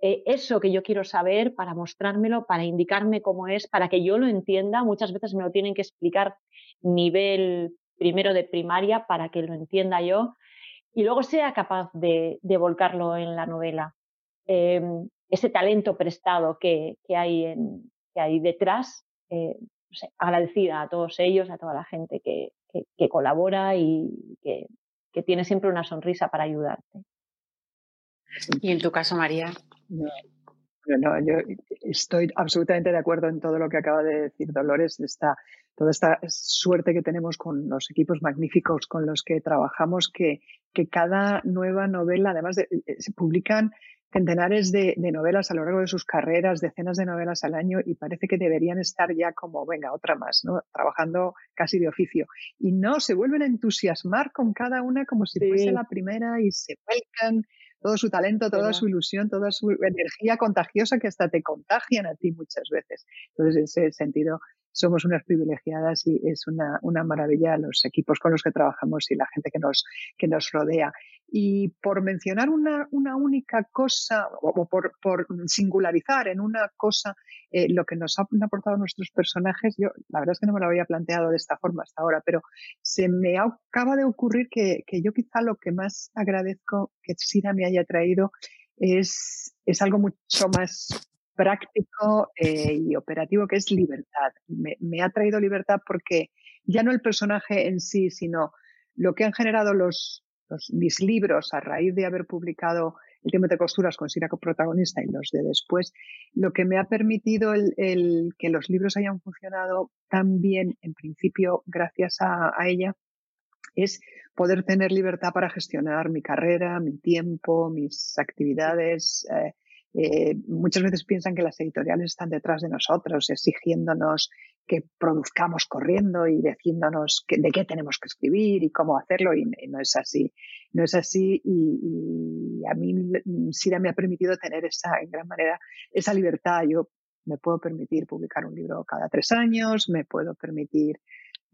eh, eso que yo quiero saber para mostrármelo, para indicarme cómo es, para que yo lo entienda. Muchas veces me lo tienen que explicar nivel primero de primaria para que lo entienda yo y luego sea capaz de, volcarlo en la novela. Em, ese talento prestado que, hay, detrás, eh, agradecida a todos ellos, a toda la gente que colabora y que, tiene siempre una sonrisa para ayudarte. Y en tu caso, María. No, yo estoy absolutamente de acuerdo en todo lo que acaba de decir Dolores, esta, toda esta suerte que tenemos con los equipos magníficos con los que trabajamos, que, que cada nueva novela, además de, eh, se publican centenares de, novelas a lo largo de sus carreras, decenas de novelas al año, y parece que deberían estar ya como, venga, otra más, ¿no? Trabajando casi de oficio. Y no, se vuelven a entusiasmar con cada una como si fuese la primera y se vuelcan todo su talento, toda su ilusión, toda su energía contagiosa que hasta te contagian a ti muchas veces. Entonces, en ese sentido, somos unas privilegiadas y es una, una, maravilla los equipos con los que trabajamos y la gente que nos, que nos rodea. Y por mencionar una, una única cosa, o por, por, singularizar en una cosa eh, lo que nos han aportado nuestros personajes, yo la verdad es que no me lo había planteado de esta forma hasta ahora, pero se me acaba de ocurrir que, que yo quizá lo que más agradezco que Sira me haya traído es, es algo mucho más práctico eh, y operativo que es libertad. Me, ha traído libertad porque ya no el personaje en sí, sino lo que han generado los, mis libros a raíz de haber publicado el tiempo de costuras con Sira protagonista y los de después, lo que me ha permitido el, que los libros hayan funcionado tan bien, en principio, gracias a, ella, es poder tener libertad para gestionar mi carrera, mi tiempo, mis actividades, eh, eh, muchas veces piensan que las editoriales están detrás de nosotros, exigiéndonos que produzcamos corriendo y diciéndonos de qué tenemos que escribir y cómo hacerlo, y, no es así. No es así, y, a mí Sira me ha permitido tener esa, en gran manera, esa libertad. Yo me puedo permitir publicar un libro cada tres años, me puedo permitir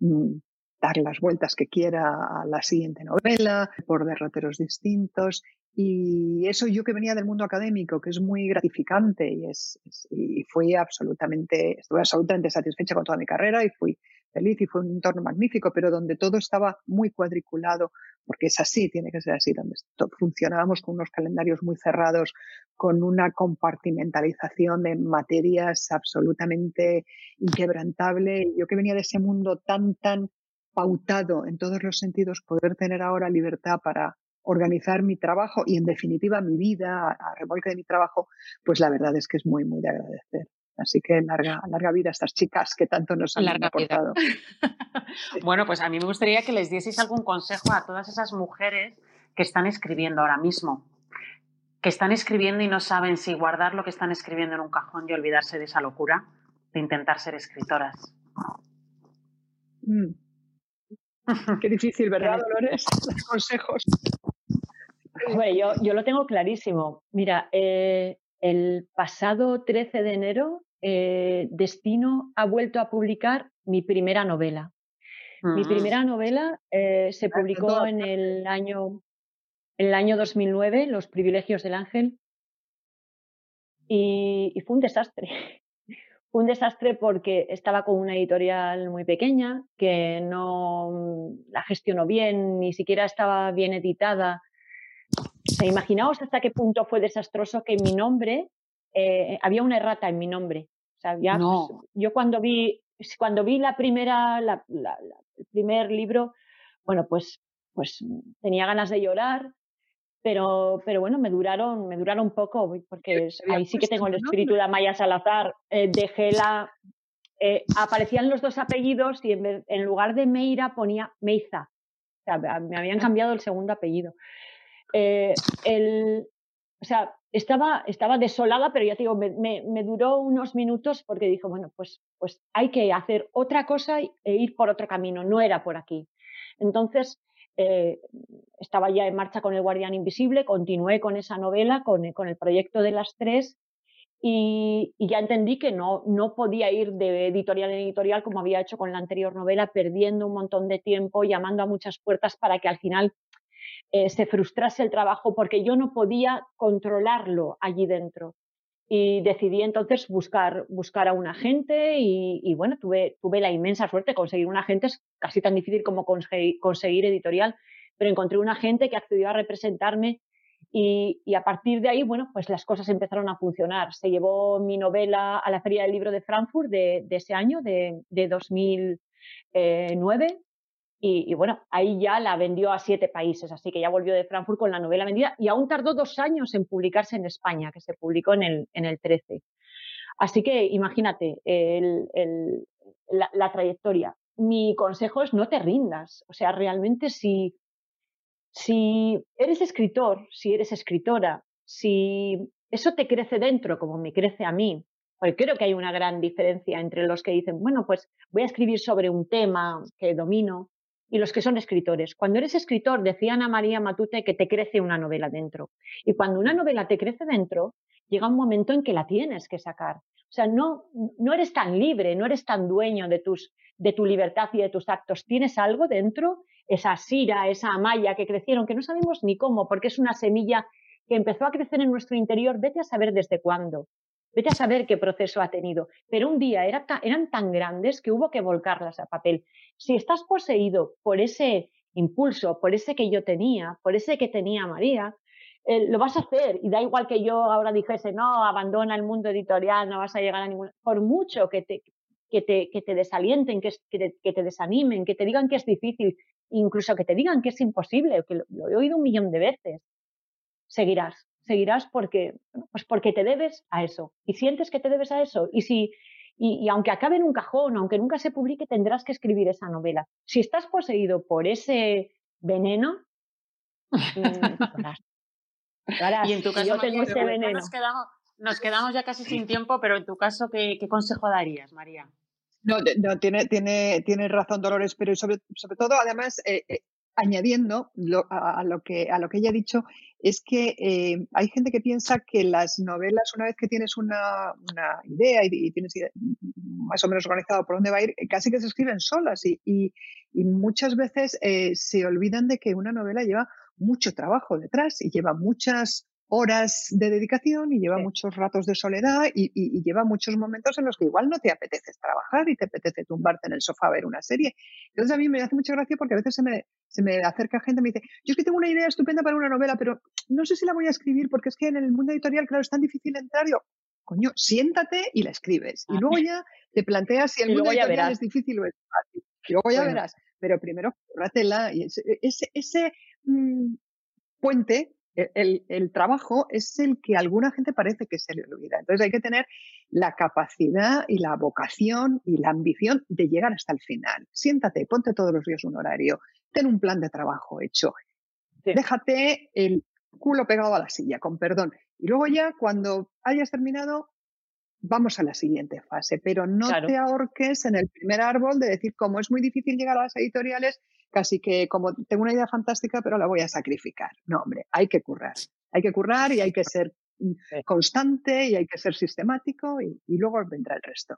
mm, dar las vueltas que quiera a la siguiente novela por derroteros distintos y eso yo que venía del mundo académico, que es muy gratificante y, es, y fui absolutamente, estuve absolutamente satisfecha con toda mi carrera y fui feliz y fue un entorno magnífico, pero donde todo estaba muy cuadriculado, porque es así, tiene que ser así, donde funcionábamos con unos calendarios muy cerrados, con una compartimentalización de materias absolutamente inquebrantable. Yo que venía de ese mundo tan, tan pautado en todos los sentidos, poder tener ahora libertad para organizar mi trabajo y en definitiva mi vida a, remolque de mi trabajo, pues la verdad es que es muy, muy de agradecer. Así que larga, larga vida a estas chicas que tanto nos han aportado. bueno, pues a mí me gustaría que les dieseis algún consejo a todas esas mujeres que están escribiendo ahora mismo, que están escribiendo y no saben si guardar lo que están escribiendo en un cajón y olvidarse de esa locura de intentar ser escritoras. Mm. Qué difícil, ¿verdad, Dolores? Los consejos yo, lo tengo clarísimo. Mira, eh, el pasado 13 de enero, eh, Destino ha vuelto a publicar mi primera novela. Mi mm. primera novela eh, se publicó en el año, en el año 2009, Los privilegios del ángel, y, y fue un desastre. Un desastre porque estaba con una editorial muy pequeña que no la gestionó bien, ni siquiera estaba bien editada imaginaos hasta qué punto fue desastroso que mi nombre, eh, había una errata en mi nombre. Pues, yo cuando vi, cuando vi la primera, el primer libro, bueno, pues, pues tenía ganas de llorar, pero, pero bueno, me duraron, me duraron poco, porque ahí sí que tengo el espíritu de Amaya Salazar. Eh, dejé la. Eh, aparecían los dos apellidos y en, en, lugar de Meira ponía Meiza. O sea, me habían cambiado el segundo apellido. Eh, el, o sea, estaba, estaba desolada, pero ya te digo, me, duró unos minutos porque dijo, bueno, pues, pues hay que hacer otra cosa e ir por otro camino, no era por aquí. Entonces, eh, estaba ya en marcha con El Guardián Invisible, continué con esa novela, con, con el proyecto de las tres, y, ya entendí que no, no podía ir de editorial en editorial como había hecho con la anterior novela, perdiendo un montón de tiempo, llamando a muchas puertas para que al final eh, se frustrase el trabajo porque yo no podía controlarlo allí dentro. Y decidí entonces buscar, buscar a un agente y, bueno, tuve, tuve la inmensa suerte de conseguir un agente, es casi tan difícil como conseguir, editorial, pero encontré un agente que accedió a representarme y, a partir de ahí, bueno, pues las cosas empezaron a funcionar. Se llevó mi novela a la Feria del Libro de Frankfurt de, ese año, de, de 2009, y, bueno, ahí ya la vendió a siete países, así que ya volvió de Frankfurt con la novela vendida y aún tardó dos años en publicarse en España, que se publicó en el, en el 13. Así que imagínate la, trayectoria. Mi consejo es no te rindas. O sea, realmente si, si eres escritor, si eres escritora, si eso te crece dentro como me crece a mí, porque creo que hay una gran diferencia entre los que dicen, bueno, pues voy a escribir sobre un tema que domino y los que son escritores. Cuando eres escritor, decía Ana María Matute que te crece una novela dentro. Y cuando una novela te crece dentro, llega un momento en que la tienes que sacar. O sea, no, no eres tan libre, no eres tan dueño de, tus, de tu libertad y de tus actos. Tienes algo dentro, esa sira, esa amaya que crecieron, que no sabemos ni cómo, porque es una semilla que empezó a crecer en nuestro interior, vete a saber desde cuándo. Vete a saber qué proceso ha tenido. Pero un día eran tan grandes que hubo que volcarlas a papel. Si estás poseído por ese impulso, por ese que yo tenía, por ese que tenía María, eh, lo vas a hacer. Y da igual que yo ahora dijese, no, abandona el mundo editorial, no vas a llegar a ninguna. Por mucho que te, que te, que te desalienten, que, que, te, desanimen, que te digan que es difícil, incluso que te digan que es imposible, que lo he oído un millón de veces, seguirás seguirás porque, pues porque te debes a eso y sientes que te debes a eso. Y, si, y, aunque acabe en un cajón, aunque nunca se publique, tendrás que escribir esa novela. Si estás poseído por ese veneno, mm, y en tu caso, yo tengo ese veneno. Nos quedamos, nos quedamos, ya casi sin tiempo, pero en tu caso, ¿qué, qué consejo darías, María? No, no, tiene, tiene, tiene razón Dolores, pero sobre, sobre todo, además, eh, eh, añadiendo a, lo que, a lo que ella ha dicho, es que eh, hay gente que piensa que las novelas, una vez que tienes una, idea y, tienes más o menos organizado por dónde va a ir, casi que se escriben solas y, muchas veces eh, se olvidan de que una novela lleva mucho trabajo detrás y lleva muchas horas de dedicación y lleva muchos ratos de soledad y, lleva muchos momentos en los que igual no te apetece trabajar y te apetece tumbarte en el sofá a ver una serie. Entonces a mí me hace mucha gracia porque a veces se me, se me acerca gente y me dice, yo es que tengo una idea estupenda para una novela, pero no sé si la voy a escribir porque es que en el mundo editorial, claro, es tan difícil entrar. Yo, coño, siéntate y la escribes. Y luego ya te planteas si el mundo editorial es difícil o es fácil. Y luego ya verás. Pero primero, y ese, ese, ese mm, puente el, el, trabajo es el que a alguna gente parece que se le olvida. Entonces hay que tener la capacidad y la vocación y la ambición de llegar hasta el final. Siéntate, ponte todos los días un horario, ten un plan de trabajo hecho. Déjate el culo pegado a la silla, con perdón. Y luego ya, cuando hayas terminado, vamos a la siguiente fase. Pero no te ahorques en el primer árbol de decir, como es muy difícil llegar a las editoriales, casi que como tengo una idea fantástica, pero la voy a sacrificar. No, hombre, hay que currar. Hay que currar y hay que ser mm, constante y hay que ser sistemático y, luego vendrá el resto.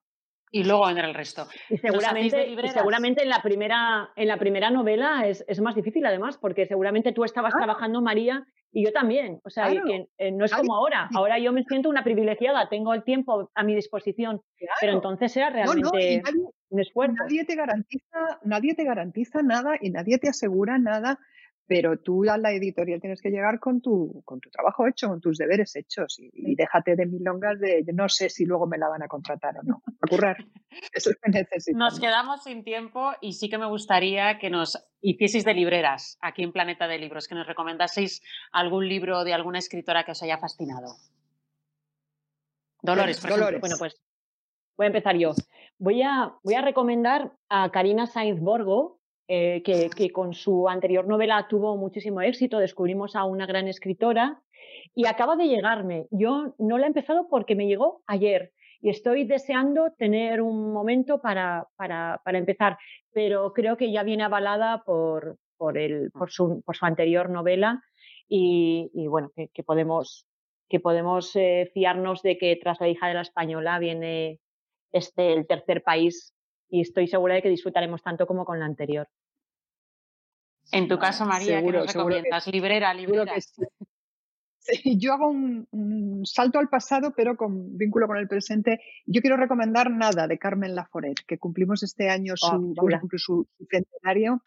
Y luego vendrá el resto. Y seguramente, seguramente en la primera, en la primera novela es, es, más difícil, además, porque seguramente tú estabas ah. trabajando, María, y yo también. O sea, que, eh, no es como ahora. Ahora yo me siento una privilegiada, tengo el tiempo a mi disposición. Pero entonces era realmente un esfuerzo. Nadie te garantiza, nadie te garantiza nada y nadie te asegura nada pero tú a la editorial tienes que llegar con tu, con tu trabajo hecho, con tus deberes hechos y, déjate de milongas de no sé si luego me la van a contratar o no. A currar. Eso es que Nos quedamos sin tiempo y sí que me gustaría que nos hicieseis de libreras aquí en Planeta de Libros, que nos recomendaseis algún libro de alguna escritora que os haya fascinado. Dolores, por Dolores. Bueno, pues voy a empezar yo. Voy a, recomendar a Karina Sainz Borgo, eh, que, con su anterior novela tuvo muchísimo éxito, descubrimos a una gran escritora y acaba de llegarme. Yo no la he empezado porque me llegó ayer y estoy deseando tener un momento para, para, empezar, pero creo que ya viene avalada por, por, el, por, su, por su anterior novela y, y bueno, que, podemos, que podemos eh, fiarnos de que tras la hija de la española viene este, el tercer país y estoy segura de que disfrutaremos tanto como con la anterior. En tu caso, María, ¿qué nos recomiendas? librera, librera. yo hago un, salto al pasado, pero con vínculo con el presente. Yo quiero recomendar nada de Carmen Laforet, que cumplimos este año su, su, centenario,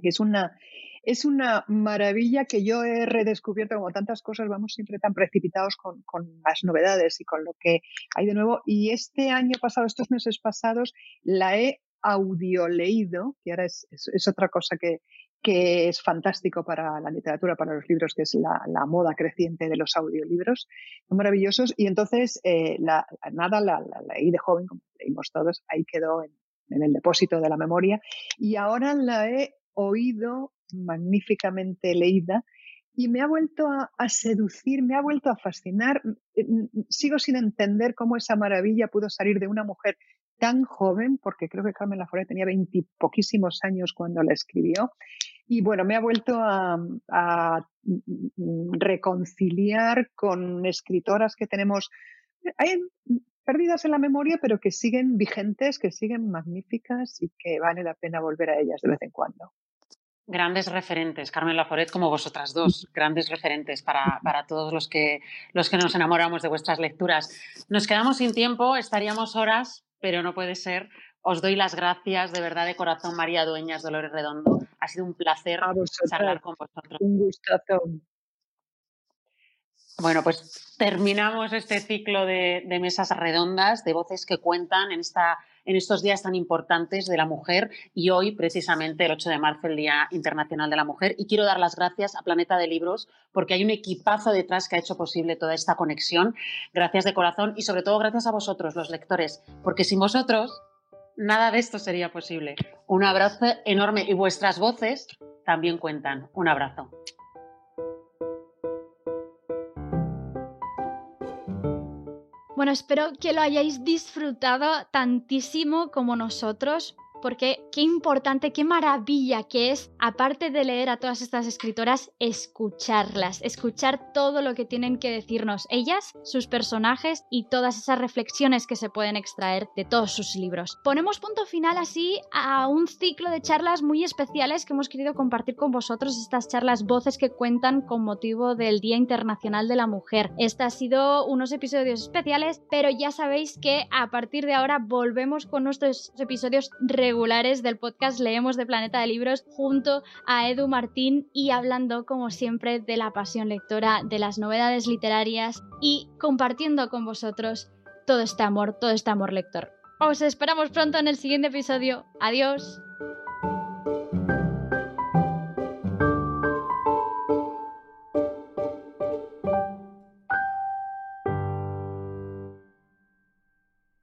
que es una, es una maravilla que yo he redescubierto como tantas cosas, vamos siempre tan precipitados con, con, las novedades y con lo que hay de nuevo. Y este año pasado, estos meses pasados, la he audioleído, que ahora es, es otra cosa que, que es fantástico para la literatura, para los libros, que es la, moda creciente de los audiolibros. Son maravillosos. Y entonces, eh, la, nada, la, leí de joven, como leímos todos, ahí quedó en, el depósito de la memoria. Y ahora la he oído magníficamente leída y me ha vuelto a, seducir, me ha vuelto a fascinar. Mm, sigo sin entender cómo esa maravilla pudo salir de una mujer tan joven, porque creo que Carmen Laforet tenía veintipoquísimos años cuando la escribió. Y bueno, me ha vuelto a, reconciliar con escritoras que tenemos hay perdidas en la memoria, pero que siguen vigentes, que siguen magníficas y que vale la pena volver a ellas de vez en cuando grandes referentes, Carmen Laforet como vosotras dos, grandes referentes para, para, todos los que, los que nos enamoramos de vuestras lecturas. Nos quedamos sin tiempo, estaríamos horas, pero no puede ser. Os doy las gracias de verdad de corazón, María Dueñas, Dolores Redondo. Ha sido un placer charlar con vosotros. Un gustazo. Bueno, pues terminamos este ciclo de, mesas redondas, de voces que cuentan en esta en estos días tan importantes de la mujer y hoy precisamente el 8 de marzo, el Día Internacional de la Mujer. Y quiero dar las gracias a Planeta de Libros porque hay un equipazo detrás que ha hecho posible toda esta conexión. Gracias de corazón y sobre todo gracias a vosotros, los lectores, porque sin vosotros nada de esto sería posible. Un abrazo enorme y vuestras voces también cuentan. Un abrazo. Bueno, espero que lo hayáis disfrutado tantísimo como nosotros porque qué importante, qué maravilla que es, aparte de leer a todas estas escritoras, escucharlas, escuchar todo lo que tienen que decirnos ellas, sus personajes y todas esas reflexiones que se pueden extraer de todos sus libros. Ponemos punto final así a un ciclo de charlas muy especiales que hemos querido compartir con vosotros, estas charlas voces que cuentan con motivo del Día Internacional de la Mujer. Este ha sido unos episodios especiales, pero ya sabéis que a partir de ahora volvemos con nuestros episodios regulares del podcast Leemos de Planeta de Libros junto a Edu Martín y hablando como siempre de la pasión lectora, de las novedades literarias y compartiendo con vosotros todo este amor, todo este amor lector. Os esperamos pronto en el siguiente episodio. Adiós.